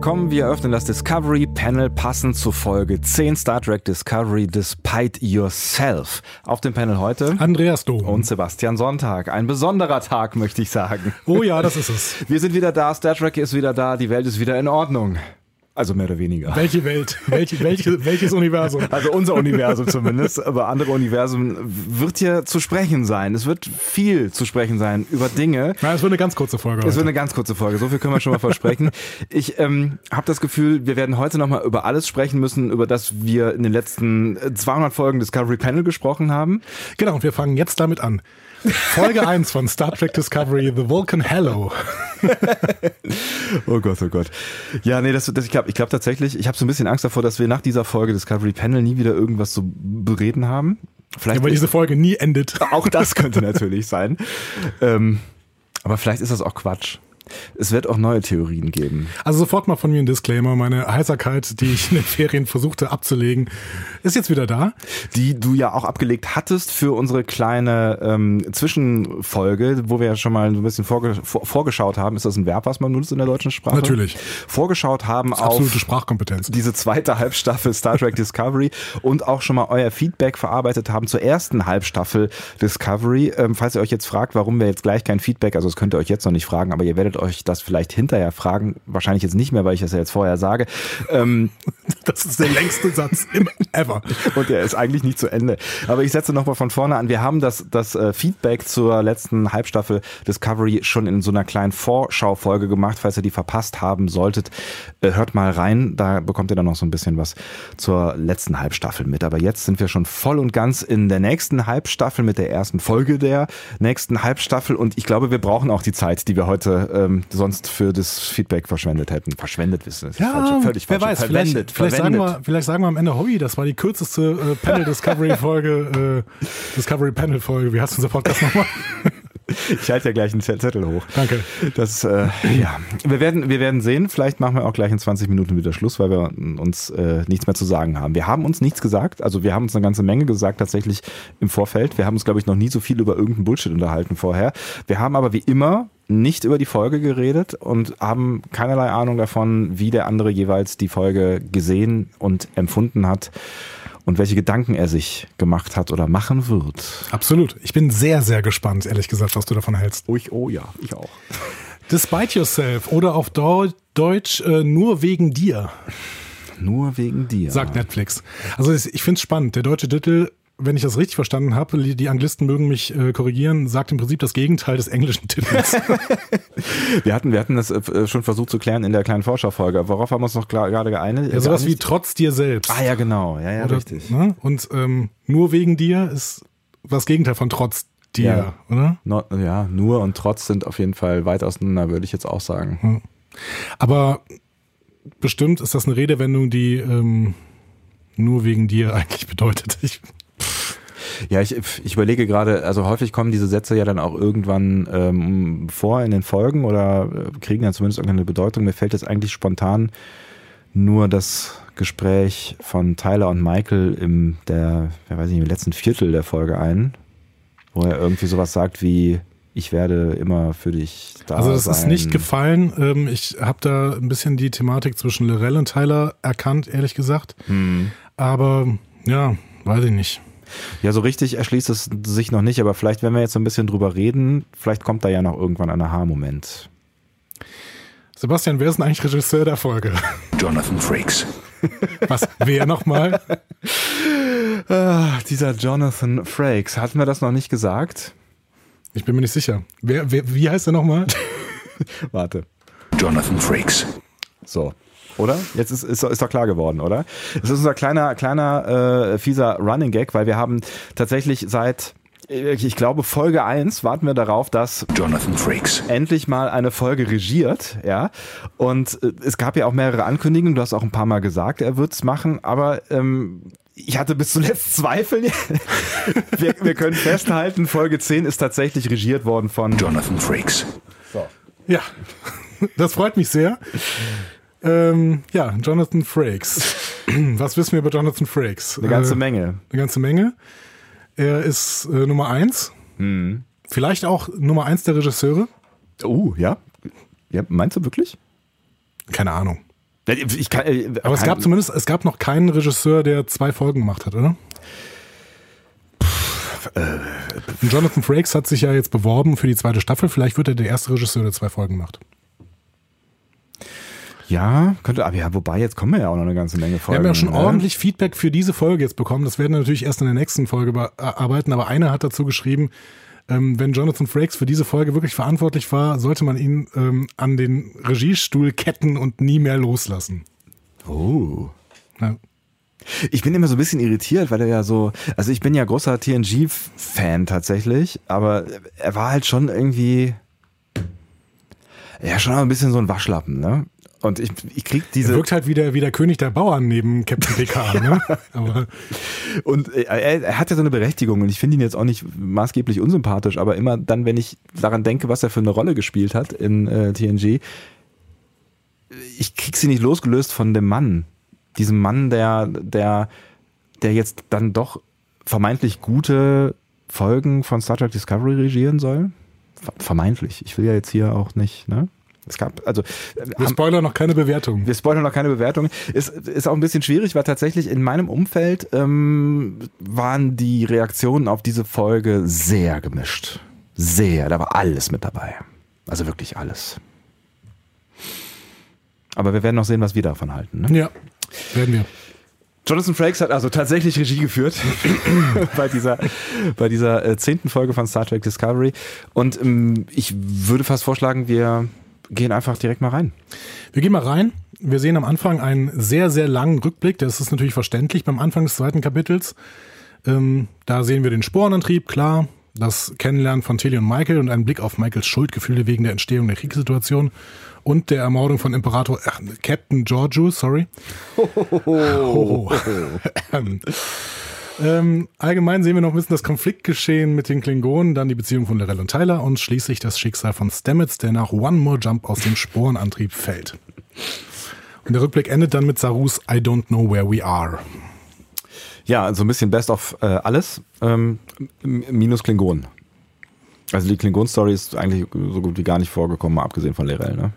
Willkommen. Wir eröffnen das Discovery Panel passend zu Folge 10 Star Trek Discovery Despite Yourself. Auf dem Panel heute Andreas Dom und Sebastian Sonntag. Ein besonderer Tag, möchte ich sagen. Oh ja, das ist es. Wir sind wieder da, Star Trek ist wieder da, die Welt ist wieder in Ordnung. Also mehr oder weniger. Welche Welt? Welche, welche, welches Universum? Also unser Universum zumindest, aber andere Universen wird hier zu sprechen sein. Es wird viel zu sprechen sein über Dinge. Na, es wird eine ganz kurze Folge. Es wird eine ganz kurze Folge, so viel können wir schon mal versprechen. Ich ähm, habe das Gefühl, wir werden heute nochmal über alles sprechen müssen, über das wir in den letzten 200 Folgen Discovery Panel gesprochen haben. Genau, und wir fangen jetzt damit an. Folge 1 von Star Trek Discovery, The Vulcan Hello. oh Gott, oh Gott. Ja, nee, das, das ich glaube ich glaub tatsächlich, ich habe so ein bisschen Angst davor, dass wir nach dieser Folge Discovery Panel nie wieder irgendwas zu bereden haben. Vielleicht ja, weil diese Folge nie endet. Auch das könnte natürlich sein. Ähm, aber vielleicht ist das auch Quatsch. Es wird auch neue Theorien geben. Also sofort mal von mir ein Disclaimer. Meine Heiserkeit, die ich in den Ferien versuchte abzulegen, ist jetzt wieder da. Die du ja auch abgelegt hattest für unsere kleine ähm, Zwischenfolge, wo wir ja schon mal so ein bisschen vorge vor, vorgeschaut haben. Ist das ein Verb, was man nutzt in der deutschen Sprache? Natürlich. Vorgeschaut haben auf absolute Sprachkompetenz. diese zweite Halbstaffel Star Trek Discovery und auch schon mal euer Feedback verarbeitet haben zur ersten Halbstaffel Discovery. Ähm, falls ihr euch jetzt fragt, warum wir jetzt gleich kein Feedback, also das könnt ihr euch jetzt noch nicht fragen, aber ihr werdet euch das vielleicht hinterher fragen. Wahrscheinlich jetzt nicht mehr, weil ich das ja jetzt vorher sage. Ähm, das ist der längste Satz im ever. Und der ist eigentlich nicht zu Ende. Aber ich setze nochmal von vorne an. Wir haben das, das äh, Feedback zur letzten Halbstaffel Discovery schon in so einer kleinen Vorschaufolge gemacht. Falls ihr die verpasst haben solltet, äh, hört mal rein. Da bekommt ihr dann noch so ein bisschen was zur letzten Halbstaffel mit. Aber jetzt sind wir schon voll und ganz in der nächsten Halbstaffel mit der ersten Folge der nächsten Halbstaffel. Und ich glaube, wir brauchen auch die Zeit, die wir heute ähm, sonst für das Feedback verschwendet hätten. Verschwendet wissen. Ja, völlig wer weiß, verwendet, vielleicht, verwendet. Vielleicht, sagen wir, vielleicht sagen wir am Ende Hobby, das war die kürzeste äh, Panel Discovery Folge, äh, Discovery Panel Folge. Wie heißt unser Podcast nochmal? Ich halte ja gleich einen Zettel hoch. Danke. Das, äh, ja. Wir werden, wir werden sehen. Vielleicht machen wir auch gleich in 20 Minuten wieder Schluss, weil wir uns äh, nichts mehr zu sagen haben. Wir haben uns nichts gesagt. Also wir haben uns eine ganze Menge gesagt tatsächlich im Vorfeld. Wir haben uns, glaube ich, noch nie so viel über irgendeinen Bullshit unterhalten vorher. Wir haben aber wie immer nicht über die Folge geredet und haben keinerlei Ahnung davon, wie der andere jeweils die Folge gesehen und empfunden hat und welche Gedanken er sich gemacht hat oder machen wird. Absolut. Ich bin sehr, sehr gespannt, ehrlich gesagt, was du davon hältst. Oh, ich, oh ja, ich auch. Despite Yourself oder auf Deutsch äh, nur wegen dir. Nur wegen dir. Sagt Netflix. Also ich finde es spannend. Der deutsche Titel wenn ich das richtig verstanden habe, die Anglisten mögen mich äh, korrigieren, sagt im Prinzip das Gegenteil des englischen Titels. wir hatten, wir hatten das äh, schon versucht zu klären in der kleinen Vorschaufolge. Worauf haben wir uns noch gerade geeinigt? Ja, sowas wie trotz dir selbst. Ah ja, genau. Ja, ja, Oder, richtig. Ne? Und ähm, nur wegen dir ist das Gegenteil von trotz dir, ja. oder? No, ja, nur und trotz sind auf jeden Fall weit auseinander, würde ich jetzt auch sagen. Hm. Aber bestimmt ist das eine Redewendung, die ähm, nur wegen dir eigentlich bedeutet. Ich ja, ich, ich überlege gerade, also häufig kommen diese Sätze ja dann auch irgendwann ähm, vor in den Folgen oder äh, kriegen dann zumindest irgendeine Bedeutung. Mir fällt jetzt eigentlich spontan nur das Gespräch von Tyler und Michael im der, ja weiß ich nicht, im letzten Viertel der Folge ein, wo er irgendwie sowas sagt wie ich werde immer für dich da sein. Also das sein. ist nicht gefallen. Ähm, ich habe da ein bisschen die Thematik zwischen Lorel und Tyler erkannt, ehrlich gesagt. Hm. Aber ja, weiß ich nicht. Ja, so richtig erschließt es sich noch nicht, aber vielleicht, wenn wir jetzt so ein bisschen drüber reden, vielleicht kommt da ja noch irgendwann ein Aha-Moment. Sebastian, wer ist denn eigentlich Regisseur der Folge? Jonathan Frakes. Was? Wer nochmal? ah, dieser Jonathan Frakes. Hatten wir das noch nicht gesagt? Ich bin mir nicht sicher. Wer, wer, wie heißt er nochmal? Warte. Jonathan Frakes. So, oder? Jetzt ist, ist, ist doch klar geworden, oder? Es ist unser kleiner, kleiner, äh, fieser Running Gag, weil wir haben tatsächlich seit äh, ich glaube, Folge 1 warten wir darauf, dass Jonathan Frakes endlich mal eine Folge regiert, ja. Und äh, es gab ja auch mehrere Ankündigungen, du hast auch ein paar Mal gesagt, er wird's machen, aber ähm, ich hatte bis zuletzt Zweifel. wir, wir können festhalten, Folge 10 ist tatsächlich regiert worden von Jonathan Frakes. So. Ja, das freut mich sehr. Ähm, ja, Jonathan Frakes. Was wissen wir über Jonathan Frakes? Eine ganze äh, Menge. Eine ganze Menge. Er ist äh, Nummer eins. Hm. Vielleicht auch Nummer eins der Regisseure. Oh, ja. ja. Meinst du wirklich? Keine Ahnung. Kann, äh, Aber es gab zumindest, es gab noch keinen Regisseur, der zwei Folgen gemacht hat, oder? Und Jonathan Frakes hat sich ja jetzt beworben für die zweite Staffel. Vielleicht wird er der erste Regisseur, der zwei Folgen macht. Ja, könnte, aber ja, wobei, jetzt kommen wir ja auch noch eine ganze Menge Wir Folgen. haben ja schon ne? ordentlich Feedback für diese Folge jetzt bekommen. Das werden wir natürlich erst in der nächsten Folge bearbeiten. Aber einer hat dazu geschrieben, ähm, wenn Jonathan Frakes für diese Folge wirklich verantwortlich war, sollte man ihn ähm, an den Regiestuhl ketten und nie mehr loslassen. Oh. Ja. Ich bin immer so ein bisschen irritiert, weil er ja so, also ich bin ja großer TNG-Fan tatsächlich, aber er war halt schon irgendwie, ja, schon ein bisschen so ein Waschlappen, ne? Und ich, ich krieg Er diese, wirkt halt wie der, wie der König der Bauern neben Captain Picard. ne? Aber und er, er hat ja so eine Berechtigung und ich finde ihn jetzt auch nicht maßgeblich unsympathisch, aber immer dann, wenn ich daran denke, was er für eine Rolle gespielt hat in äh, TNG, ich krieg sie nicht losgelöst von dem Mann. Diesem Mann, der, der, der jetzt dann doch vermeintlich gute Folgen von Star Trek Discovery regieren soll. Ver- Vermeintlich. Ich will ja jetzt hier auch nicht, ne? Es gab, also, äh, wir spoilern noch keine Bewertung. wir spoilern noch keine Bewertung. Ist, ist auch ein bisschen schwierig, weil tatsächlich in meinem Umfeld ähm, waren die Reaktionen auf diese Folge sehr gemischt. Sehr. Da war alles mit dabei. Also wirklich alles. Aber wir werden noch sehen, was wir davon halten. Ne? Ja, werden wir. Jonathan Frakes hat also tatsächlich Regie geführt bei dieser, bei dieser äh, zehnten Folge von Star Trek Discovery. Und ähm, ich würde fast vorschlagen, wir gehen einfach direkt mal rein. Wir gehen mal rein. Wir sehen am Anfang einen sehr, sehr langen Rückblick. Das ist natürlich verständlich beim Anfang des zweiten Kapitels. Ähm, da sehen wir den Sporenantrieb, klar. Das Kennenlernen von Tilly und Michael und einen Blick auf Michaels Schuldgefühle wegen der Entstehung der Kriegssituation und der Ermordung von Imperator ach, Captain Georgiou, sorry. Oh. Ähm, allgemein sehen wir noch ein bisschen das Konfliktgeschehen mit den Klingonen, dann die Beziehung von Lorel und Tyler und schließlich das Schicksal von Stamets, der nach One More Jump aus dem Sporenantrieb fällt. Und der Rückblick endet dann mit Sarus I don't know where we are. Ja, so ein bisschen Best of äh, alles, ähm, minus Klingonen. Also die Klingon-Story ist eigentlich so gut wie gar nicht vorgekommen, mal abgesehen von Lerell, ne?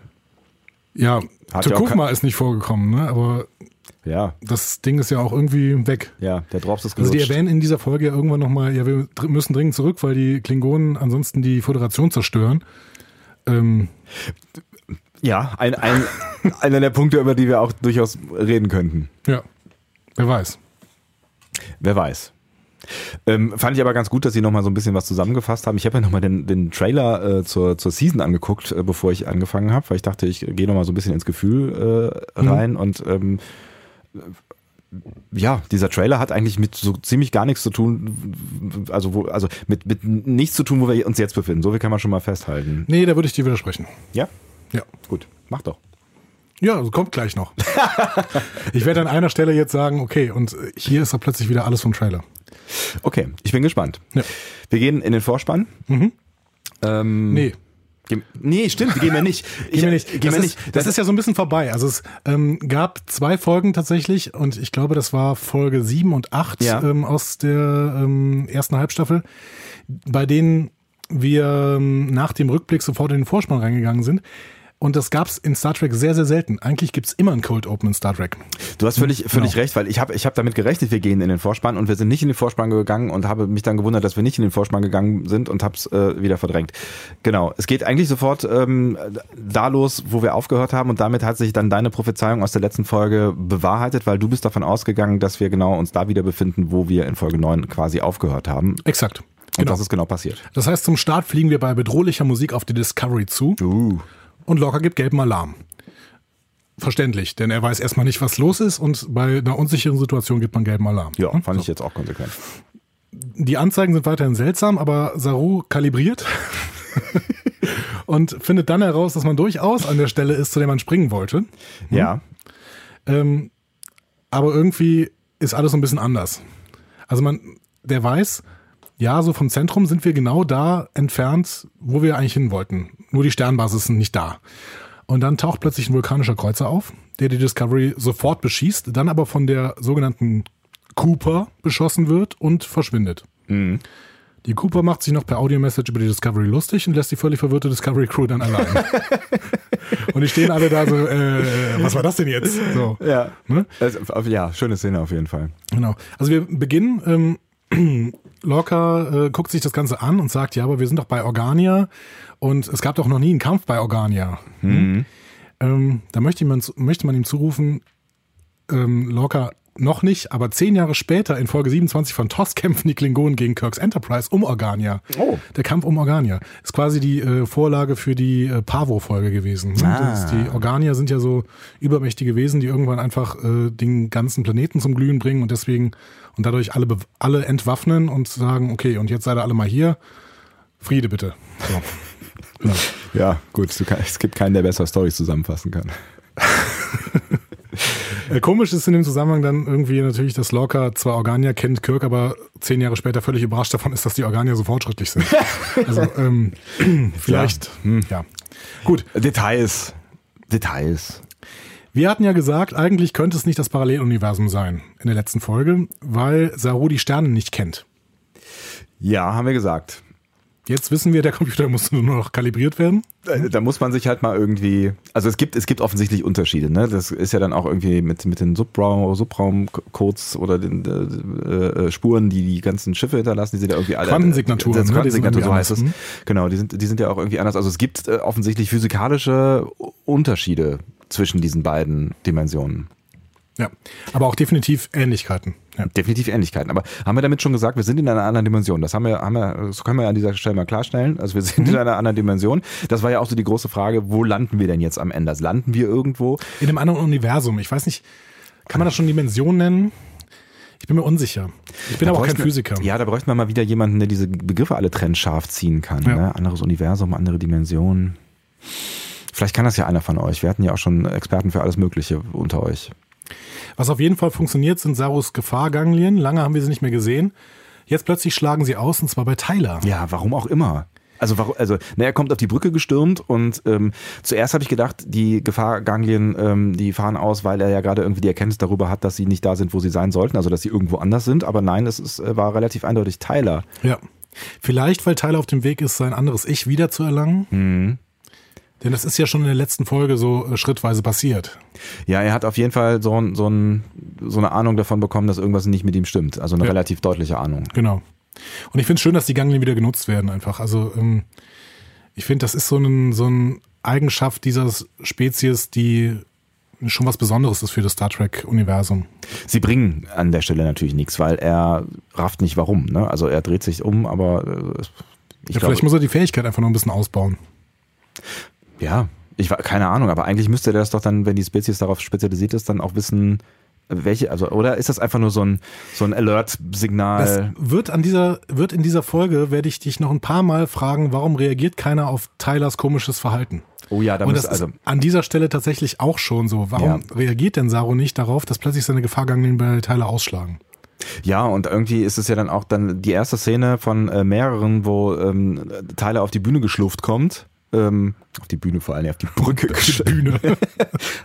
Ja, Hat ja Tukuma ist nicht vorgekommen, ne? aber Ja, das Ding ist ja auch irgendwie weg. ja, der Drops ist Also die gelutscht. erwähnen in dieser Folge ja irgendwann nochmal, ja, wir müssen dringend zurück, weil die Klingonen ansonsten die Föderation zerstören. Ähm, ja, ein, ein, einer der Punkte, über die wir auch durchaus reden könnten. ja, wer weiß. Wer weiß. Ähm, fand ich aber ganz gut, dass sie nochmal so ein bisschen was zusammengefasst haben. Ich habe ja nochmal den, den Trailer äh, zur, zur Season angeguckt, äh, bevor ich angefangen habe, weil ich dachte, ich gehe nochmal so ein bisschen ins Gefühl äh, rein und ähm, ja, dieser Trailer hat eigentlich mit so ziemlich gar nichts zu tun, also wo, also mit, mit nichts zu tun, wo wir uns jetzt befinden. So viel kann man schon mal festhalten. Nee, da würde ich dir widersprechen. Ja? Ja. Gut, mach doch. Ja, also kommt gleich noch. ich werde an einer Stelle jetzt sagen, okay, und hier ist doch plötzlich wieder alles vom Trailer. Okay, ich bin gespannt. Ja. Wir gehen in den Vorspann. Ähm, Nee, Nee, stimmt, gehen wir nicht. gehen wir nicht. Gehen das, wir ist, nicht. das ist ja so ein bisschen vorbei. Also es ähm, gab zwei Folgen tatsächlich und ich glaube, das war Folge sieben und acht Ja. ähm, aus der ähm, ersten Halbstaffel, bei denen wir ähm, nach dem Rückblick sofort in den Vorspann reingegangen sind. Und das gab's in Star Trek sehr, sehr selten. Eigentlich gibt's immer ein Cold Open in Star Trek. Du hast völlig, völlig Genau. recht, weil ich habe ich hab damit gerechnet, wir gehen in den Vorspann und wir sind nicht in den Vorspann gegangen und habe mich dann gewundert, dass wir nicht in den Vorspann gegangen sind und hab's äh, wieder verdrängt. Genau, es geht eigentlich sofort ähm, da los, wo wir aufgehört haben und damit hat sich dann deine Prophezeiung aus der letzten Folge bewahrheitet, weil du bist davon ausgegangen, dass wir genau uns da wieder befinden, wo wir in Folge 9 quasi aufgehört haben. Exakt. Und Genau. das ist genau passiert. Das heißt, zum Start fliegen wir bei bedrohlicher Musik auf die Discovery zu Uh. Und Locker gibt gelben Alarm. Verständlich, denn er weiß erstmal nicht, was los ist und bei einer unsicheren Situation gibt man gelben Alarm. Ja, Hm? fand ich jetzt auch konsequent. Die Anzeigen sind weiterhin seltsam, aber Saru kalibriert und findet dann heraus, dass man durchaus an der Stelle ist, zu der man springen wollte. Ja. Ähm, aber irgendwie ist alles so ein bisschen anders. Also man, der weiß, ja, so vom Zentrum sind wir genau da entfernt, wo wir eigentlich hin wollten. Nur die Sternbasis sind nicht da. Und dann taucht plötzlich ein vulkanischer Kreuzer auf, der die Discovery sofort beschießt, dann aber von der sogenannten Cooper beschossen wird und verschwindet. Die Cooper macht sich noch per Audio-Message über die Discovery lustig und lässt die völlig verwirrte Discovery-Crew dann allein. und die stehen alle da so, äh, was war das denn jetzt? So. Ja. Ne? Also, ja, schöne Szene auf jeden Fall. Genau. Also wir beginnen, ähm, Lorca äh, guckt sich das Ganze an und sagt, ja, aber wir sind doch bei Organia und es gab doch noch nie einen Kampf bei Organia. Hm? Ähm, da möchte man, möchte man ihm zurufen, ähm, Lorca noch nicht, aber zehn Jahre später in Folge 27 von TOS kämpfen die Klingonen gegen Kirks Enterprise um Organia. Oh. Der Kampf um Organia ist quasi die äh, Vorlage für die äh, Pavo-Folge gewesen. Ne? Ah. Die Organia sind ja so übermächtige Wesen, die irgendwann einfach äh, den ganzen Planeten zum Glühen bringen und deswegen und dadurch alle, alle entwaffnen und sagen, okay, und jetzt seid ihr alle mal hier. Friede bitte. So. Ja, gut, kann, es gibt keinen, der besser Stories zusammenfassen kann. Äh, Komisch ist in dem Zusammenhang dann irgendwie natürlich, dass Lorca zwar Organia kennt, Kirk aber zehn Jahre später völlig überrascht davon ist, dass die Organier so fortschrittlich sind. Also ähm, vielleicht, ja. Gut, Details. Details. wir hatten ja gesagt, eigentlich könnte es nicht das Paralleluniversum sein in der letzten Folge, weil Saru die Sterne nicht kennt. Ja, haben wir gesagt. Jetzt wissen wir, der Computer muss nur noch kalibriert werden. Äh, Da muss man sich halt mal irgendwie, also es gibt, es gibt offensichtlich Unterschiede, ne? Das ist ja dann auch irgendwie mit, mit den Subraum, Subraumcodes oder den äh, äh, Spuren, die die ganzen Schiffe hinterlassen, die sind ja irgendwie alle. Quantensignaturen, Das ne? Die sind Quantensignatur, so heißt es. anders, Genau, die sind, die sind ja auch irgendwie anders. Also es gibt äh, offensichtlich physikalische Unterschiede zwischen diesen beiden Dimensionen. Ja, aber auch definitiv Ähnlichkeiten. Ja. Definitiv Ähnlichkeiten. Aber haben wir damit schon gesagt, wir sind in einer anderen Dimension? Das haben wir, haben wir, das können wir an dieser Stelle mal klarstellen. Also wir sind in einer anderen Dimension. Das war ja auch so die große Frage, wo landen wir denn jetzt am Ende? Landen wir irgendwo? In einem anderen Universum. Ich weiß nicht, kann man das schon Dimension nennen? Ich bin mir unsicher. Ich bin Da aber auch kein Physiker. Ja, da bräuchte man mal wieder jemanden, der diese Begriffe alle trennscharf ziehen kann. Ja. Ne? Anderes Universum, andere Dimensionen. Vielleicht kann das ja einer von euch. Wir hatten ja auch schon Experten für alles Mögliche unter euch. Was auf jeden Fall funktioniert, sind Sarus Gefahrganglien. Lange haben wir sie nicht mehr gesehen. Jetzt plötzlich schlagen sie aus, und zwar bei Tyler. Ja, warum auch immer. Also, warum, also ne, er kommt auf die Brücke gestürmt und ähm, zuerst habe ich gedacht, die Gefahrganglien, ähm, die fahren aus, weil er ja gerade irgendwie die Erkenntnis darüber hat, dass sie nicht da sind, wo sie sein sollten, also dass sie irgendwo anders sind. Aber nein, es ist, äh, war relativ eindeutig Tyler. Ja. Vielleicht, weil Tyler auf dem Weg ist, sein anderes Ich wiederzuerlangen. Mhm. Denn das ist ja schon in der letzten Folge so äh, schrittweise passiert. Ja, er hat auf jeden Fall so, ein- so, ein, so eine Ahnung davon bekommen, dass irgendwas nicht mit ihm stimmt. Also eine Ja. relativ deutliche Ahnung. Genau. Und ich finde es schön, dass die Ganglien wieder genutzt werden einfach. Also ähm, ich finde, das ist so eine so ein Eigenschaft dieser Spezies, die schon was Besonderes ist für das Star Trek-Universum. Sie bringen an der Stelle natürlich nichts, weil er rafft nicht warum. Ne? Also er dreht sich um, aber äh, ich Ja, glaube, vielleicht muss er die Fähigkeit einfach noch ein bisschen ausbauen. Ja, ich war keine Ahnung, aber eigentlich müsste der das doch dann, wenn die Spezies darauf spezialisiert ist, dann auch wissen, welche, also oder ist das einfach nur so ein so ein Das Alert-Signal? wird an dieser, wird in dieser Folge, werde ich dich noch ein paar Mal fragen, warum reagiert keiner auf Tylers komisches Verhalten? Oh ja, da Und das also ist an dieser Stelle tatsächlich auch schon so. Warum Ja. reagiert denn Saru nicht darauf, dass plötzlich seine Gefahrganglien bei Tyler ausschlagen? Ja, und irgendwie ist es ja dann auch dann die erste Szene von äh, mehreren, wo ähm, Tyler auf die Bühne geschlufft kommt. Ähm, auf die Bühne vor allem, auf die Brücke. Die Bühne.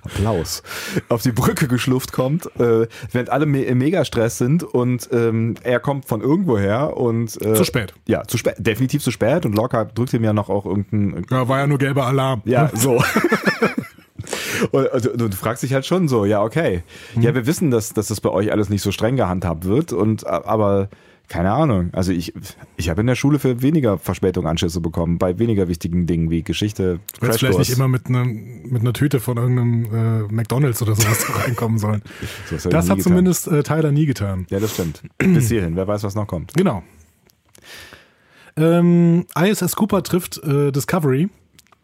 Applaus. Auf die Brücke geschlufft kommt, äh, während alle me im Megastress sind und ähm, er kommt von irgendwoher und äh, Zu spät. Ja, zu spät, definitiv zu spät und Lockhart drückt ihm ja noch auch irgendein Ja, war ja nur gelber Alarm. ja, so. Und, und du fragst dich halt schon so, ja, okay. Ja, wir wissen, dass, dass das bei euch alles nicht so streng gehandhabt wird, und aber keine Ahnung. Also ich, ich habe in der Schule für weniger Verspätung Anschlüsse bekommen, bei weniger wichtigen Dingen wie Geschichte, Du hättest vielleicht nicht immer mit, einer mit einer Tüte von irgendeinem äh, McDonalds oder sowas reinkommen sollen. So, das ich Das hat getan. zumindest äh, Tyler nie getan. Ja, das stimmt. Bis hierhin, wer weiß, was noch kommt. Genau. Ähm, ISS Cooper trifft äh, Discovery.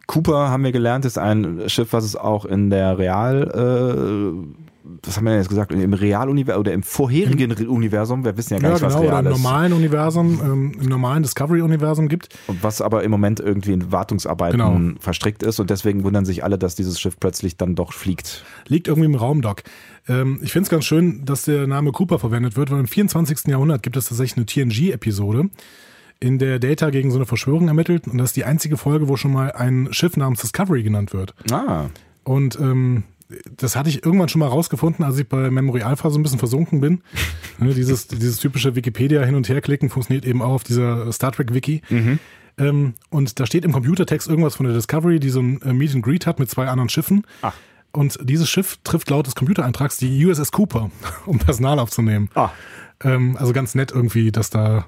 Cooper, haben wir gelernt, ist ein Schiff, was es auch in der Real, äh, was haben wir denn jetzt gesagt, im Realuniversum oder im vorherigen Universum, wir wissen ja gar Ja, nicht, was genau, oder real im ist. normalen Universum, ähm, im normalen Discovery-Universum gibt. Und was aber im Moment irgendwie in Wartungsarbeiten Genau. verstrickt ist und deswegen wundern sich alle, dass dieses Schiff plötzlich dann doch fliegt. liegt irgendwie im Raumdock. Ähm, ich finde es ganz schön, dass der Name Cooper verwendet wird, weil im 24. Jahrhundert gibt es tatsächlich eine TNG-Episode, in der Data gegen so eine Verschwörung ermittelt und das ist die einzige Folge, wo schon mal ein Schiff namens Discovery genannt wird. Ah, Und ähm, das hatte ich irgendwann schon mal rausgefunden, als ich bei Memory Alpha so ein bisschen versunken bin. Ne, dieses, dieses typische Wikipedia hin und her klicken funktioniert eben auch auf dieser Star Trek Wiki. Ähm, und da steht im Computertext irgendwas von der Discovery, die so ein äh, Meet and Greet hat mit zwei anderen Schiffen. Ach. Und dieses Schiff trifft laut des Computereintrags die USS Cooper, um Personal aufzunehmen. Ah. Ähm, also ganz nett irgendwie, dass da,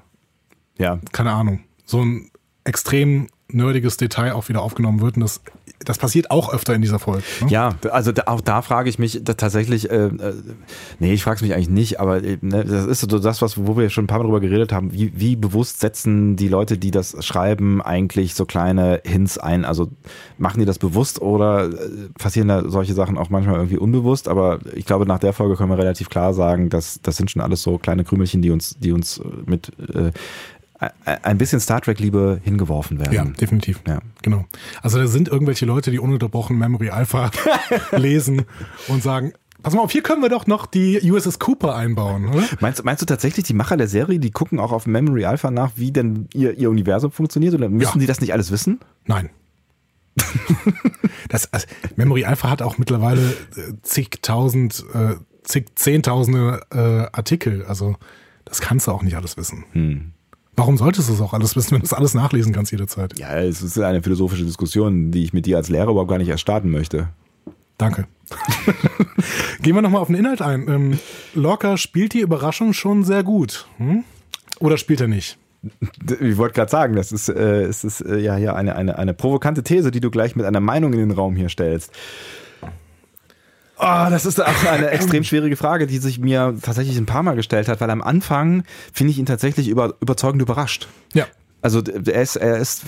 Ja, keine Ahnung, so ein extrem nerdiges Detail auch wieder aufgenommen wird. Und das, das passiert auch öfter in dieser Folge. Ne? Ja, also da, auch da frage ich mich tatsächlich, äh, äh, nee, ich frage es mich eigentlich nicht, aber äh, ne, das ist so das, was, wo wir schon ein paar Mal drüber geredet haben, wie, wie bewusst setzen die Leute, die das schreiben, eigentlich so kleine Hints ein? Also machen die das bewusst oder äh, passieren da solche Sachen auch manchmal irgendwie unbewusst? Aber ich glaube, nach der Folge können wir relativ klar sagen, dass das sind schon alles so kleine Krümelchen, die uns, die uns mit äh, ein bisschen Star Trek-Liebe hingeworfen werden. Ja, definitiv. Ja. Genau. Also da sind irgendwelche Leute, die ununterbrochen Memory Alpha lesen und sagen, pass mal auf, hier können wir doch noch die USS Cooper einbauen, oder? Meinst, meinst du tatsächlich, die Macher der Serie, die gucken auch auf Memory Alpha nach, wie denn ihr, ihr Universum funktioniert? Oder müssen Ja. die das nicht alles wissen? Nein. das, also, Memory Alpha hat auch mittlerweile äh, zigtausend, äh, zig, zehntausende äh, Artikel. Also das kannst du auch nicht alles wissen. Hm. Warum solltest du es auch alles wissen, wenn du es alles nachlesen kannst jederzeit? Ja, es ist eine philosophische Diskussion, die ich mit dir als Lehrer überhaupt gar nicht erst starten möchte. Danke. Gehen wir nochmal auf den Inhalt ein. Ähm, Lorca spielt die Überraschung schon sehr gut. Hm? Oder spielt er nicht? Ich wollte gerade sagen, das ist, äh, es ist äh, ja hier eine, eine, eine provokante These, die du gleich mit einer Meinung in den Raum hier stellst. Oh, das ist auch eine extrem schwierige Frage, die sich mir tatsächlich ein paar Mal gestellt hat, weil am Anfang finde ich ihn tatsächlich über, überzeugend überrascht. Ja. Also er ist, er ist,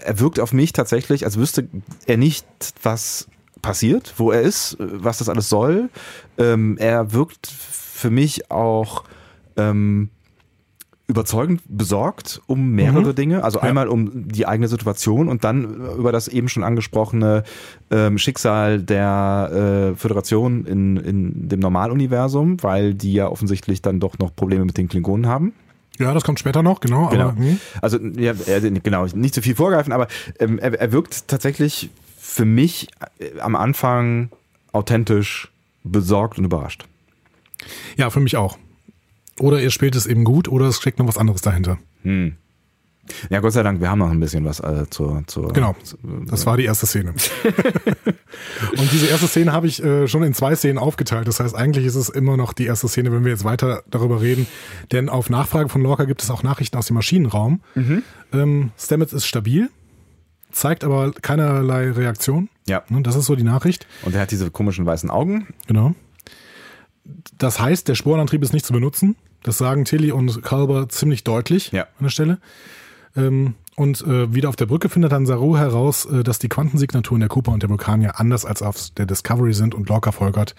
er wirkt auf mich tatsächlich, als wüsste er nicht, was passiert, wo er ist, was das alles soll. Ähm, er wirkt für mich auch ähm, überzeugend besorgt um mehrere Mhm. Dinge. Also einmal um die eigene Situation und dann über das eben schon angesprochene ähm, Schicksal der äh, Föderation in, in dem Normaluniversum, weil die ja offensichtlich dann doch noch Probleme mit den Klingonen haben. Ja, das kommt später noch, genau. Genau. Aber, hm? Also ja, genau, nicht zu viel vorgreifen, aber ähm, er, er wirkt tatsächlich für mich äh, am Anfang authentisch, besorgt und überrascht. ja, für mich auch. Oder ihr spielt es eben gut oder es steckt noch was anderes dahinter. Hm. Ja, Gott sei Dank, wir haben noch ein bisschen was äh, zur, zur Genau. Das war die erste Szene. und diese erste Szene habe ich äh, schon in zwei Szenen aufgeteilt. Das heißt, eigentlich ist es immer noch die erste Szene, wenn wir jetzt weiter darüber reden. Denn auf Nachfrage von Lorca gibt es auch Nachrichten aus dem Maschinenraum. Ähm, Stamets ist stabil, zeigt aber keinerlei Reaktion. Ja. Ne, Das ist so die Nachricht. Und er hat diese komischen weißen Augen. Genau. Das heißt, der Sporenantrieb ist nicht zu benutzen. Das sagen Tilly und Kalber ziemlich deutlich Ja. an der Stelle. Ähm, und äh, wieder auf der Brücke findet dann Saru heraus, äh, dass die Quantensignaturen der Cooper und der Vulkanier anders als auf der Discovery sind und Lorca folgert,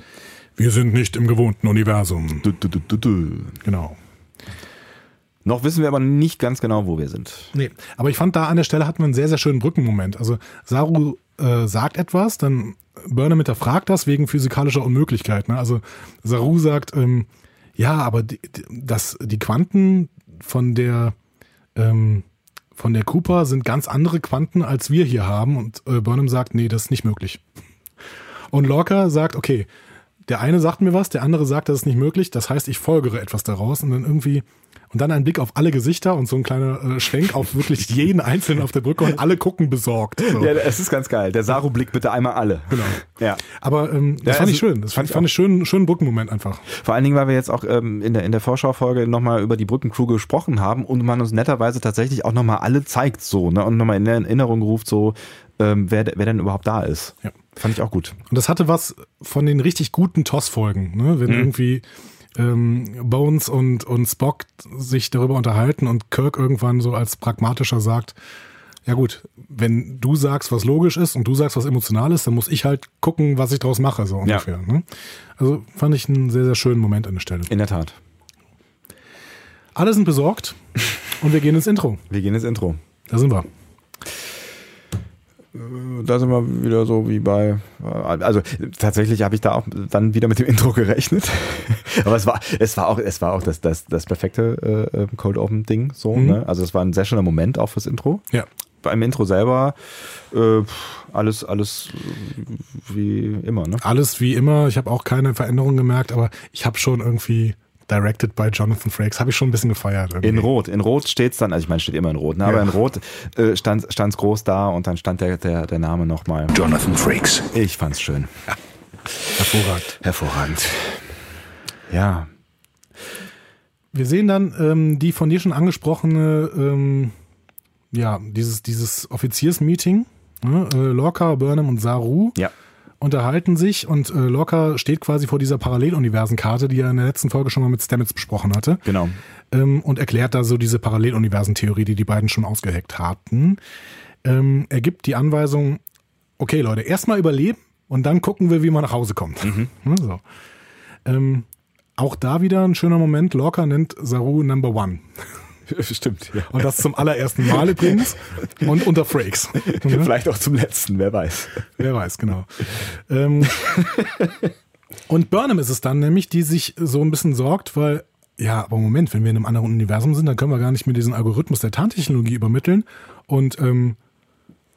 wir sind nicht im gewohnten Universum. Du, du, du, du, du. Genau. Noch wissen wir aber nicht ganz genau, wo wir sind. Nee, aber ich fand da an der Stelle hatten wir einen sehr, sehr schönen Brückenmoment. Also Saru äh, sagt etwas, dann Burnham hinterfragt das wegen physikalischer Unmöglichkeit. Ne? Also Saru sagt, ähm, ja, aber die, das, die Quanten von der ähm, von der Cooper sind ganz andere Quanten, als wir hier haben. Und äh, Burnham sagt, nee, das ist nicht möglich. Und Lorca sagt, okay, der eine sagt mir was, der andere sagt, das ist nicht möglich. Das heißt, ich folgere etwas daraus und dann irgendwie und dann ein Blick auf alle Gesichter und so ein kleiner äh, Schwenk auf wirklich jeden Einzelnen auf der Brücke und alle gucken besorgt. So. Ja, es ist ganz geil. Der Saru-Blick bitte einmal alle. Genau. Ja. Aber ähm, das Ja, fand ich also, schön. Das fand ich fand ich schön, schönen Brückenmoment einfach. Vor allen Dingen, weil wir jetzt auch ähm, in der, in der Vorschaufolge nochmal über die Brückencrew gesprochen haben und man uns netterweise tatsächlich auch nochmal alle zeigt so, ne? Und nochmal in Erinnerung ruft, so, ähm, wer, wer denn überhaupt da ist. Ja. Fand ich auch gut. Und das hatte was von den richtig guten TOS-Folgen, ne? wenn irgendwie ähm, Bones und, und Spock sich darüber unterhalten und Kirk irgendwann so als pragmatischer sagt, ja gut, wenn du sagst, was logisch ist und du sagst, was emotional ist, dann muss ich halt gucken, was ich draus mache, so ungefähr. Ne? Also fand ich einen sehr, sehr schönen Moment an der Stelle. In der Tat. Alle sind besorgt und wir gehen ins Intro. Wir gehen ins Intro. Da sind wir. Da sind wir wieder so wie bei, also tatsächlich habe ich da auch dann wieder mit dem Intro gerechnet. Aber es war, es war auch, es war auch das, das, das perfekte äh, Cold Open Ding so. Mhm. Ne? Also es war ein sehr schöner Moment auch fürs Intro. Ja. beim Intro selber äh, alles, alles wie immer, ne? Alles wie immer. Ich habe auch keine Veränderung gemerkt, aber ich habe schon irgendwie directed by Jonathan Frakes, habe ich schon ein bisschen gefeiert. Irgendwie. In Rot, in Rot steht's dann, also ich meine, steht immer in Rot, ne? aber Ja. in Rot äh, stand stand's groß da und dann stand der, der, der Name nochmal. Jonathan Frakes. Ich fand's schön. Hervorragend. Hervorragend. Ja, Wir sehen dann ähm, die von dir schon angesprochene, ähm, ja, dieses, dieses Offiziersmeeting. Ne? Äh, Lorca, Burnham und Saru ja. Unterhalten sich und äh, Lorca steht quasi vor dieser Paralleluniversenkarte, die er in der letzten Folge schon mal mit Stamets besprochen hatte. Genau. ähm, und erklärt da so diese Paralleluniversentheorie, die die beiden schon ausgeheckt hatten. Ähm, er gibt die Anweisung, okay Leute, erstmal überleben und dann gucken wir, wie man nach Hause kommt. Ne, So. Ähm, auch da wieder ein schöner Moment. Lorca nennt Saru Number One. Stimmt, ja. Und das zum allerersten Mal übrigens. Und unter Frakes. Ne? Vielleicht auch zum letzten, wer weiß. Wer weiß, genau. Ähm, und Burnham ist es dann nämlich, die sich so ein bisschen sorgt, weil, ja, aber Moment, wenn wir in einem anderen Universum sind, dann können wir gar nicht mehr diesen Algorithmus der Tarntechnologie übermitteln. Und ähm,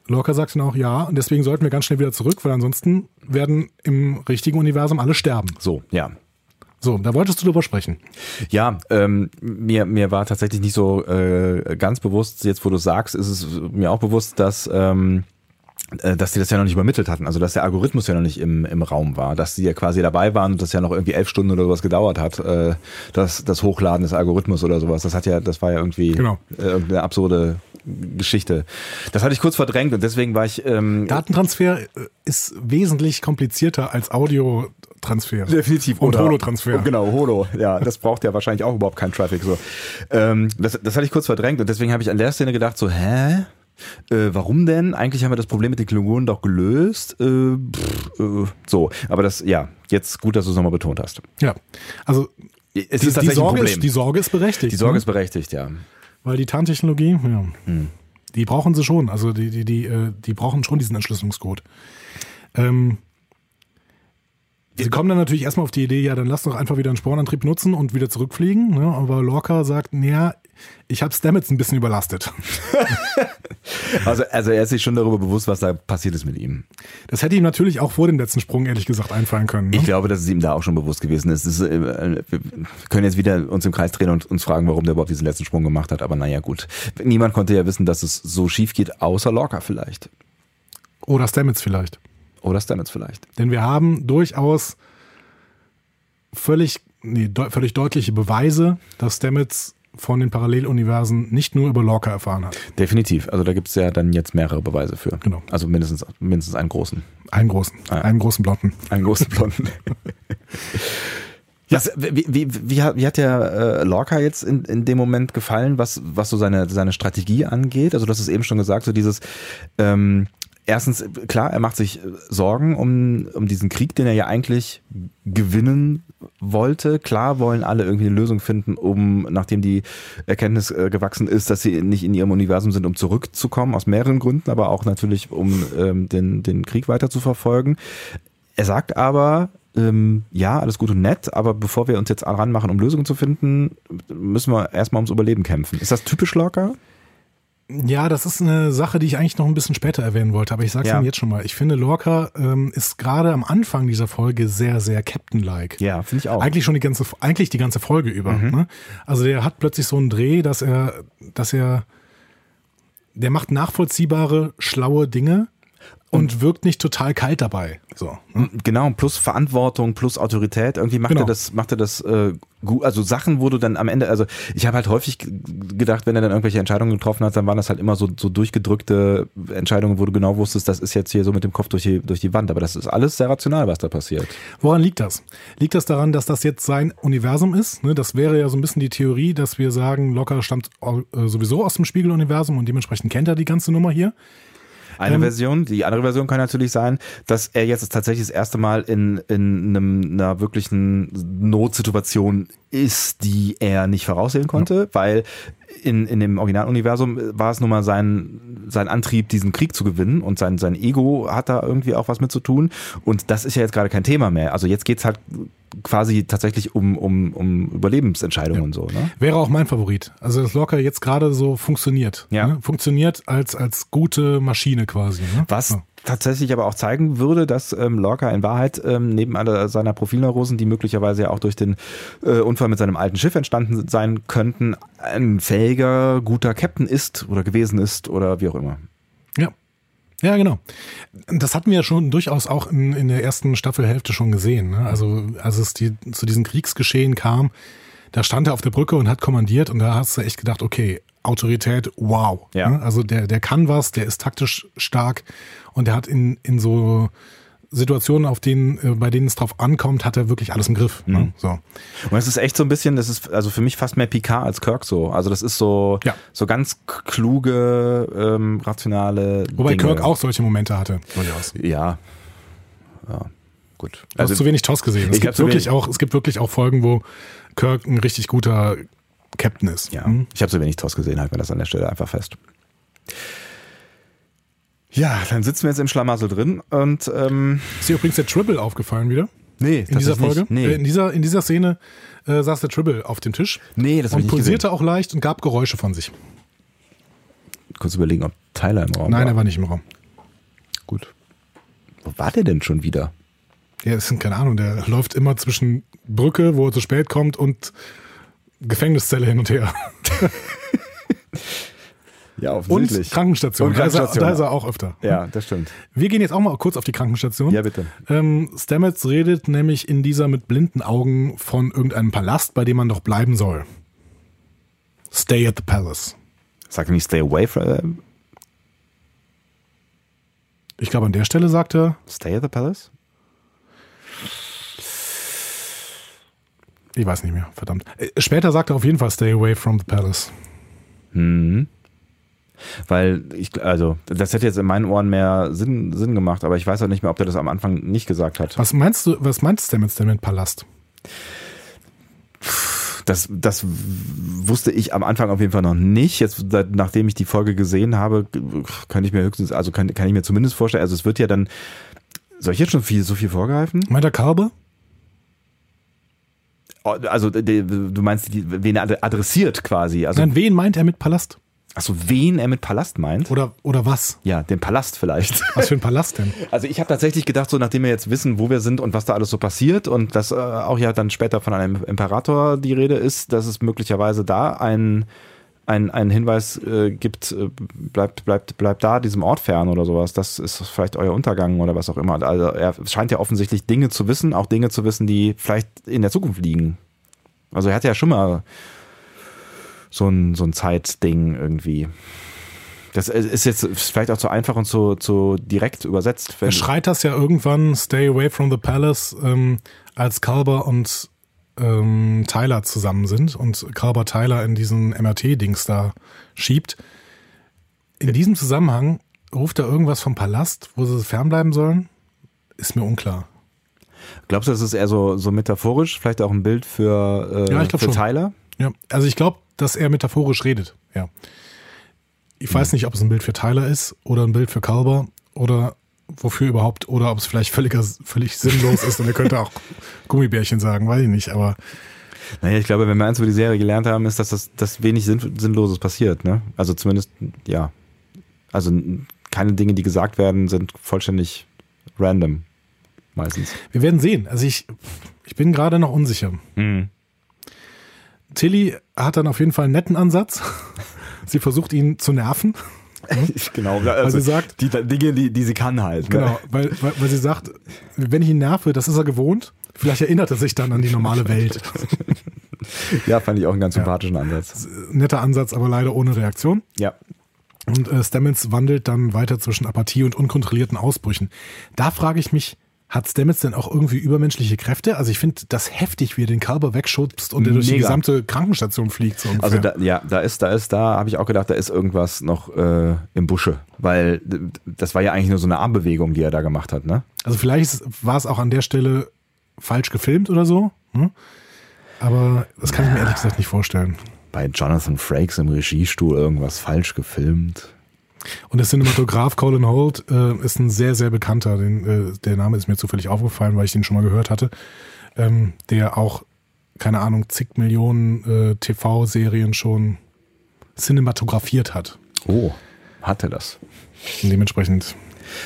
Lorca sagt dann auch, ja, und deswegen sollten wir ganz schnell wieder zurück, weil ansonsten werden im richtigen Universum alle sterben. So, ja. So, da wolltest du drüber sprechen. Ja, ähm, mir, mir war tatsächlich nicht so äh, ganz bewusst, jetzt wo du sagst, ist es mir auch bewusst, dass, ähm, äh, dass die das ja noch nicht übermittelt hatten, also dass der Algorithmus ja noch nicht im, im Raum war, dass die ja quasi dabei waren und das ja noch irgendwie elf Stunden oder sowas gedauert hat, äh, das, das Hochladen des Algorithmus oder sowas. Das hat ja, das war ja irgendwie Genau. äh, irgendeine absurde Geschichte. Das hatte ich kurz verdrängt und deswegen war ich ähm, Datentransfer äh, ist wesentlich komplizierter als Audiotransfer. Definitiv. Und Oder- Holotransfer. Oh, Genau, Holo. Ja, das braucht ja wahrscheinlich auch überhaupt keinen Traffic. So. Ähm, das, das hatte ich kurz verdrängt und deswegen habe ich an der Szene gedacht, so, hä? Äh, warum denn? Eigentlich haben wir das Problem mit den Klingonen doch gelöst. Äh, pff, äh, so, aber das, ja, jetzt gut, dass du es nochmal betont hast. Ja, also Es die, ist die, Sorge ein Problem. ist, die Sorge ist berechtigt. Die Sorge ne? ist berechtigt, ja. Weil die Tarntechnologie, ja, die brauchen sie schon. Also die, die, die, äh, die brauchen schon diesen Entschlüsselungscode. Ähm, sie kommen dann natürlich erstmal auf die Idee, ja, dann lass doch einfach wieder einen Spornantrieb nutzen und wieder zurückfliegen. Ne? Aber Lorca sagt, naja, ich habe Stamets ein bisschen überlastet. Also, also er ist sich schon darüber bewusst, was da passiert ist mit ihm. Das hätte ihm natürlich auch vor dem letzten Sprung, ehrlich gesagt, einfallen können. Ne? Ich glaube, dass es ihm da auch schon bewusst gewesen ist. Ist äh, wir können jetzt wieder uns im Kreis drehen und uns fragen, warum der überhaupt diesen letzten Sprung gemacht hat. Aber naja, gut. Niemand konnte ja wissen, dass es so schief geht, außer Lorca vielleicht. Oder Stamets vielleicht. Oder Stamets vielleicht. Denn wir haben durchaus völlig, nee, deu völlig deutliche Beweise, dass Stamets von den Paralleluniversen nicht nur über Lorca erfahren hat. Definitiv. Also da gibt es ja dann jetzt mehrere Beweise für. Genau. Also mindestens, mindestens einen großen. Einen großen, Ah, ja. einen großen Blonden. Einen großen Blonden. Was, wie, wie, wie, hat- wie hat der äh, Lorca jetzt in, in dem Moment gefallen, was, was so seine, seine Strategie angeht? Also du hast es eben schon gesagt, so dieses ähm, erstens, klar, er macht sich äh, Sorgen um, um diesen Krieg, den er ja eigentlich gewinnen wollte. Klar wollen alle irgendwie eine Lösung finden, um, nachdem die Erkenntnis äh, gewachsen ist, dass sie nicht in ihrem Universum sind, um zurückzukommen, aus mehreren Gründen, aber auch natürlich, um ähm, den, den Krieg weiter zu verfolgen. Er sagt aber, ähm, ja, alles gut und nett, aber bevor wir uns jetzt ranmachen, um Lösungen zu finden, müssen wir erstmal ums Überleben kämpfen. Ist das typisch Lorca? Ja, das ist eine Sache, die ich eigentlich noch ein bisschen später erwähnen wollte, aber ich sage es Ja. Ihnen jetzt schon mal. Ich finde, Lorca ähm, ist gerade am Anfang dieser Folge sehr, sehr Captain-like. Ja, finde ich auch. Eigentlich schon die ganze, eigentlich die ganze Folge über. Ne? Also der hat plötzlich so einen Dreh, dass er, dass er, der macht nachvollziehbare, schlaue Dinge und wirkt nicht total kalt dabei. So. Ne? Genau, plus Verantwortung, plus Autorität. Irgendwie macht Genau. er das, macht er das äh, gut. Also Sachen, wo du dann am Ende, also ich habe halt häufig gedacht, wenn er dann irgendwelche Entscheidungen getroffen hat, dann waren das halt immer so, so durchgedrückte Entscheidungen, wo du genau wusstest, das ist jetzt hier so mit dem Kopf durch die, durch die Wand. Aber das ist alles sehr rational, was da passiert. Woran liegt das? Liegt das daran, dass das jetzt sein Universum ist? Ne, das wäre ja so ein bisschen die Theorie, dass wir sagen, Locker stammt äh, sowieso aus dem Spiegeluniversum und dementsprechend kennt er die ganze Nummer hier. Eine Ähm, Version. Die andere Version kann natürlich sein, dass er jetzt tatsächlich das erste Mal in, in einem, einer wirklichen Notsituation ist, die er nicht voraussehen konnte, weil in, in dem Originaluniversum war es nun mal sein, sein Antrieb, diesen Krieg zu gewinnen und sein, sein Ego hat da irgendwie auch was mit zu tun. Und das ist ja jetzt gerade kein Thema mehr. Also jetzt geht's halt quasi tatsächlich um, um, um Überlebensentscheidungen und so. Ne? Wäre auch mein Favorit. Also dass Lorca jetzt gerade so funktioniert. Ja. Ne? Funktioniert als, als gute Maschine quasi. Ne? Was Ja. tatsächlich aber auch zeigen würde, dass ähm, Lorca in Wahrheit ähm, neben aller seiner Profilneurosen, die möglicherweise ja auch durch den äh, Unfall mit seinem alten Schiff entstanden sein könnten, ein fähiger, guter Captain ist oder gewesen ist oder wie auch immer. Ja. Genau. Das hatten wir ja schon durchaus auch in, in der ersten Staffelhälfte schon gesehen. Ne? Also als es die, zu diesem Kriegsgeschehen kam, da stand er auf der Brücke und hat kommandiert und da hast du echt gedacht, okay, Autorität, wow. Ja. Ne? Also der, der kann was, der ist taktisch stark und der hat in, in so Situationen, auf denen, äh, bei denen es drauf ankommt, hat er wirklich alles im Griff. Mhm. Ne? So. Und es ist echt so ein bisschen, das ist also für mich fast mehr Picard als Kirk so. Also das ist so, Ja. so ganz kluge, ähm, rationale Wobei Dinge. Kirk auch solche Momente hatte, durchaus. Ja. Ja, gut. Du hast zu wenig TOS gesehen. Es gibt, zu wirklich wenig- auch, es gibt wirklich auch Folgen, wo Kirk ein richtig guter Captain ist. Ja, Hm? ich habe so wenig TOS gesehen, halt mir das an der Stelle einfach fest. Ja, dann sitzen wir jetzt im Schlamassel drin und ähm, Ist dir übrigens der Tribble aufgefallen wieder? nee, In dieser Folge? nicht. Äh, in, Nee, dieser, in dieser Szene äh, saß der Tribble auf dem Tisch nee das und ich nicht gesehen. pulsierte auch leicht und gab Geräusche von sich. Kurz überlegen, ob Tyler im Raum Nein, war. er war nicht im Raum. Gut. Wo war der denn schon wieder? Ja, das sind keine Ahnung, der läuft immer zwischen Brücke, wo er zu spät kommt, und Gefängniszelle hin und her. Ja, Und Krankenstation. Und Da, ist er, Krankenstation. da ist er auch öfter. Ja, das stimmt. Wir gehen jetzt auch mal kurz auf die Krankenstation. Ja, bitte. Ähm, Stamets redet nämlich in dieser mit blinden Augen von irgendeinem Palast, bei dem man doch bleiben soll. Stay at the Palace. Sag nicht stay away from, äh, Ich glaube, an der Stelle sagt er, stay at the palace? ich weiß nicht mehr, verdammt. Äh, Später sagt er auf jeden Fall Stay away from the Palace. Mhm. Weil ich, also, das hätte jetzt in meinen Ohren mehr Sinn, Sinn gemacht, aber ich weiß auch nicht mehr, ob der das am Anfang nicht gesagt hat. Was meinst du, was meinst Stamets denn mit Palast? Das, das wusste ich am Anfang auf jeden Fall noch nicht. Jetzt, nachdem ich die Folge gesehen habe, kann ich mir höchstens, also kann, kann ich mir zumindest vorstellen, also es wird ja dann, soll ich jetzt schon viel, so viel vorgreifen? Meint er Kalbe? Oh, Also, du meinst, wen er adressiert quasi. Also, Nein, wen meint er mit Palast? Achso, wen er mit Palast meint? Oder, oder was? Ja, den Palast vielleicht. Was für ein Palast denn? Also ich habe tatsächlich gedacht, so nachdem wir jetzt wissen, wo wir sind und was da alles so passiert und dass äh, auch ja dann später von einem Imperator die Rede ist, dass es möglicherweise da ein ein, ein Hinweis äh, gibt, äh, bleibt, bleibt, bleibt da diesem Ort fern oder sowas. Das ist vielleicht euer Untergang oder was auch immer. Also er scheint ja offensichtlich Dinge zu wissen, auch Dinge zu wissen, die vielleicht in der Zukunft liegen. Also er hat ja schon mal so ein, so ein Zeitding irgendwie. Das ist jetzt vielleicht auch zu einfach und zu, zu direkt übersetzt. Er schreit das ja irgendwann, Stay away from the Palace, ähm, als Kalber und ähm, Tyler zusammen sind und Kalber Tyler in diesen MRT-Dings da schiebt. In diesem Zusammenhang ruft er irgendwas vom Palast, wo sie fernbleiben sollen? Ist mir unklar. Glaubst du, das ist eher so, so metaphorisch? Vielleicht auch ein Bild für, äh, Ja, für schon. Tyler? Ja, also ich glaube, dass er metaphorisch redet. Ja. Ich weiß nicht, ob es ein Bild für Tyler ist oder ein Bild für Kalber oder wofür überhaupt oder ob es vielleicht völliger, völlig sinnlos ist und er könnte auch Gummibärchen sagen, weiß ich nicht, aber Naja, ich glaube, wenn wir eins über die Serie gelernt haben, ist, dass das dass wenig Sinn, Sinnloses passiert. Ne? Also zumindest, ja. Also keine Dinge, die gesagt werden, sind vollständig random. Meistens. wir werden sehen. Also ich, ich bin gerade noch unsicher. Tilly hat dann auf jeden Fall einen netten Ansatz. Sie versucht ihn zu nerven. genau. Also sie sagt- die Dinge, die, die sie kann halt. Ne? Genau, weil, weil, weil sie sagt, wenn ich ihn nerve, das ist er gewohnt. Vielleicht erinnert er sich dann an die normale Welt. Ja, fand ich auch einen ganz sympathischen Ansatz. Netter Ansatz, aber leider ohne Reaktion. Ja. Und äh, Stamets wandelt dann weiter zwischen Apathie und unkontrollierten Ausbrüchen. Da frage ich mich, hat Stamets denn auch irgendwie übermenschliche Kräfte? Also ich finde das heftig, wie er den Kalber wegschubst und er durch die gesamte Krankenstation fliegt. So. Also da, ja, da ist, da ist, da habe ich auch gedacht, da ist irgendwas noch äh, im Busche, weil das war ja eigentlich nur so eine Armbewegung, die er da gemacht hat, ne? also vielleicht war es auch an der Stelle falsch gefilmt oder so. Hm? Aber das kann ich mir ehrlich gesagt nicht vorstellen. Bei Jonathan Frakes im Regiestuhl irgendwas falsch gefilmt. Und der Cinematograph Colin Holt äh, ist ein sehr, sehr bekannter. Den, äh, der Name ist mir zufällig aufgefallen, weil ich den schon mal gehört hatte. ähm, der auch, keine Ahnung, zig Millionen äh, TV-Serien schon cinematografiert hat. Oh, hatte das. Und dementsprechend.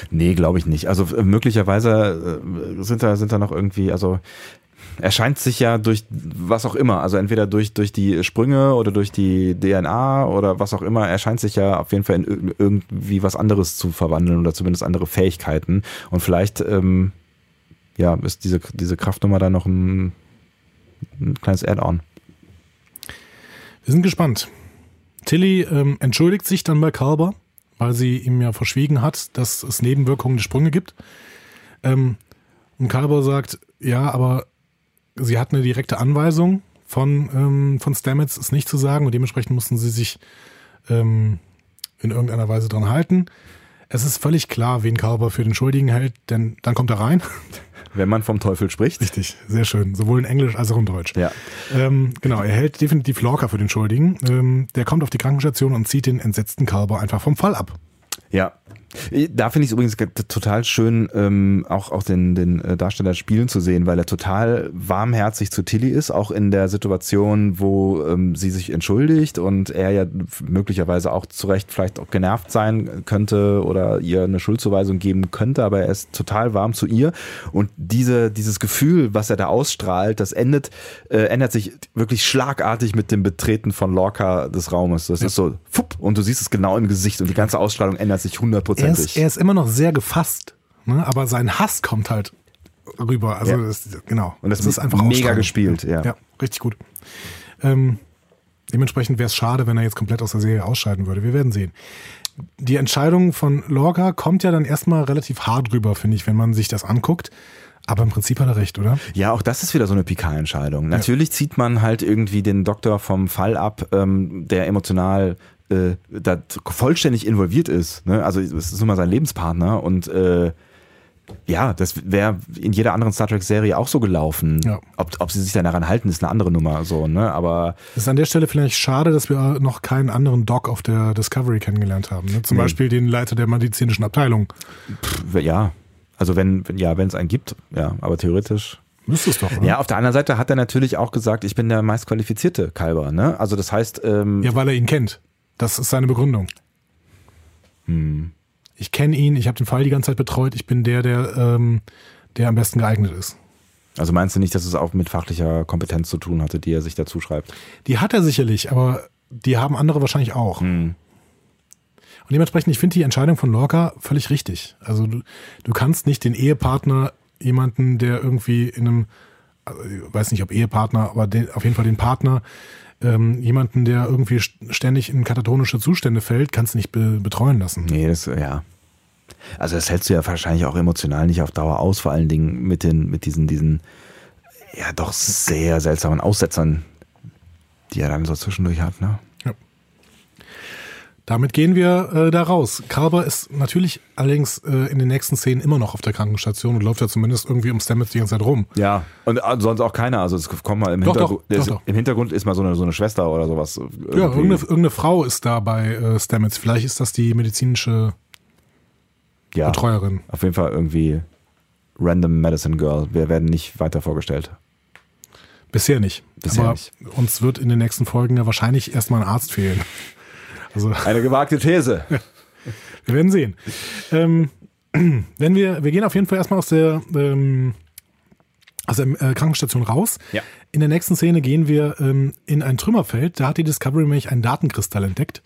Nee, glaube ich nicht. Also äh, möglicherweise äh, sind da, sind da noch irgendwie, also er scheint sich ja durch was auch immer, also entweder durch, durch die Sprünge oder durch die DNA oder was auch immer, er scheint sich ja auf jeden Fall in irg- irgendwie was anderes zu verwandeln oder zumindest andere Fähigkeiten. Und vielleicht, ähm, ja, ist diese, diese Kraftnummer da noch ein, ein kleines Add-on. Wir sind gespannt. Tilly ähm, entschuldigt sich dann bei Carver, weil sie ihm ja verschwiegen hat, dass es Nebenwirkungen der Sprünge gibt. Ähm, und Carver sagt, ja, aber sie hat eine direkte Anweisung von, ähm, von Stamets, es nicht zu sagen und dementsprechend mussten sie sich ähm, in irgendeiner Weise dran halten. Es ist völlig klar, wen Carver für den Schuldigen hält, denn dann kommt er rein. Wenn man vom Teufel spricht. Richtig, sehr schön. Sowohl in Englisch als auch in Deutsch. Ja. Ähm, genau, er hält definitiv Lorca für den Schuldigen. Ähm, der kommt auf die Krankenstation und zieht den entsetzten Carver einfach vom Fall ab. Ja. Da finde ich es übrigens total schön, ähm, auch, auch den, den äh, Darsteller spielen zu sehen, weil er total warmherzig zu Tilly ist, auch in der Situation, wo ähm, sie sich entschuldigt und er ja möglicherweise auch zu Recht vielleicht auch genervt sein könnte oder ihr eine Schuldzuweisung geben könnte, aber er ist total warm zu ihr. Und diese, dieses Gefühl, was er da ausstrahlt, das endet, äh, ändert sich wirklich schlagartig mit dem Betreten von Lorca des Raumes. Das ist so, fupp, und du siehst es genau im Gesicht und die ganze Ausstrahlung ändert sich Er ist, er ist immer noch sehr gefasst, ne? aber sein Hass kommt halt rüber. Also Ja. das, genau. Und das ist ist einfach mega gespielt, ja. Ja, richtig gut. Ähm, dementsprechend wäre es schade, wenn er jetzt komplett aus der Serie ausscheiden würde. Wir werden sehen. Die Entscheidung von Lorca kommt ja dann erstmal relativ hart rüber, finde ich, wenn man sich das anguckt. Aber im Prinzip hat er recht, oder? Ja, auch das ist wieder so eine Picard-Entscheidung. Natürlich zieht man halt irgendwie den Doktor vom Fall ab, ähm, der emotional äh, da vollständig involviert ist. Ne? Also es ist nun mal sein Lebenspartner und äh, ja, das wäre in jeder anderen Star Trek-Serie auch so gelaufen. Ja. Ob, ob sie sich dann daran halten, ist eine andere Nummer. So, ne? Aber Es ist an der Stelle vielleicht schade, dass wir noch keinen anderen Doc auf der Discovery kennengelernt haben. Ne? Zum Nee. Beispiel den Leiter der medizinischen Abteilung. pff, ja, also wenn, wenn ja, wenn es einen gibt, ja, aber theoretisch. Müsste es doch, oder? Ja, auf der anderen Seite hat er natürlich auch gesagt, ich bin der meistqualifizierte Kalber. Ne? Also das heißt, ähm, Ja, weil er ihn kennt. Das ist seine Begründung. Hm. Ich kenne ihn, ich habe den Fall die ganze Zeit betreut, ich bin der, der, ähm, der am besten geeignet ist. Also meinst du nicht, dass es auch mit fachlicher Kompetenz zu tun hatte, die er sich dazu schreibt? Die hat er sicherlich, aber die haben andere wahrscheinlich auch. Hm. Und dementsprechend, ich finde die Entscheidung von Lorca völlig richtig. Also du, du kannst nicht den Ehepartner, jemanden, der irgendwie in einem, ich weiß nicht ob Ehepartner, aber den, auf jeden Fall den Partner, ähm, jemanden, der irgendwie st- ständig in katatonische Zustände fällt, kannst du nicht be betreuen lassen. Nee, das, ja. Also das hältst du ja wahrscheinlich auch emotional nicht auf Dauer aus, vor allen Dingen mit den, mit diesen, diesen, ja doch sehr seltsamen Aussetzern, die er dann so zwischendurch hat, ne? Damit gehen wir äh, da raus. Carver ist natürlich allerdings äh, in den nächsten Szenen immer noch auf der Krankenstation und läuft ja zumindest irgendwie um Stamets die ganze Zeit rum. Ja. Und äh, sonst auch keiner. Also es kommt mal im Doch, Hintergrund. doch, ist, doch. Im Hintergrund ist mal so eine, so eine Schwester oder sowas. Ja, irgendwie. irgendeine, irgendeine Frau ist da bei äh, Stamets. Vielleicht ist das die medizinische ja, Betreuerin. auf jeden Fall irgendwie Random Medicine Girl. Wir werden nicht weiter vorgestellt. Bisher nicht. Bisher Aber nicht. uns wird in den nächsten Folgen ja wahrscheinlich erstmal ein Arzt fehlen. Also Eine gewagte These. wir werden sehen. Ähm, wenn wir, wir gehen auf jeden Fall erstmal aus der, ähm, aus der äh, Krankenstation raus. Ja. In der nächsten Szene gehen wir ähm, in ein Trümmerfeld. Da hat die Discovery nämlich einen Datenkristall entdeckt.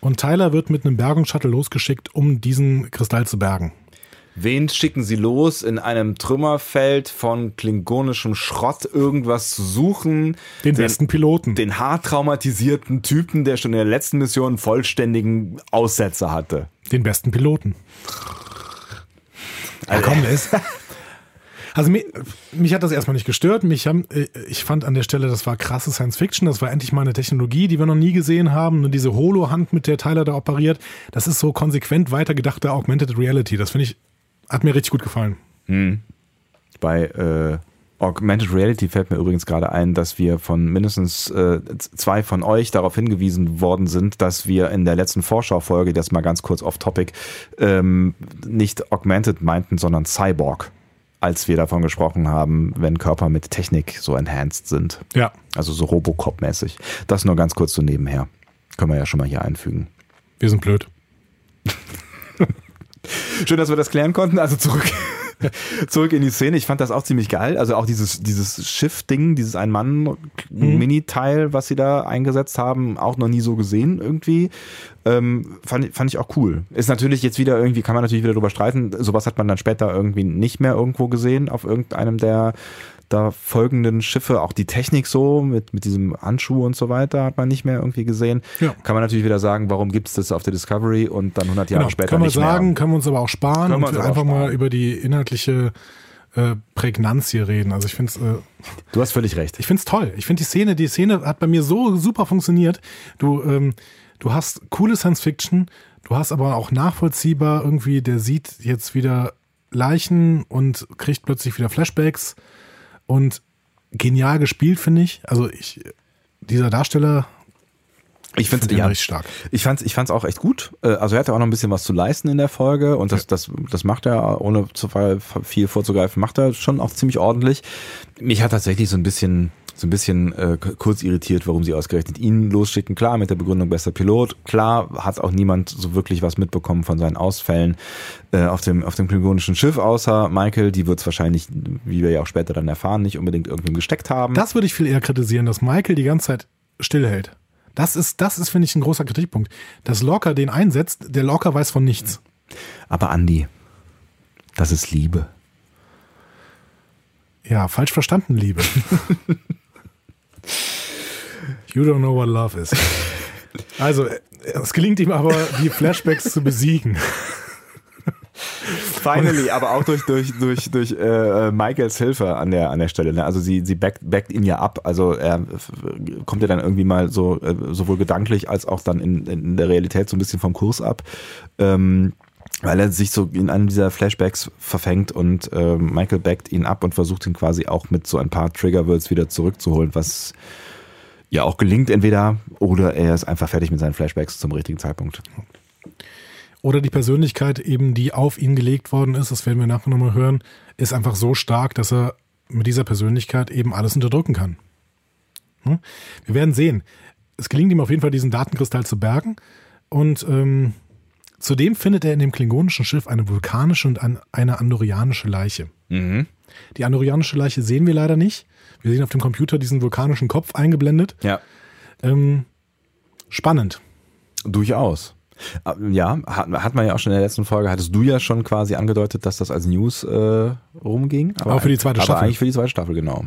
Und Tyler wird mit einem Bergungsshuttle losgeschickt, um diesen Kristall zu bergen. Wen schicken sie los, in einem Trümmerfeld von klingonischem Schrott irgendwas zu suchen? Den, besten Piloten. Den hart traumatisierten Typen, der schon in der letzten Mission einen vollständigen Aussetzer hatte. Den besten Piloten. Ja, komm, der ist. Also mich, mich hat das erstmal nicht gestört. Mich haben, äh, ich fand an der Stelle, das war krasse Science Fiction. Das war endlich mal eine Technologie, die wir noch nie gesehen haben. Und diese Holo-Hand, mit der Tyler da operiert, das ist so konsequent weitergedachte Augmented Reality. Das finde ich, hat mir richtig gut gefallen. Bei äh, Augmented Reality fällt mir übrigens gerade ein, dass wir von mindestens äh, zwei von euch darauf hingewiesen worden sind, dass wir in der letzten Vorschaufolge, das mal ganz kurz off-topic, ähm, nicht Augmented meinten, sondern Cyborg. als wir davon gesprochen haben, wenn Körper mit Technik so enhanced sind. Ja. Also so Robocop-mäßig. Das nur ganz kurz so nebenher. Können wir ja schon mal hier einfügen. Wir sind blöd. Schön, dass wir das klären konnten. Also zurück, zurück in die Szene. Ich fand das auch ziemlich geil. Also auch dieses, dieses Schiff-Ding, dieses Ein-Mann-Mini-Teil, was sie da eingesetzt haben, auch noch nie so gesehen irgendwie. Ähm, fand, fand ich auch cool. Ist natürlich jetzt wieder irgendwie, kann man natürlich wieder drüber streiten. Sowas hat man dann später irgendwie nicht mehr irgendwo gesehen auf irgendeinem der da folgenden Schiffe, auch die Technik so mit, mit diesem Handschuh und so weiter hat man nicht mehr irgendwie gesehen. Ja. Kann man natürlich wieder sagen, warum gibt es das auf der Discovery und dann 100 Jahre Genau, später können wir nicht sagen, mehr. können wir uns aber auch sparen Können wir und einfach auch mal sparen. über die inhaltliche äh, Prägnanz hier reden. Also ich finde es äh, Du hast völlig recht. ich find's toll. Ich finde die Szene, die Szene hat bei mir so super funktioniert. Du, ähm, du hast coole Science Fiction, du hast aber auch nachvollziehbar irgendwie, der sieht jetzt wieder Leichen und kriegt plötzlich wieder Flashbacks und genial gespielt, finde ich. Also ich, dieser Darsteller, Ich finde find den ja, richtig stark. ich fand's, ich fand's auch echt gut. Äh, Also er hatte auch noch ein bisschen was zu leisten in der Folge und das, das, das macht er, ohne zu viel vorzugreifen, macht er schon auch ziemlich ordentlich. Mich hat tatsächlich so ein bisschen, so ein bisschen äh, kurz irritiert, warum sie ausgerechnet ihn losschicken. Klar, mit der Begründung bester Pilot. Klar, hat auch niemand so wirklich was mitbekommen von seinen Ausfällen äh, auf dem, auf dem klingonischen Schiff, außer Michael. Die wird's wahrscheinlich, wie wir ja auch später dann erfahren, nicht unbedingt irgendwem gesteckt haben. Das würde ich viel eher kritisieren, dass Michael die ganze Zeit stillhält. Das ist, das ist, finde ich, ein großer Kritikpunkt. Dass Locker den einsetzt, der Locker weiß von nichts. Aber Andy, das ist Liebe. Ja, falsch verstanden, Liebe. you don't know what love is. Also, es gelingt ihm aber, die Flashbacks zu besiegen. Finally, aber auch durch, durch, durch, durch äh, Michaels Hilfe an der, an der Stelle. Ne? Also sie, sie backt, backt ihn ja ab. Also er kommt ja dann irgendwie mal so äh, sowohl gedanklich als auch dann in, in der Realität so ein bisschen vom Kurs ab. Ähm, weil er sich so in einem dieser Flashbacks verfängt und äh, Michael backt ihn ab und versucht ihn quasi auch mit so ein paar Triggerwords wieder zurückzuholen, was ja auch gelingt entweder oder er ist einfach fertig mit seinen Flashbacks zum richtigen Zeitpunkt. Oder die Persönlichkeit eben, die auf ihn gelegt worden ist, das werden wir nachher nochmal hören, ist einfach so stark, dass er mit dieser Persönlichkeit eben alles unterdrücken kann. Hm? Wir werden sehen. Es gelingt ihm auf jeden Fall, diesen Datenkristall zu bergen. Und ähm, zudem findet er in dem klingonischen Schiff eine vulkanische und ein, eine andorianische Leiche. Mhm. Die andorianische Leiche sehen wir leider nicht. Wir sehen auf dem Computer diesen vulkanischen Kopf eingeblendet. Ja. Ähm, spannend. Durchaus. Äh, Ja, hat, hat man ja auch schon in der letzten Folge, hattest du ja schon quasi angedeutet, dass das als News äh, rumging. Aber für die zweite aber Staffel. eigentlich für die zweite Staffel, genau.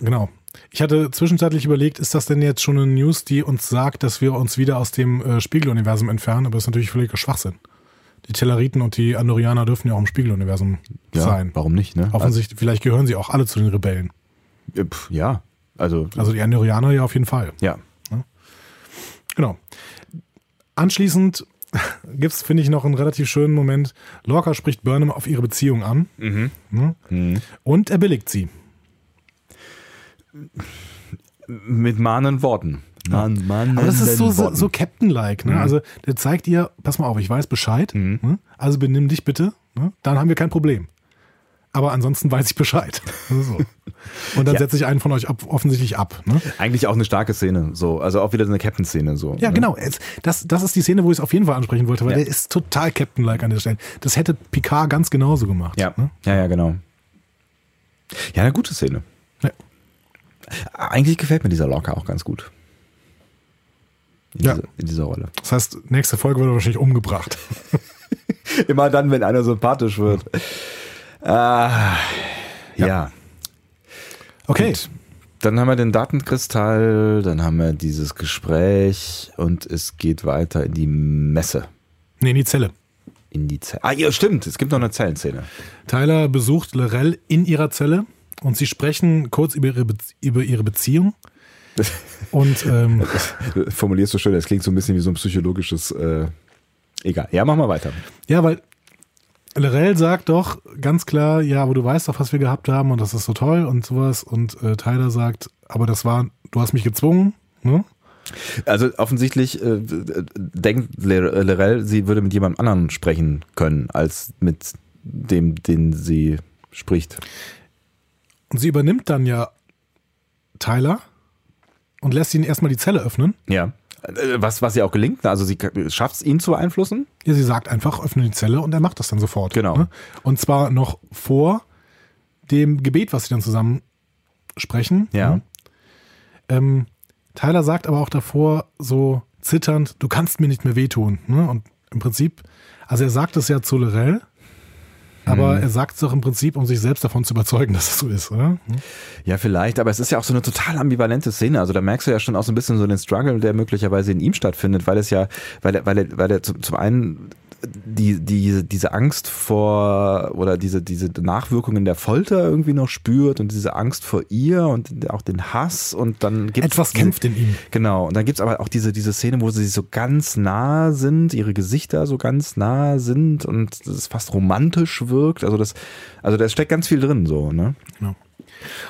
Genau. Ich hatte zwischenzeitlich überlegt, ist das denn jetzt schon eine News, die uns sagt, dass wir uns wieder aus dem äh, Spiegeluniversum entfernen? Aber das ist natürlich völliger Schwachsinn. Die Telleriten und die Andorianer dürfen ja auch im Spiegeluniversum Ja, sein. warum nicht, ne? Offensichtlich, vielleicht gehören sie auch alle zu den Rebellen. Also, äh, ja, also, Also die Andorianer ja auf jeden Fall. ja. Genau. Anschließend gibt's, finde ich, noch einen relativ schönen Moment. Lorca spricht Burnham auf ihre Beziehung an Mhm. ne? und er billigt sie. Mit mahnen Worten. Man, man, Aber das ist so, so, so Captain-like. Ne? Also der zeigt ihr, pass mal auf, ich weiß Bescheid, ne? also benimm dich bitte, ne? dann haben wir kein Problem. Aber ansonsten weiß ich Bescheid. so. Und dann Ja. setze ich einen von euch ab, offensichtlich ab. Ne? Eigentlich auch eine starke Szene, so. Also auch wieder so eine Captain-Szene, so. Ja, ne? genau. Das, das ist die Szene, wo ich es auf jeden Fall ansprechen wollte, weil Ja. der ist total Captain-like an der Stelle. Das hätte Picard ganz genauso gemacht. Ja, Ne? ja, ja, genau. Ja, eine gute Szene. Eigentlich gefällt mir dieser Locker auch ganz gut. In, Ja. dieser, in dieser Rolle. Das heißt, nächste Folge wird er wahrscheinlich umgebracht. Immer dann, wenn einer sympathisch wird. Ah, ja. Ja. Okay. Gut. Dann haben wir den Datenkristall, dann haben wir dieses Gespräch und es geht weiter in die Messe. Nee, in die Zelle. In die Zelle. Ah, ja, stimmt. Es gibt noch eine Zellenszene. Tyler besucht Lorel in ihrer Zelle und sie sprechen kurz über ihre, Be über ihre Beziehung. Und ähm, Formulierst du schön, das klingt so ein bisschen wie so ein psychologisches. Äh, egal. Ja, mach mal weiter. ja, weil Lorel sagt doch ganz klar, ja, aber du weißt doch, was wir gehabt haben und das ist so toll und sowas. Und äh, Tyler sagt, aber das war, du hast mich gezwungen. Ne? Also offensichtlich äh, denkt Le- Lorel, sie würde mit jemand anderen sprechen können als mit dem, den sie spricht. Und sie übernimmt dann ja Tyler und lässt ihn erstmal die Zelle öffnen. Ja. Äh, Was, was ihr auch gelingt, also sie schafft es, ihn zu beeinflussen. Ja, sie sagt einfach, öffne die Zelle und er macht das dann sofort. Genau. Ne? Und zwar noch vor dem Gebet, was sie dann zusammen sprechen. Ja. Ne? Ähm, Tyler sagt aber auch davor so zitternd, du kannst mir nicht mehr wehtun. Ne? Und im Prinzip, also er sagt es ja zu Lorel, aber Mhm. er sagt es doch im Prinzip, um sich selbst davon zu überzeugen, dass es so ist, oder? Ja, vielleicht, aber es ist ja auch so eine total ambivalente Szene. Also da merkst du ja schon auch so ein bisschen so den Struggle, der möglicherweise in ihm stattfindet, weil es ja, weil er, weil er, weil er zum, zum einen die, die, diese Angst vor oder diese, diese Nachwirkungen der Folter irgendwie noch spürt und diese Angst vor ihr und auch den Hass und dann gibt Etwas kämpft in ihm. Genau, und dann gibt's aber auch diese, diese Szene, wo sie so ganz nah sind, ihre Gesichter so ganz nah sind und es fast romantisch wirkt. Also das, also da steckt ganz viel drin so, ne? Genau.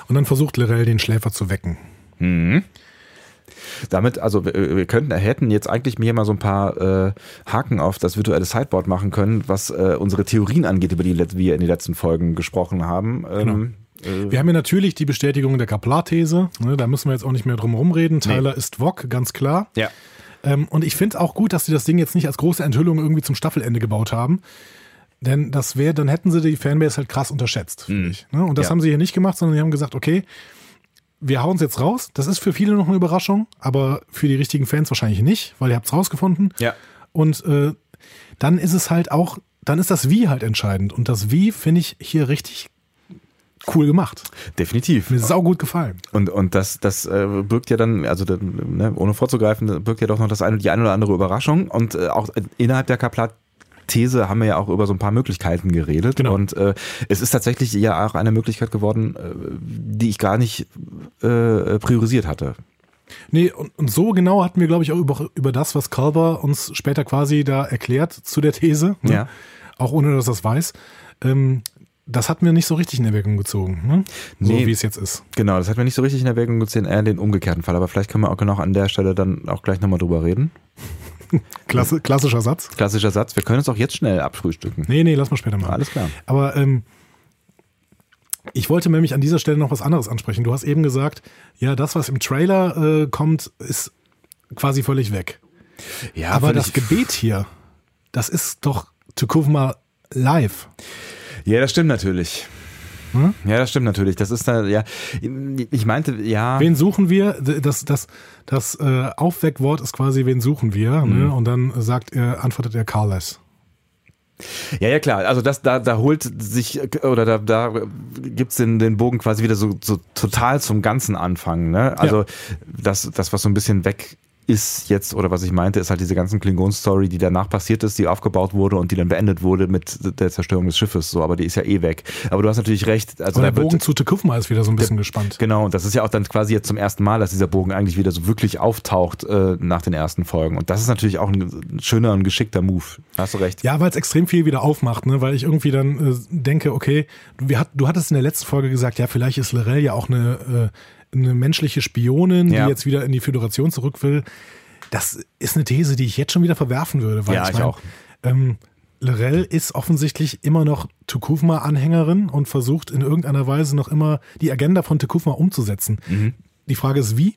Und dann versucht Lorel den Schläfer zu wecken. Damit, also wir, wir könnten, hätten jetzt eigentlich mir mal so ein paar äh, Haken auf das virtuelle Sideboard machen können, was äh, unsere Theorien angeht, über die wir in den letzten Folgen gesprochen haben. Ähm, äh, Wir haben ja natürlich die Bestätigung der Kaplar-These. Ne, da müssen wir jetzt auch nicht mehr drum rumreden. Tyler ist Wok, ganz klar. ja. Ähm, und ich finde auch gut, dass sie das Ding jetzt nicht als große Enthüllung irgendwie zum Staffelende gebaut haben. Denn das wäre, dann hätten sie die Fanbase halt krass unterschätzt, finde ich. Ne? Und das Ja. haben sie hier nicht gemacht, sondern sie haben gesagt, okay, wir hauen es jetzt raus. Das ist für viele noch eine Überraschung, aber für die richtigen Fans wahrscheinlich nicht, weil ihr habt es rausgefunden. Ja. Und äh, dann ist es halt auch, dann ist das Wie halt entscheidend. Und das Wie finde ich hier richtig cool gemacht. Definitiv. Mir ist sau gut gefallen. Und, und das, das äh, birgt ja dann, also ne, ohne vorzugreifen, birgt ja doch noch das eine, die eine oder andere Überraschung. Und äh, auch innerhalb der Kaplat These haben wir ja auch über so ein paar Möglichkeiten geredet. Genau. Und äh, es ist tatsächlich ja auch eine Möglichkeit geworden, äh, die ich gar nicht äh, priorisiert hatte. Nee, und, und so genau hatten wir, glaube ich, auch über, über das, was Culber uns später quasi da erklärt zu der These. Ne? Ja. Auch ohne, dass er es weiß. Ähm, das hat mir nicht so richtig in Erwägung gezogen. Ne? So Nee. wie es jetzt ist. Genau, das hat mir nicht so richtig in Erwägung gezogen, eher den umgekehrten Fall. Aber vielleicht können wir auch genau an der Stelle dann auch gleich nochmal drüber reden. Klasse, klassischer Satz. Klassischer Satz. Wir können es auch jetzt schnell abfrühstücken. Nee, nee, lass mal später machen. Alles klar. Aber ähm, ich wollte nämlich an dieser Stelle noch was anderes ansprechen. Du hast eben gesagt, ja, das, was im Trailer äh, kommt, ist quasi völlig weg. Ja, Aber das Gebet hier, das ist doch Tukuvma live. Ja, das stimmt natürlich. Hm? Ja, das stimmt natürlich. Das ist da, ja, ich meinte, ja. Wen suchen wir? Das, das, das äh, Aufweckwort ist quasi, wen suchen wir? Mhm. Ne? Und dann sagt er, antwortet er Carles. Ja, ja, klar. Also das, da, da holt sich, oder da, da gibt's den, den Bogen quasi wieder so, so total zum ganzen Anfang, ne? Also das, das, was so ein bisschen weg ist jetzt, oder was ich meinte, ist halt diese ganzen Klingon-Story, die danach passiert ist, die aufgebaut wurde und die dann beendet wurde mit der Zerstörung des Schiffes, so, aber die ist ja eh weg. Aber du hast natürlich recht, also Und der da wird- Bogen zu Tukufma ist wieder so ein bisschen gespannt. Genau, und das ist ja auch dann quasi jetzt zum ersten Mal, dass dieser Bogen eigentlich wieder so wirklich auftaucht äh, nach den ersten Folgen. Und das ist natürlich auch ein schöner und geschickter Move. Hast du recht. Ja, weil es extrem viel wieder aufmacht, ne? weil ich irgendwie dann äh, denke, okay, wir hat, du hattest in der letzten Folge gesagt, ja, vielleicht ist Lorel ja auch eine, äh, eine menschliche Spionin, Ja. die jetzt wieder in die Föderation zurück will. Das ist eine These, die ich jetzt schon wieder verwerfen würde. Weil Ja, ich mein, auch. Ähm, Lorel ist offensichtlich immer noch Tukufma-Anhängerin und versucht in irgendeiner Weise noch immer die Agenda von Tukufma umzusetzen. Mhm. Die Frage ist, wie?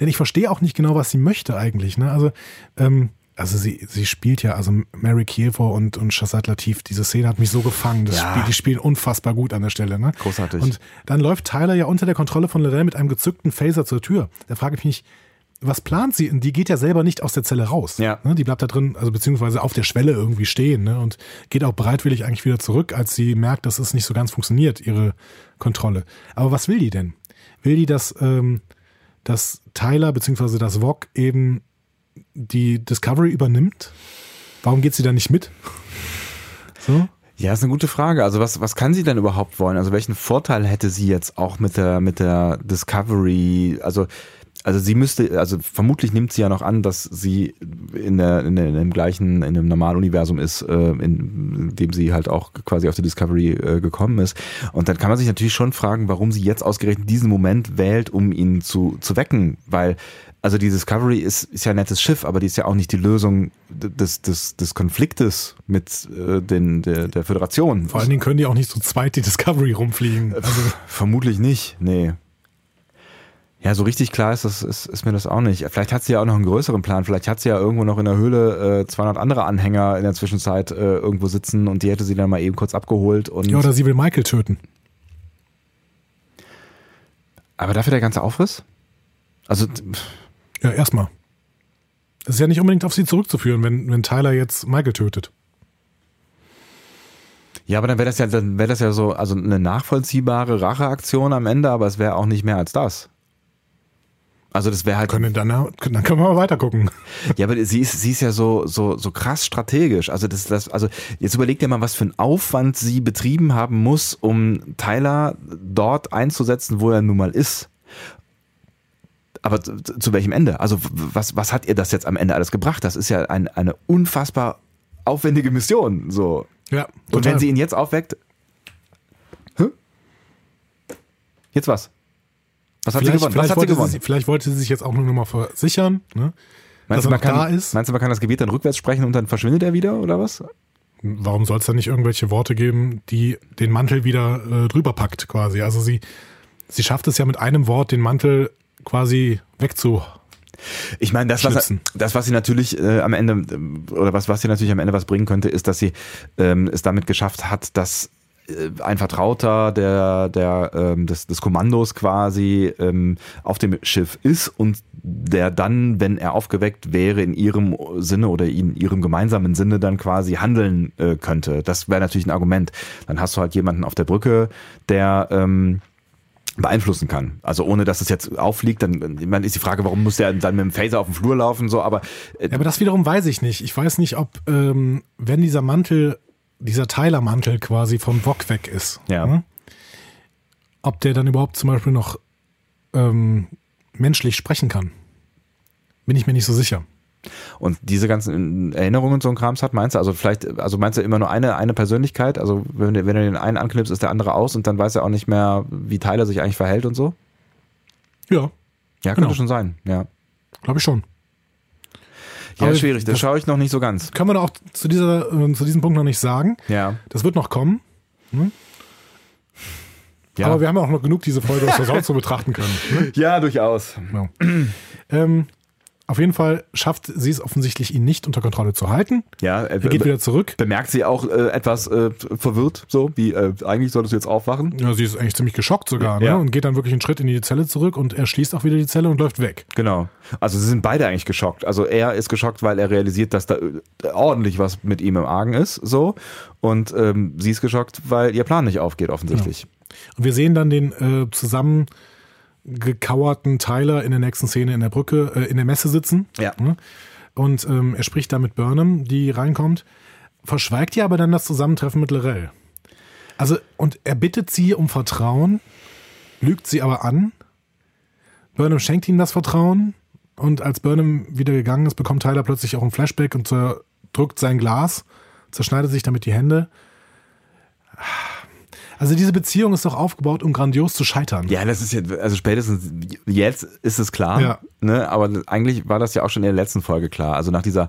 Denn ich verstehe auch nicht genau, was sie möchte eigentlich. Ne? Also, ähm, also sie, sie spielt ja, also Mary Kielfor und, und Shazad Latif, diese Szene hat mich so gefangen. Das Ja. Spiel, die spielen unfassbar gut an der Stelle. Ne? Großartig. Und dann läuft Tyler ja unter der Kontrolle von Lorel mit einem gezückten Phaser zur Tür. Da frage ich mich, was plant sie? Und die geht ja selber nicht aus der Zelle raus. Ja. Ne? Die bleibt da drin, also beziehungsweise auf der Schwelle irgendwie stehen ne? und geht auch bereitwillig eigentlich wieder zurück, als sie merkt, dass es nicht so ganz funktioniert, ihre Kontrolle. Aber was will die denn? Will die, dass, ähm, dass Tyler beziehungsweise das VOG eben die Discovery übernimmt? Warum geht sie da nicht mit? So? Ja, ist eine gute Frage. Also was, was kann sie denn überhaupt wollen? Also welchen Vorteil hätte sie jetzt auch mit der, mit der Discovery? Also Also sie müsste, also vermutlich nimmt sie ja noch an, dass sie in, der, in, der, in dem gleichen, in dem normalen Universum ist, äh, in, dem sie halt auch quasi auf die Discovery äh, gekommen ist. Und dann kann man sich natürlich schon fragen, warum sie jetzt ausgerechnet diesen Moment wählt, um ihn zu, zu wecken. Weil, also die Discovery ist, ist ja ein nettes Schiff, aber die ist ja auch nicht die Lösung des, des, des Konfliktes mit äh, den, der, der Föderation. Vor allen Dingen können die auch nicht so zweit die Discovery rumfliegen. Also Vermutlich nicht, nee. Ja, so richtig klar ist, das, ist, ist mir das auch nicht. Vielleicht hat sie ja auch noch einen größeren Plan. Vielleicht hat sie ja irgendwo noch in der Höhle äh, 200 andere Anhänger in der Zwischenzeit äh, irgendwo sitzen und die hätte sie dann mal eben kurz abgeholt. Und ja, oder sie will Michael töten. Aber dafür der ganze Aufriss? Also, Ja, erstmal. Das ist ja nicht unbedingt auf sie zurückzuführen, wenn, wenn Tyler jetzt Michael tötet. ja, aber dann wäre das ja, dann wäre das ja so, also eine nachvollziehbare Racheaktion am Ende, aber es wäre auch nicht mehr als das. Also das wäre halt. Können dann, dann können wir mal weiter gucken. Ja, aber sie ist, sie ist ja so, so, so krass strategisch. Also das, das, also jetzt überleg dir mal, was für einen Aufwand sie betrieben haben muss, um Tyler dort einzusetzen, wo er nun mal ist. Aber zu, zu welchem Ende? Also was, was hat ihr das jetzt am Ende alles gebracht? Das ist ja ein, eine unfassbar aufwendige Mission. So. Ja, Und wenn sie ihn jetzt aufweckt. Hä? Jetzt was? Was hat sie gewonnen? Vielleicht, hat sie wollte gewonnen? sie, vielleicht wollte sie sich jetzt auch nur noch mal versichern, ne? Meinst dass du, man kann, da ist. meinst du, man kann das Gebiet dann rückwärts sprechen und dann verschwindet er wieder oder was? Warum soll es da nicht irgendwelche Worte geben, die den Mantel wieder äh, drüber packt, quasi? Also sie, sie schafft es ja mit einem Wort, den Mantel quasi wegzu. Ich meine, das was, das, was sie natürlich äh, am Ende, oder was, was sie natürlich am Ende was bringen könnte, ist, dass sie ähm, es damit geschafft hat, dass äh, ein Vertrauter der, der, ähm, des, des Kommandos quasi ähm, auf dem Schiff ist und der dann, wenn er aufgeweckt wäre, in ihrem Sinne oder in ihrem gemeinsamen Sinne dann quasi handeln äh, könnte. Das wäre natürlich ein Argument. Dann hast du halt jemanden auf der Brücke, der ähm, beeinflussen kann. Also ohne, dass es jetzt auffliegt, dann meine, ist die Frage, warum muss der dann mit dem Phaser auf dem Flur laufen, so, aber äh, Ja, aber das wiederum weiß ich nicht. Ich weiß nicht, ob, ähm, wenn dieser Mantel, dieser Tyler-Mantel quasi vom Wok weg ist, Ja. ne? ob der dann überhaupt zum Beispiel noch ähm, menschlich sprechen kann. Bin ich mir nicht so sicher. Und diese ganzen Erinnerungen und so ein Krams hat, meinst du? Also vielleicht, also meinst du immer nur eine, eine Persönlichkeit? Also wenn, du- wenn du den einen anknipst, ist der andere aus und dann weiß er auch nicht mehr, wie Tyler sich eigentlich verhält und so? Ja, Ja, könnte Genau. schon sein, ja. glaube ich schon. Ja, Aber schwierig, das das- schaue ich noch nicht so ganz. Können wir auch zu, dieser, äh, zu diesem Punkt noch nicht sagen. Ja. Das wird noch kommen. Ja, Aber wir haben auch noch genug diese Folge, dass wir sonst so betrachten können. Ne? ja durchaus. Ja. ähm, auf jeden Fall schafft sie es offensichtlich, ihn nicht unter Kontrolle zu halten. Ja, äh, Er geht wieder zurück. bemerkt sie auch äh, etwas äh, verwirrt, so wie äh, eigentlich solltest du jetzt aufwachen. Ja, sie ist eigentlich ziemlich geschockt sogar Ja. ne? und geht dann wirklich einen Schritt in die Zelle zurück und er schließt auch wieder die Zelle und läuft weg. Genau. Also sie sind beide eigentlich geschockt. Also er ist geschockt, weil er realisiert, dass da äh, ordentlich was mit ihm im Argen ist, so. Und ähm, sie ist geschockt, weil ihr Plan nicht aufgeht, offensichtlich. Und wir sehen dann den äh, zusammen gekauerten Tyler in der nächsten Szene in der Brücke, äh, in der Messe sitzen. Ja. Ne? Und ähm, er spricht da mit Burnham, die reinkommt, verschweigt ihr aber dann das Zusammentreffen mit Lorel. Also, und er bittet sie um Vertrauen, lügt sie aber an. Burnham schenkt ihm das Vertrauen und als Burnham wieder gegangen ist, bekommt Tyler plötzlich auch ein Flashback und zerdrückt sein Glas, zerschneidet sich damit die Hände. Also diese Beziehung ist doch aufgebaut, um grandios zu scheitern. Ja, das ist jetzt, also spätestens jetzt ist es klar, Ja. Ne? aber eigentlich war das ja auch schon in der letzten Folge klar. Also nach dieser,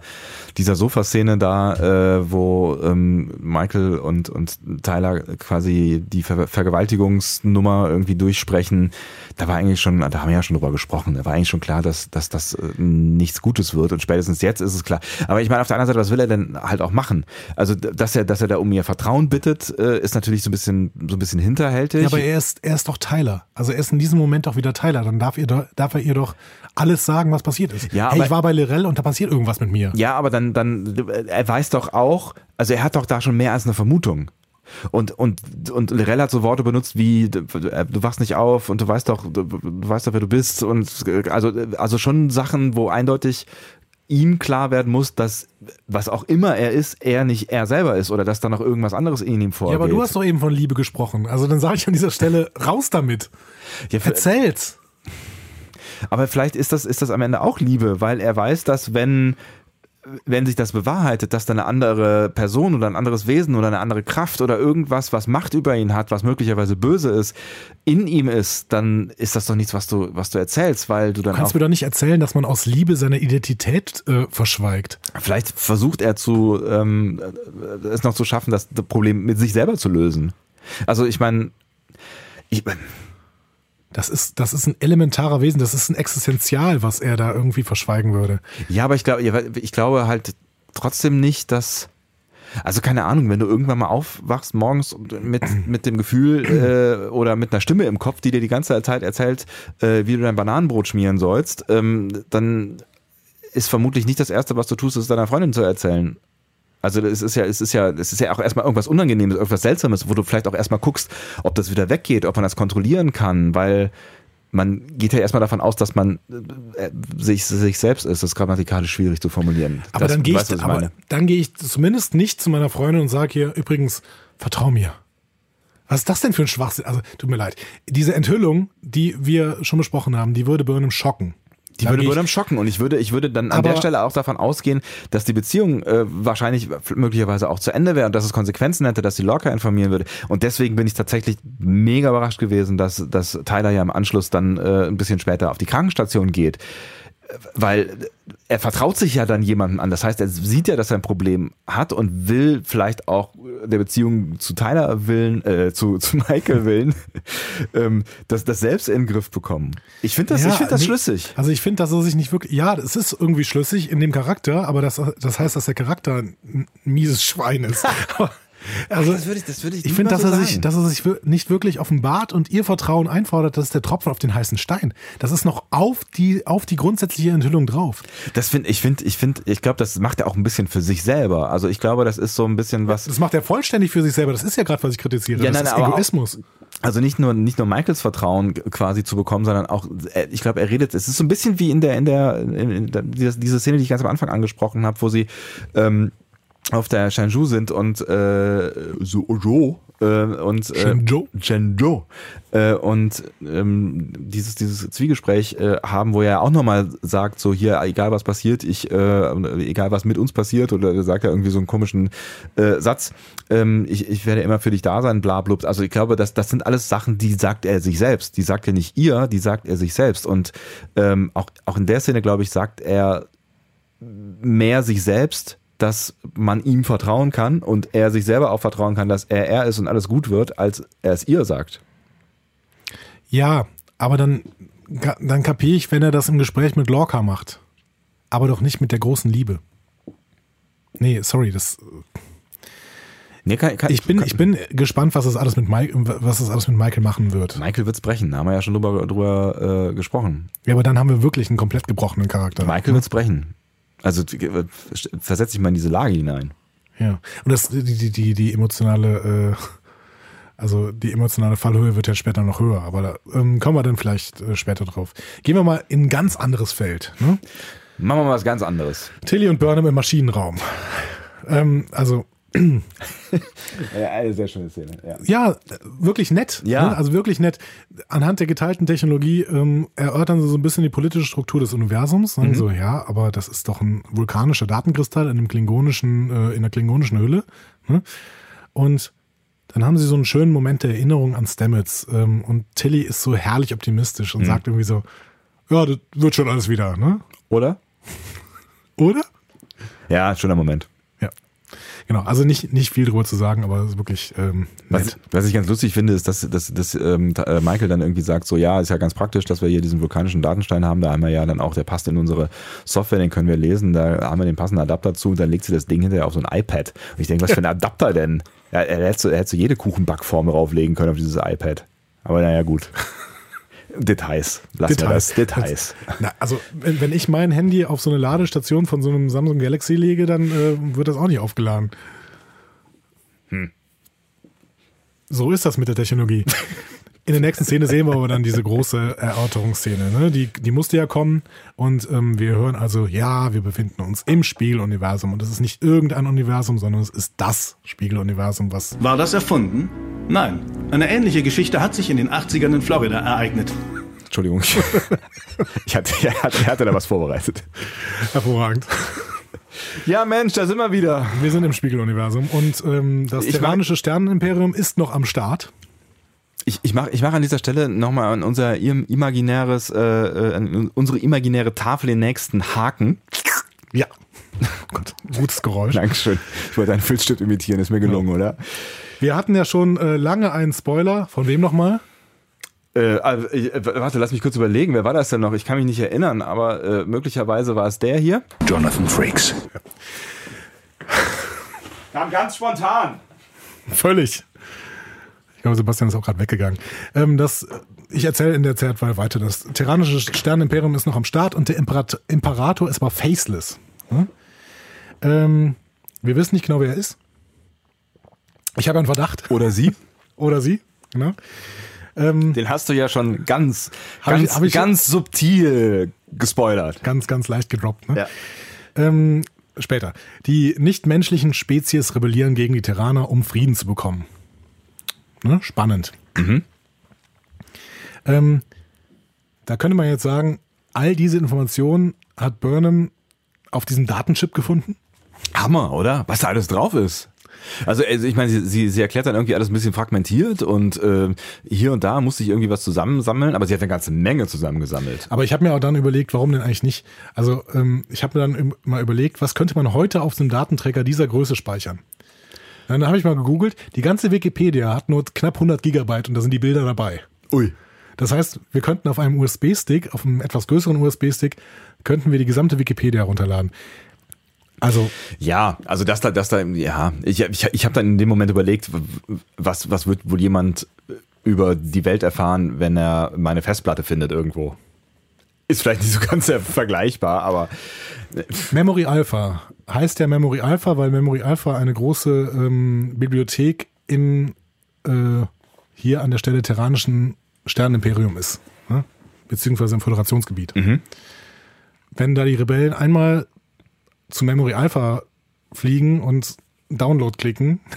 dieser Sofa-Szene da, äh, wo ähm, Michael und, und Tyler quasi die Ver Vergewaltigungsnummer irgendwie durchsprechen, da war eigentlich schon, da haben wir ja schon drüber gesprochen, da war eigentlich schon klar, dass, dass das äh, nichts Gutes wird und spätestens jetzt ist es klar. Aber ich meine, auf der anderen Seite, was will er denn halt auch machen? Also, dass er, dass er da um ihr Vertrauen bittet, äh, ist natürlich so ein bisschen, so ein bisschen hinterhältig. Ja, aber er ist, er ist doch Tyler. Also er ist in diesem Moment doch wieder Tyler. Dann darf, ihr, darf er ihr doch alles sagen, was passiert ist. Ja, hey, ich war bei Lorel und da passiert irgendwas mit mir. Ja, aber dann, dann, er weiß doch auch, also er hat doch da schon mehr als eine Vermutung. Und, und, und Lorel hat so Worte benutzt wie, du du wachst nicht auf und du weißt doch, du, du weißt doch, wer du bist. Und also, also schon Sachen, wo eindeutig ihm klar werden muss, dass was auch immer er ist, er nicht er selber ist oder dass da noch irgendwas anderes in ihm vorgeht. Ja, aber du hast doch eben von Liebe gesprochen. Also dann sage ich an dieser Stelle, raus damit. ja, Erzähl's. Aber vielleicht ist das, ist das am Ende auch Liebe, weil er weiß, dass wenn wenn sich das bewahrheitet, dass da eine andere Person oder ein anderes Wesen oder eine andere Kraft oder irgendwas, was Macht über ihn hat, was möglicherweise böse ist, in ihm ist, dann ist das doch nichts, was du, was du erzählst, weil du dann Du kannst mir doch nicht erzählen, dass man aus Liebe seine Identität äh, verschweigt. vielleicht versucht er zu, ähm, es noch zu schaffen, das Problem mit sich selber zu lösen. Also ich meine, ich, Das ist, das ist ein elementarer Wesen, das ist ein Existenzial, was er da irgendwie verschweigen würde. Ja, aber ich glaube, ich glaube halt trotzdem nicht, dass. Also keine Ahnung, wenn du irgendwann mal aufwachst morgens mit, mit dem Gefühl äh, oder mit einer Stimme im Kopf, die dir die ganze Zeit erzählt, äh, wie du dein Bananenbrot schmieren sollst, ähm, dann ist vermutlich nicht das Erste, was du tust, es deiner Freundin zu erzählen. Also es ist ja, es ist ja, es ist ja auch erstmal irgendwas Unangenehmes, irgendwas Seltsames, wo du vielleicht auch erstmal guckst, ob das wieder weggeht, ob man das kontrollieren kann, weil man geht ja erstmal davon aus, dass man äh, sich, sich selbst ist. Das ist grammatikalisch schwierig zu formulieren. Aber das, dann gehe ich, was aber meine. dann gehe ich zumindest nicht zu meiner Freundin und sage hier, übrigens, vertrau mir. Was ist das denn für ein Schwachsinn? Also, tut mir leid. Diese Enthüllung, die wir schon besprochen haben, die würde Burnham schocken. Die würde Burnham schocken und ich würde, ich würde dann an Aber- der Stelle auch davon ausgehen, dass die Beziehung äh, wahrscheinlich möglicherweise auch zu Ende wäre und dass es Konsequenzen hätte, dass sie Lorca informieren würde. Und deswegen bin ich tatsächlich mega überrascht gewesen, dass, dass Tyler ja im Anschluss dann äh, ein bisschen später auf die Krankenstation geht. Weil er vertraut sich ja dann jemandem an. Das heißt, er sieht ja, dass er ein Problem hat und will vielleicht auch der Beziehung zu Tyler willen, äh, zu, zu Michael willen, ähm, das, das selbst in den Griff bekommen. Ich finde das, Ja, ich finde das nee, schlüssig. Also ich finde, dass er sich nicht wirklich, ja, es ist irgendwie schlüssig in dem Charakter, aber das, das heißt, dass der Charakter ein mieses Schwein ist. also Das würde ich, das würde ich ich finde, dass, er sich, dass er sich nicht wirklich offenbart und ihr Vertrauen einfordert, das ist der Tropfen auf den heißen Stein. Das ist noch auf die, auf die grundsätzliche Enthüllung drauf. Das finde ich, finde ich, finde ich glaube, das macht er auch ein bisschen für sich selber. Also ich glaube, das ist so ein bisschen was. Das macht er vollständig für sich selber. Das ist ja gerade, was ich kritisiere. Ja, das nein, ist aber auch- Egoismus. Also nicht nur nicht nur Michaels Vertrauen quasi zu bekommen, sondern auch, äh, ich glaube, er redet. Es ist so ein bisschen wie in der in der, in, in der diese, diese Szene, die ich ganz am Anfang angesprochen habe, wo sie ähm, auf der Shenzhou sind und äh, so Zhou, äh, und äh, Shenzhou? Shenzhou äh, und ähm, dieses dieses Zwiegespräch äh, haben, wo er auch nochmal sagt, so hier egal was passiert, ich äh, egal was mit uns passiert oder sagt er irgendwie so einen komischen äh, Satz, ähm, ich, ich werde immer für dich da sein, bla blub. Also ich glaube, das das sind alles Sachen, die sagt er sich selbst, die sagt er nicht ihr, die sagt er sich selbst und ähm, auch auch in der Szene glaube ich sagt er mehr sich selbst, dass man ihm vertrauen kann und er sich selber auch vertrauen kann, dass er er ist und alles gut wird, als er es ihr sagt. Ja, aber dann, dann kapiere ich, wenn er das im Gespräch mit Lorca macht. Aber doch nicht mit der großen Liebe. Nee, sorry, das. Nee, kann, kann, Ich bin, kann, ich bin gespannt, was das alles mit Mike, was das alles mit Michael machen wird. Michael wird's brechen, da haben wir ja schon drüber, drüber äh, gesprochen. Ja, aber dann haben wir wirklich einen komplett gebrochenen Charakter. Michael wird's brechen. Also äh, versetz dich mal in diese Lage hinein. Ja. Und das, die, die, die, die emotionale, äh, also die emotionale Fallhöhe wird ja später noch höher, aber da ähm, kommen wir dann vielleicht äh, später drauf. Gehen wir mal in ein ganz anderes Feld. Ne? Machen wir mal was ganz anderes. Tilly und Burnham im Maschinenraum. Ähm, also Ja, eine sehr schöne Szene. Ja. Ja, wirklich nett. Ja. Ne? Also wirklich nett. Anhand der geteilten Technologie ähm, erörtern sie so ein bisschen die politische Struktur des Universums. Sagen so, ja, aber das ist doch ein vulkanischer Datenkristall in einem klingonischen, äh, in einer klingonischen Hülle. Ne? Und dann haben sie so einen schönen Moment der Erinnerung an Stamets. Ähm, und Tilly ist so herrlich optimistisch und sagt irgendwie so, ja, das wird schon alles wieder, ne? Oder? Oder? Ja, schöner Moment. Genau, also nicht, nicht viel drüber zu sagen, aber es ist wirklich ähm, Was, nett. was ich ganz lustig finde, ist, dass, dass, dass ähm, äh, Michael dann irgendwie sagt, so ja, ist ja ganz praktisch, dass wir hier diesen vulkanischen Datenstein haben. Da haben wir ja dann auch, der passt in unsere Software, den können wir lesen. Da haben wir den passenden Adapter zu. Dann legt sie das Ding hinterher auf so ein iPad. Und ich denke, was für ein Adapter denn? Ja, er hätte so, er hätte so jede Kuchenbackform drauflegen können auf dieses iPad. Aber naja, gut. Details. Lassen das. Details. Na, also, wenn, ich mein Handy auf so eine Ladestation von so einem Samsung Galaxy lege, dann äh, wird das auch nicht aufgeladen. So ist das mit der Technologie. In der nächsten Szene sehen wir aber dann diese große Erörterungsszene. Ne? Die, die musste ja kommen und ähm, wir hören also, ja, wir befinden uns im Spiegeluniversum und es ist nicht irgendein Universum, sondern es ist das Spiegeluniversum, was War das erfunden? Nein. Eine ähnliche Geschichte hat sich in den 80ern in Florida ereignet. Entschuldigung. Ich hatte, er, hatte, er hatte da was vorbereitet. Hervorragend. Ja, Mensch, da sind wir wieder. Wir sind im Spiegeluniversum und ähm, das Ich terranische Sternenimperium ist noch am Start. Ich, ich mache ich mach an dieser Stelle nochmal an unser im- imaginäres, äh, äh, an unsere imaginäre Tafel den nächsten Haken. Ja. Oh Gott, gutes Geräusch. Dankeschön. Ich wollte einen Filzstift imitieren, ist mir gelungen, oder? Wir hatten ja schon äh, lange einen Spoiler. Von wem nochmal? Äh, ich, äh, warte, lass mich kurz überlegen. Wer war das denn noch? Ich kann mich nicht erinnern, aber äh, möglicherweise war es der hier. Jonathan Frakes. Kam ganz spontan. Völlig. Ich glaube, Sebastian ist auch gerade weggegangen. Ähm, das, ich erzähle in der Zeit mal weiter. Das terranische Sternenimperium ist noch am Start und der Imperat Imperator ist aber faceless. Hm? Ähm, wir wissen nicht genau, wer er ist. Ich habe einen Verdacht. Oder sie. Oder sie. Genau. Den hast du ja schon ganz, ich- ganz, hab ich- ganz subtil gespoilert. Ganz, ganz leicht gedroppt. Ne? Ja. Ähm, später. Die nichtmenschlichen Spezies rebellieren gegen die Terraner, um Frieden zu bekommen. Ne? Spannend. Ähm, da könnte man jetzt sagen, all diese Informationen hat Burnham auf diesem Datenchip gefunden. Hammer, oder? Was da alles drauf ist. Also, also ich meine, sie, sie, sie erklärt dann irgendwie alles ein bisschen fragmentiert und äh, hier und da musste ich irgendwie was zusammensammeln, aber sie hat eine ganze Menge zusammengesammelt. Aber ich habe mir auch dann überlegt, warum denn eigentlich nicht? Also ähm, ich habe mir dann mal überlegt, was könnte man heute auf dem Datenträger dieser Größe speichern? Dann habe ich mal gegoogelt, die ganze Wikipedia hat nur knapp 100 Gigabyte und da sind die Bilder dabei. Ui. Das heißt, wir könnten auf einem USB-Stick, auf einem etwas größeren USB-Stick, könnten wir die gesamte Wikipedia runterladen. Also, Ja, also das da, das da, ja, ich, ich, ich habe dann in dem Moment überlegt, was, was wird wohl jemand über die Welt erfahren, wenn er meine Festplatte findet irgendwo. Ist vielleicht nicht so ganz vergleichbar, aber Memory Alpha heißt ja Memory Alpha, weil Memory Alpha eine große ähm, Bibliothek in äh, hier an der Stelle terranischen Sternenimperium ist. Ne? Beziehungsweise im Föderationsgebiet. Wenn da die Rebellen einmal zu Memory Alpha fliegen und Download klicken,